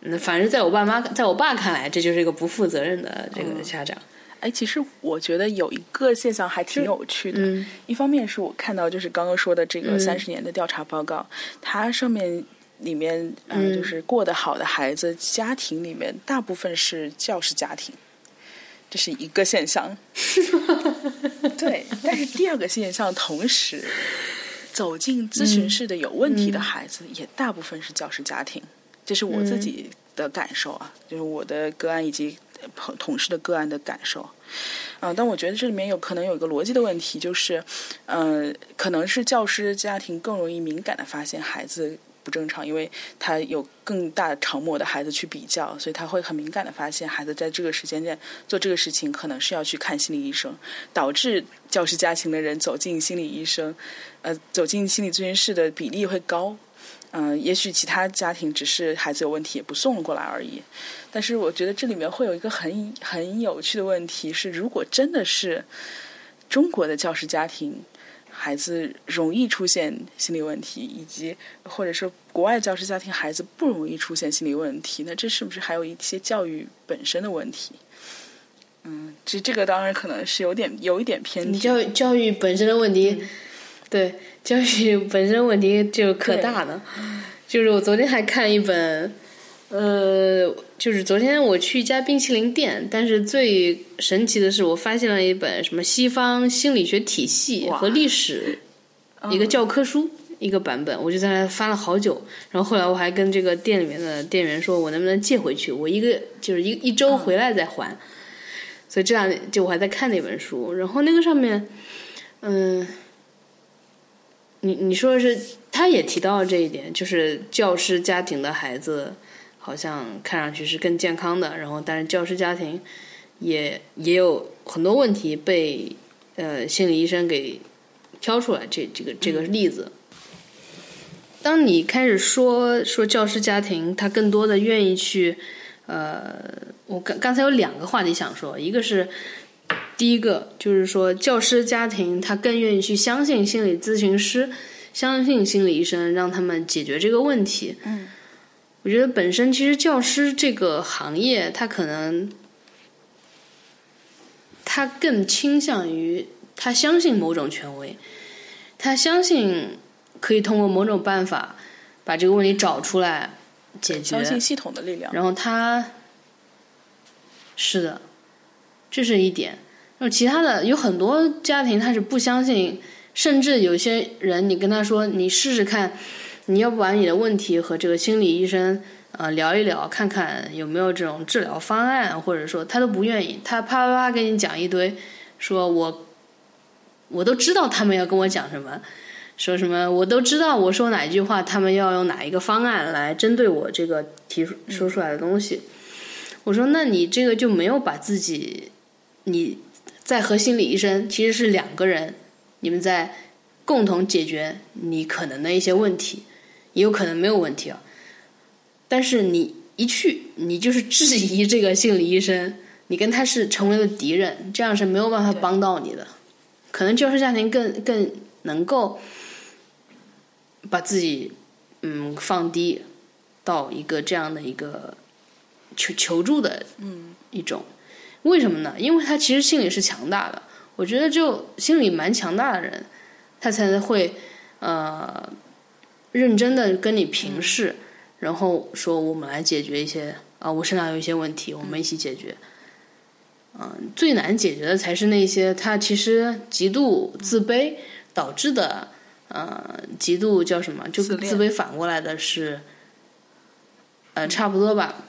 那反正在我爸妈，在我爸看来，这就是一个不负责任的这个家长。哎，其实我觉得有一个现象还挺有趣的。一方面是我看到就是刚刚说的这个三十年的调查报告，它上面里面嗯，就是过得好的孩子家庭里面，大部分是教师家庭，这是一个现象。<laughs> 对，但是第二个现象，同时走进咨询室的有问题的孩子，也大部分是教师家庭。这是我自己的感受啊，就是我的个案以及同同事的个案的感受，啊，但我觉得这里面有可能有一个逻辑的问题，就是，呃，可能是教师家庭更容易敏感的发现孩子不正常，因为他有更大长模的孩子去比较，所以他会很敏感的发现孩子在这个时间点做这个事情可能是要去看心理医生，导致教师家庭的人走进心理医生，呃，走进心理咨询室的比例会高。嗯，也许其他家庭只是孩子有问题也不送过来而已，但是我觉得这里面会有一个很很有趣的问题是，如果真的是中国的教师家庭，孩子容易出现心理问题，以及或者说国外教师家庭孩子不容易出现心理问题，那这是不是还有一些教育本身的问题？嗯，这这个当然可能是有点有一点偏题。教育教育本身的问题。<laughs> 对，教育本身问题就可大了。就是我昨天还看一本，呃，就是昨天我去一家冰淇淋店，但是最神奇的是，我发现了一本什么西方心理学体系和历史一个教科书一个版本，我就在那翻了好久。然后后来我还跟这个店里面的店员说，我能不能借回去？我一个就是一一周回来再还。所以这样就我还在看那本书，然后那个上面，嗯。你你说的是，他也提到了这一点，就是教师家庭的孩子好像看上去是更健康的，然后但是教师家庭也也有很多问题被呃心理医生给挑出来，这这个这个例子。当你开始说说教师家庭，他更多的愿意去呃，我刚刚才有两个话题想说，一个是。第一个就是说，教师家庭他更愿意去相信心理咨询师，相信心理医生，让他们解决这个问题。嗯，我觉得本身其实教师这个行业，他可能他更倾向于他相信某种权威，他相信可以通过某种办法把这个问题找出来解决，相信系统的力量。然后他是的。这是一点，那其他的有很多家庭他是不相信，甚至有些人你跟他说你试试看，你要不把你的问题和这个心理医生呃聊一聊，看看有没有这种治疗方案，或者说他都不愿意，他啪啪啪给你讲一堆，说我我都知道他们要跟我讲什么，说什么我都知道我说哪一句话，他们要用哪一个方案来针对我这个提出说出来的东西，我说那你这个就没有把自己。你在和心理医生其实是两个人，你们在共同解决你可能的一些问题，也有可能没有问题啊。但是你一去，你就是质疑这个心理医生，你跟他是成为了敌人，这样是没有办法帮到你的。可能教师家庭更更能够把自己嗯放低到一个这样的一个求求助的嗯一种。为什么呢？因为他其实心理是强大的。我觉得，就心理蛮强大的人，他才会呃认真的跟你平视，然后说我们来解决一些啊，我身上有一些问题，我们一起解决。嗯，最难解决的才是那些他其实极度自卑导致的，呃，极度叫什么？就自卑反过来的是，呃，差不多吧。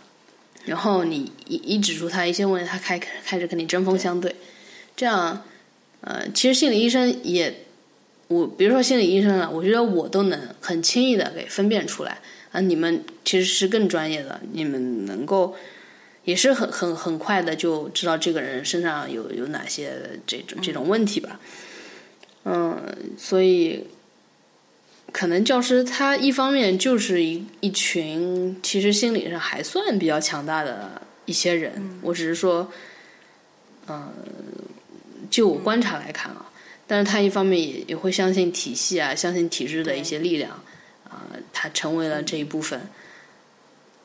然后你一一指出他一些问题，他开开始跟你针锋相对，这样，呃，其实心理医生也，我比如说心理医生啊，我觉得我都能很轻易的给分辨出来啊，你们其实是更专业的，你们能够也是很很很快的就知道这个人身上有有哪些这种这种问题吧，嗯，所以。可能教师他一方面就是一一群其实心理上还算比较强大的一些人，我只是说，嗯、就我观察来看啊，但是他一方面也也会相信体系啊，相信体制的一些力量啊、他成为了这一部分。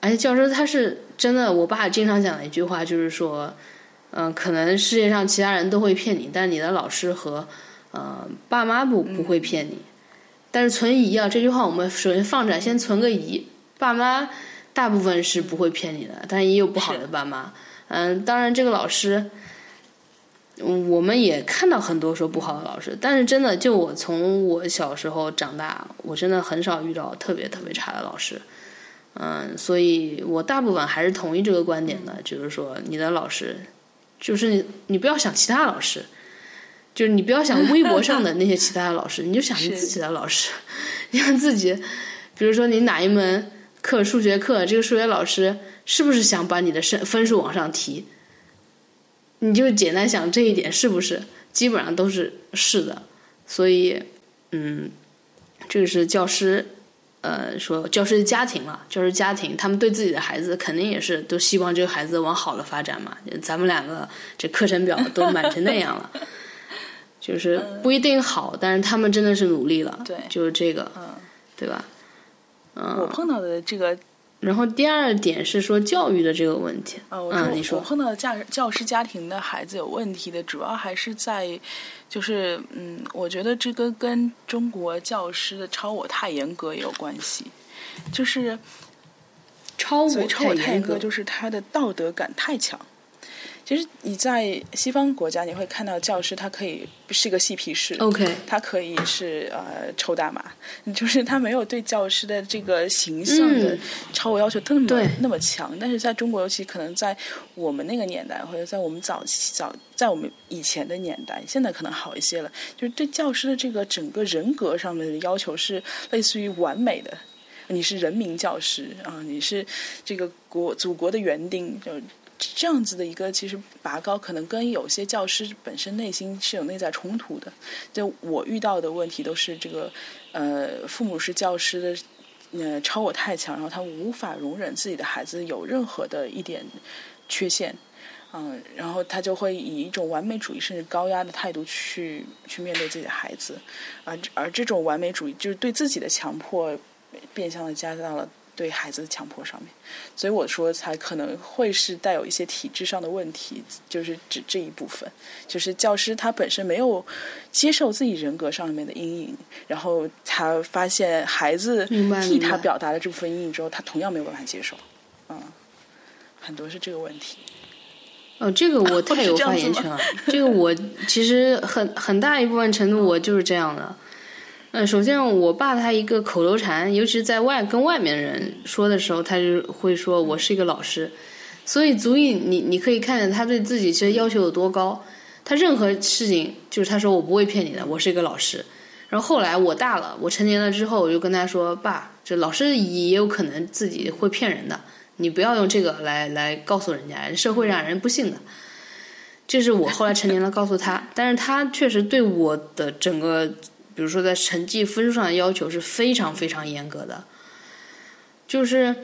而且教师他是真的，我爸经常讲的一句话就是说，嗯、可能世界上其他人都会骗你，但你的老师和呃爸妈不不会骗你。但是存疑啊，这句话我们首先放着，先存个疑。爸妈大部分是不会骗你的，但也有不好的爸妈。嗯，当然这个老师，嗯我们也看到很多说不好的老师，但是真的，就我从我小时候长大，我真的很少遇到特别特别差的老师。嗯，所以我大部分还是同意这个观点的，就是说你的老师，就是你你不要想其他老师。就是你不要想微博上的那些其他的老师，<laughs> 你就想你自己的老师，<laughs> 你让自己，比如说你哪一门课数学课，这个数学老师是不是想把你的分分数往上提？你就简单想这一点是不是？基本上都是是的，所以，嗯，这个是教师，呃，说教师的家庭了，教师家庭，他们对自己的孩子肯定也是都希望这个孩子往好了发展嘛。咱们两个这课程表都满成那样了。<laughs> 就是不一定好，但是他们真的是努力了，对就是这个，嗯，对吧？嗯我碰到的这个，然后第二点是说教育的这个问题，啊，我嗯，你说，我碰到的教教师家庭的孩子有问题的，主要还是在，就是嗯，我觉得这个跟中国教师的超我太严格也有关系，就是超我超我太严严格，就是他的道德感太强。其实你在西方国家，你会看到教师他可以是一个嬉皮士。OK 他可以是呃抽大麻，就是他没有对教师的这个形象的嗯。超我要求那么、对。那么强。但是在中国，尤其可能在我们那个年代，或者在我们早期早在我们以前的年代，现在可能好一些了，就是对教师的这个整个人格上面的要求是类似于完美的。你是人民教师啊，你是这个国祖国的园丁，就这样子的一个其实拔高，可能跟有些教师本身内心是有内在冲突的。就我遇到的问题都是这个，呃，父母是教师的，呃，超我太强，然后他无法容忍自己的孩子有任何的一点缺陷。嗯，然后他就会以一种完美主义甚至高压的态度去去面对自己的孩子，而而这种完美主义就是对自己的强迫，变相的加大了对孩子的强迫上面，所以我说才可能会是带有一些体制上的问题，就是指这一部分，就是教师他本身没有接受自己人格上面的阴影，然后他发现孩子替他表达了这部分阴影之后，他同样没有办法接受，嗯，很多是这个问题。哦，这个我太有发言权了。这个我其实很很大一部分程度我就是这样的。嗯，首先我爸他一个口头禅，尤其是在外跟外面人说的时候，他就会说我是一个老师，所以足以你你可以看见他对自己其实要求有多高。他任何事情就是他说我不会骗你的，我是一个老师。然后后来我大了，我成年了之后，我就跟他说：“爸，这老师也有可能自己会骗人的，你不要用这个来来告诉人家，社会上人不信的。”这是我后来成年了告诉他，但是他确实对我的整个，比如说在成绩分数上的要求是非常非常严格的。就是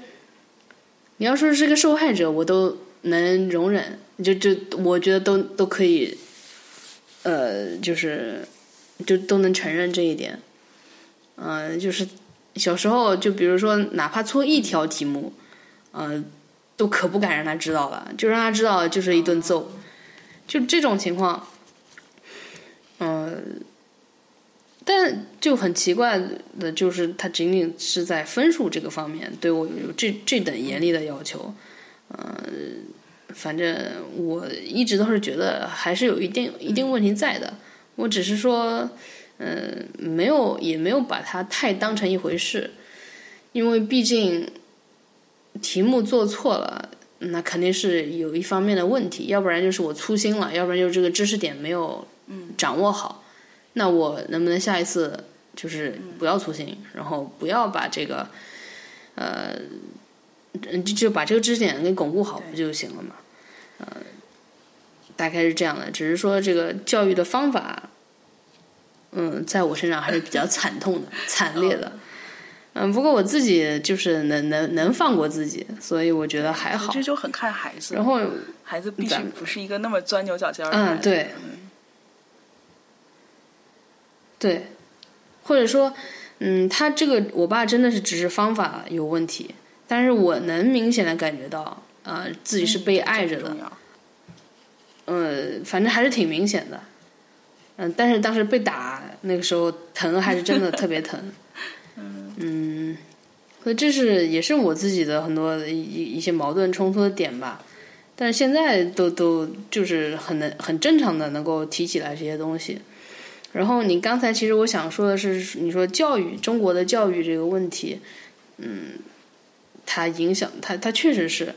你要说是个受害者，我都能容忍，就就我觉得都都可以，呃，就是就都能承认这一点。嗯，就是小时候就比如说哪怕错一条题目，嗯，都可不敢让他知道了，就让他知道就是一顿揍。就这种情况，嗯，但就很奇怪的就是，他仅仅是在分数这个方面对我有这这等严厉的要求，嗯，反正我一直都是觉得还是有一定一定问题在的，我只是说，嗯，没有也没有把它太当成一回事，因为毕竟题目做错了。那肯定是有一方面的问题，要不然就是我粗心了，要不然就是这个知识点没有掌握好。那我能不能下一次就是不要粗心，然后不要把这个呃，就就把这个知识点给巩固好不就行了嘛？呃，大概是这样的，只是说这个教育的方法，嗯，在我身上还是比较 <laughs> 惨痛的、惨烈的。嗯，不过我自己就是能能能放过自己，所以我觉得还好。这就很看孩子。然后孩子必须不是一个那么钻牛角尖的嗯，对。对，或者说，嗯，他这个我爸真的是只是方法有问题，但是我能明显的感觉到，呃，自己是被爱着的。嗯，反正还是挺明显的。嗯，但是当时被打那个时候疼还是真的特别疼。<laughs> 嗯，所以这是也是我自己的很多一一些矛盾冲突的点吧，但是现在都都就是很能很正常的能够提起来这些东西。然后你刚才其实我想说的是，你说教育中国的教育这个问题，嗯，它影响它它确实是，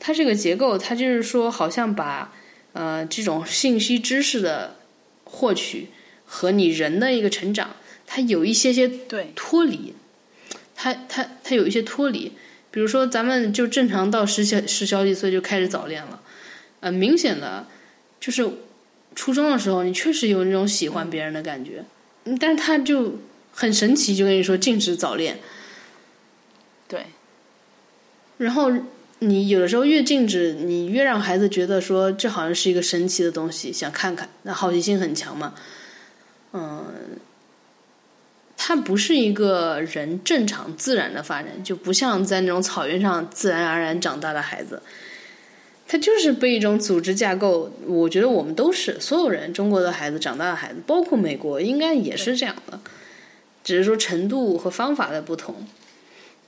它这个结构它就是说好像把呃这种信息知识的获取和你人的一个成长，它有一些些对脱离。它它它有一些脱离，比如说咱们就正常到十小十小几岁就开始早恋了，呃，明显的就是初中的时候你确实有那种喜欢别人的感觉，但是他就很神奇，就跟你说禁止早恋，对，然后你有的时候越禁止，你越让孩子觉得说这好像是一个神奇的东西，想看看，那好奇心很强嘛，嗯。它不是一个人正常自然的发展，就不像在那种草原上自然而然长大的孩子，他就是被一种组织架构。我觉得我们都是所有人，中国的孩子长大的孩子，包括美国，应该也是这样的，只是说程度和方法的不同，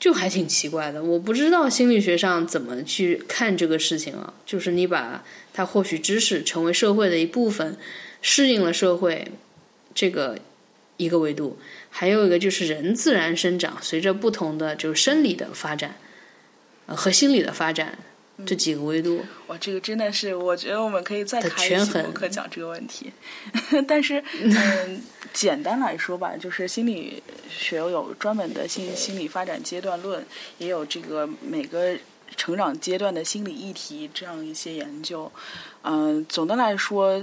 就还挺奇怪的。我不知道心理学上怎么去看这个事情啊，就是你把他获取知识成为社会的一部分，适应了社会这个一个维度。还有一个就是人自然生长，随着不同的就是生理的发展，和心理的发展这几个维度。哇，这个真的是，我觉得我们可以再开一期博客讲这个问题。<laughs> 但是，嗯，<laughs> 简单来说吧，就是心理学有专门的心心理发展阶段论，也有这个每个成长阶段的心理议题这样一些研究。嗯，总的来说。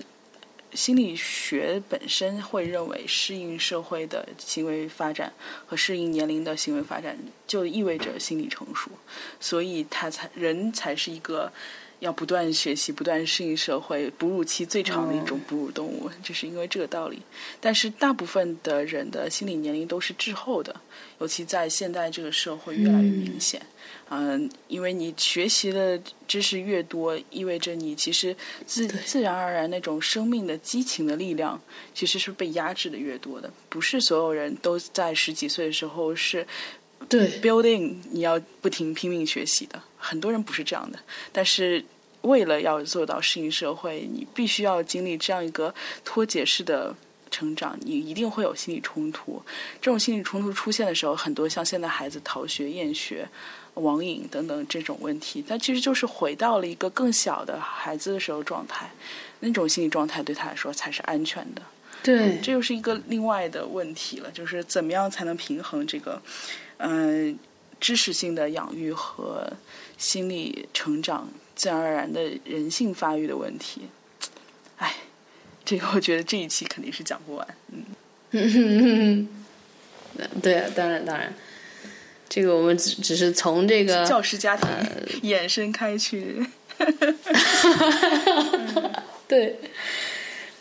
心理学本身会认为，适应社会的行为发展和适应年龄的行为发展，就意味着心理成熟，所以他才人才是一个要不断学习、不断适应社会、哺乳期最长的一种哺乳动物，就是因为这个道理。但是大部分的人的心理年龄都是滞后的，尤其在现在这个社会越来越明显。嗯，因为你学习的知识越多，意味着你其实自自然而然那种生命的激情的力量，其实是被压制的越多的。不是所有人都在十几岁的时候是对 building，你要不停拼命学习的。很多人不是这样的，但是为了要做到适应社会，你必须要经历这样一个脱节式的成长，你一定会有心理冲突。这种心理冲突出现的时候，很多像现在孩子逃学、厌学。网瘾等等这种问题，但其实就是回到了一个更小的孩子的时候状态，那种心理状态对他来说才是安全的。对，这又是一个另外的问题了，就是怎么样才能平衡这个，嗯，知识性的养育和心理成长自然而然的人性发育的问题。哎，这个我觉得这一期肯定是讲不完。嗯，<laughs> 对，当然当然，这个我们只只是从这个教师家庭 <laughs> 衍生开去。<laughs> 对，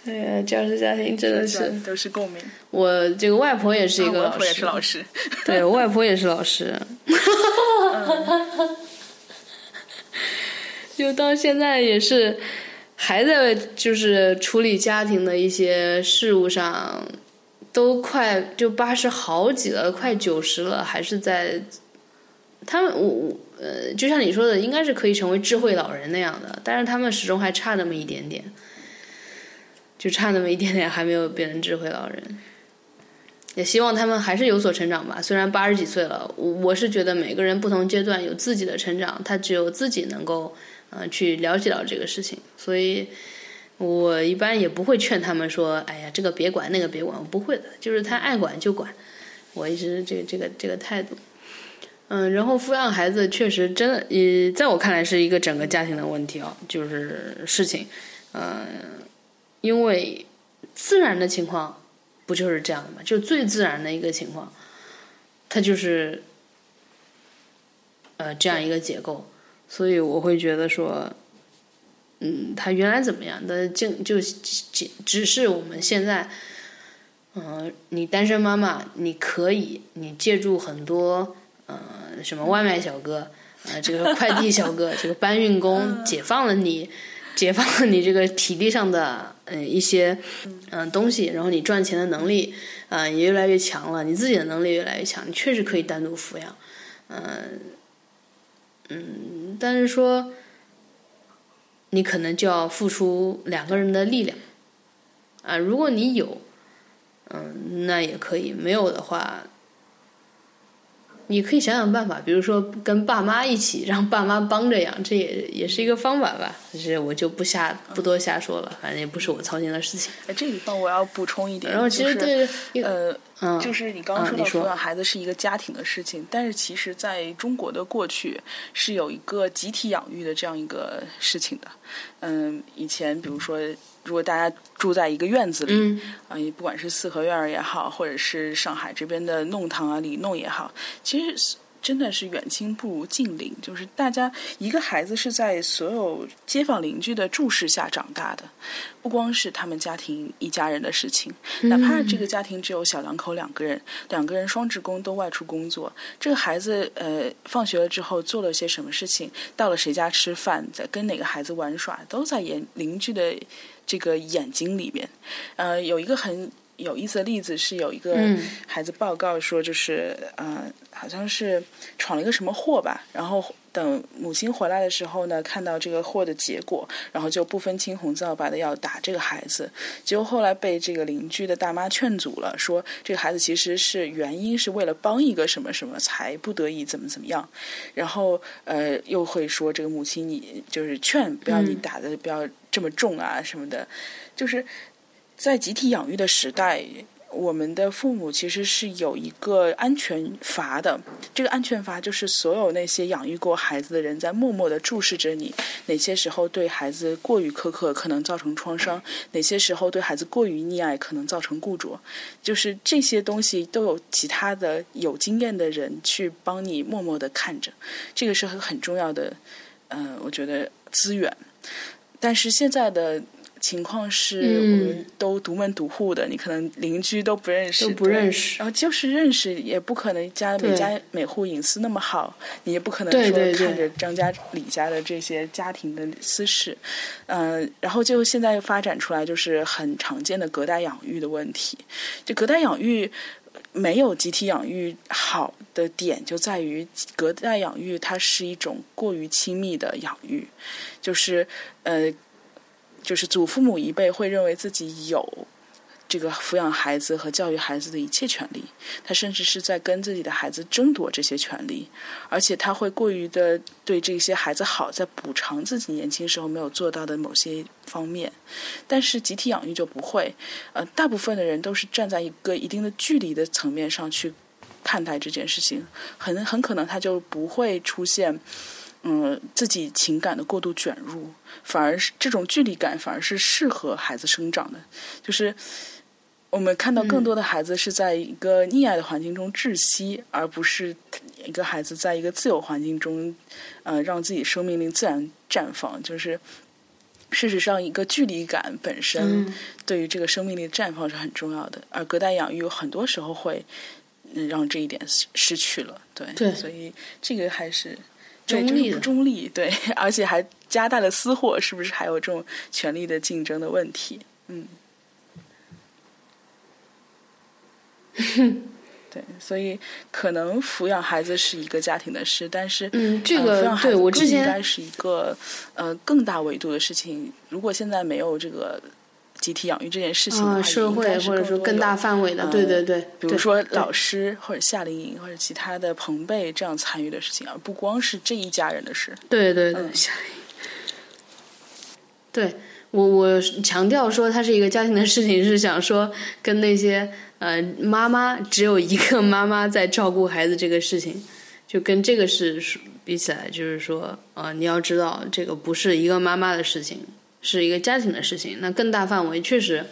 哎呀，教师家庭真的是都是共鸣。我这个外婆也是一个老师，也是老师。对，我外婆也是老师。<laughs> 就到现在也是还在就是处理家庭的一些事务上，都快就八十好几了，快九十了，还是在他们我我呃，就像你说的，应该是可以成为智慧老人那样的，但是他们始终还差那么一点点，就差那么一点点，还没有变成智慧老人。也希望他们还是有所成长吧。虽然八十几岁了，我我是觉得每个人不同阶段有自己的成长，他只有自己能够。嗯，去了解到这个事情，所以我一般也不会劝他们说：“哎呀，这个别管，那个别管。”我不会的，就是他爱管就管。我一直这这个这个态度。嗯，然后抚养孩子确实真的，呃，在我看来是一个整个家庭的问题哦，就是事情。嗯，因为自然的情况不就是这样的吗？就最自然的一个情况，它就是呃这样一个结构。所以我会觉得说，嗯，他原来怎么样的，就就只只是我们现在，嗯，你单身妈妈，你可以，你借助很多，呃，什么外卖小哥，呃，这个快递小哥，<laughs> 这个搬运工，解放了你，解放了你这个体力上的，嗯，一些，嗯，东西，然后你赚钱的能力，嗯，也越来越强了，你自己的能力越来越强，你确实可以单独抚养，嗯。嗯，但是说，你可能就要付出两个人的力量，啊，如果你有，嗯，那也可以；没有的话。你可以想想办法，比如说跟爸妈一起，让爸妈帮着养，这也也是一个方法吧。就是我就不瞎不多瞎说了，反正也不是我操心的事情。哎，这地方我要补充一点，然后其实对呃，就是你刚刚说到抚养孩子是一个家庭的事情，但是其实在中国的过去是有一个集体养育的这样一个事情的。嗯，以前比如说。如果大家住在一个院子里，啊，不管是四合院也好，或者是上海这边的弄堂啊、里弄也好，其实。真的是远亲不如近邻，就是大家一个孩子是在所有街坊邻居的注视下长大的，不光是他们家庭一家人的事情，哪怕这个家庭只有小两口两个人，两个人双职工都外出工作，这个孩子呃放学了之后做了些什么事情，到了谁家吃饭，在跟哪个孩子玩耍，都在眼邻居的这个眼睛里面。呃，有一个很。有意思的例子是有一个孩子报告说，就是呃，好像是闯了一个什么祸吧，然后等母亲回来的时候呢，看到这个货的结果，然后就不分青红皂白的要打这个孩子，结果后来被这个邻居的大妈劝阻了，说这个孩子其实是原因是为了帮一个什么什么才不得已怎么怎么样，然后呃又会说这个母亲你就是劝不要你打的不要这么重啊什么的，就是。在集体养育的时代，我们的父母其实是有一个安全阀的。这个安全阀就是所有那些养育过孩子的人在默默的注视着你，哪些时候对孩子过于苛刻可能造成创伤，哪些时候对孩子过于溺爱可能造成固着，就是这些东西都有其他的有经验的人去帮你默默的看着，这个是很很重要的，嗯，我觉得资源。但是现在的。情况是我们都独门独户的，你可能邻居都不认识，都不认识。然后就是认识，也不可能家每家每户隐私那么好，你也不可能说看着张家李家的这些家庭的私事。嗯，然后就现在又发展出来，就是很常见的隔代养育的问题。就隔代养育没有集体养育好的点，就在于隔代养育它是一种过于亲密的养育，就是呃。就是祖父母一辈会认为自己有这个抚养孩子和教育孩子的一切权利，他甚至是在跟自己的孩子争夺这些权利，而且他会过于的对这些孩子好，在补偿自己年轻时候没有做到的某些方面。但是集体养育就不会，呃，大部分的人都是站在一个一定的距离的层面上去看待这件事情，很很可能他就不会出现。嗯自己情感的过度卷入，反而是这种距离感反而是适合孩子生长的。就是我们看到更多的孩子是在一个溺爱的环境中窒息，而不是一个孩子在一个自由环境中，呃，让自己生命力自然绽放。就是事实上，一个距离感本身对于这个生命力绽放是很重要的，而隔代养育很多时候会让这一点失去了。对，所以这个还是。中立不中立，对，而且还加大了私货，是不是还有这种权力的竞争的问题？嗯，<laughs> 对，所以可能抚养孩子是一个家庭的事，但是嗯，这个对我之前应该是一个呃更大维度的事情。如果现在没有这个。集体养育这件事情的话，社会或者说更大范围的，对对对，比如说老师或者夏令营或者其他的朋辈这样参与的事情，而不光是这一家人的事。对对对，夏令营。对我我强调说它是一个家庭的事情，是想说跟那些呃妈妈只有一个妈妈在照顾孩子这个事情，就跟这个是比起来，就是说呃你要知道这个不是一个妈妈的事情。是一个家庭的事情，那更大范围确实，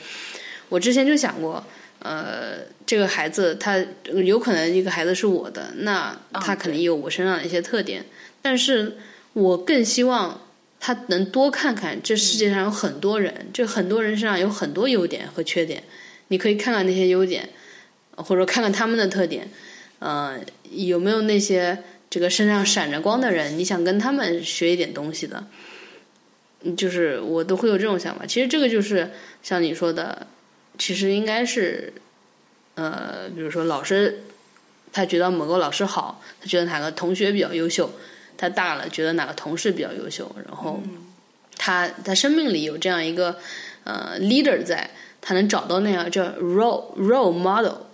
我之前就想过，呃，这个孩子他有可能一个孩子是我的，那他肯定有我身上的一些特点，但是我更希望他能多看看这世界上有很多人，这很多人身上有很多优点和缺点，你可以看看那些优点，或者看看他们的特点，呃，有没有那些这个身上闪着光的人，你想跟他们学一点东西的。就是我都会有这种想法，其实这个就是像你说的，其实应该是，呃，比如说老师，他觉得某个老师好，他觉得哪个同学比较优秀，他大了觉得哪个同事比较优秀，然后他他生命里有这样一个呃 leader 在，他能找到那样叫 role role model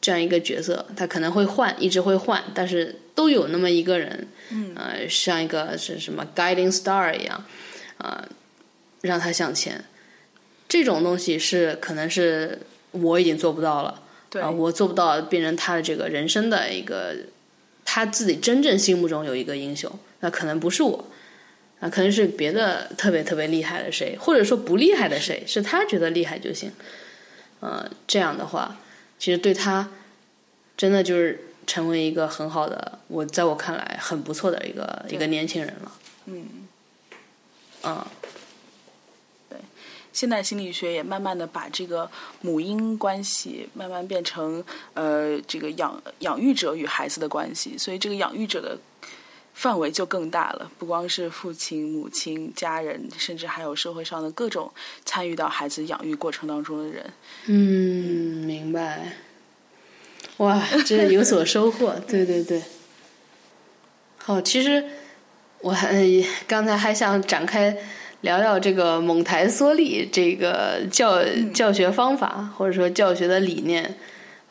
这样一个角色，他可能会换，一直会换，但是都有那么一个人，呃，像一个是什么 guiding star 一样。啊，让他向前，这种东西是可能是我已经做不到了。对啊，我做不到变成他的这个人生的一个他自己真正心目中有一个英雄，那可能不是我，啊，可能是别的特别特别厉害的谁，或者说不厉害的谁，是他觉得厉害就行。呃，这样的话，其实对他真的就是成为一个很好的，我在我看来很不错的一个一个年轻人了。嗯。嗯，对，现代心理学也慢慢的把这个母婴关系慢慢变成呃这个养养育者与孩子的关系，所以这个养育者的范围就更大了，不光是父亲、母亲、家人，甚至还有社会上的各种参与到孩子养育过程当中的人。嗯，明白。哇，这有所收获，对对对。好，其实。我还刚才还想展开聊聊这个蒙台梭利这个教教学方法，或者说教学的理念，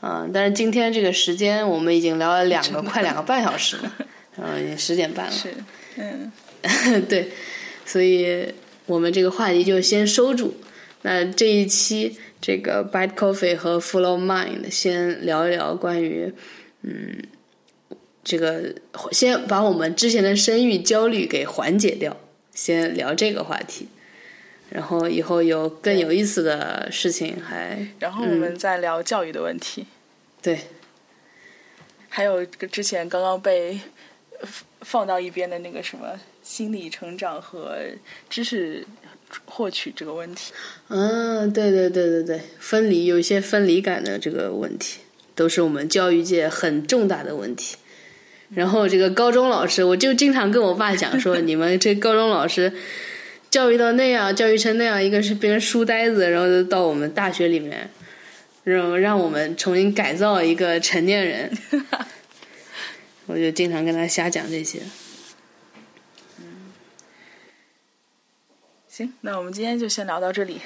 嗯，但是今天这个时间我们已经聊了两个快两个半小时了，嗯，已经十点半了，是，嗯，<laughs> 对，所以我们这个话题就先收住。那这一期这个 Bad Coffee 和 Flow Mind 先聊一聊关于，嗯。这个先把我们之前的生育焦虑给缓解掉，先聊这个话题，然后以后有更有意思的事情还，然后我们再聊教育的问题，对，还有之前刚刚被放到一边的那个什么心理成长和知识获取这个问题，嗯，对对对对对，分离有一些分离感的这个问题，都是我们教育界很重大的问题。然后这个高中老师，我就经常跟我爸讲说，<laughs> 你们这高中老师教育到那样，教育成那样，一个是变成书呆子，然后到我们大学里面，让让我们重新改造一个成年人。<laughs> 我就经常跟他瞎讲这些。嗯，行，那我们今天就先聊到这里。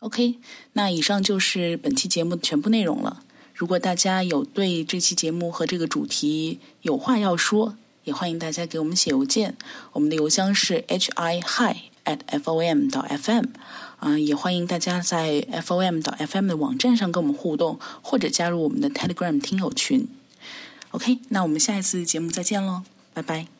OK，那以上就是本期节目的全部内容了。如果大家有对这期节目和这个主题有话要说，也欢迎大家给我们写邮件。我们的邮箱是 h i hi at f o m 到 f m，啊，也欢迎大家在 f o m 到 f m 的网站上跟我们互动，或者加入我们的 Telegram 听友群。OK，那我们下一次节目再见喽，拜拜。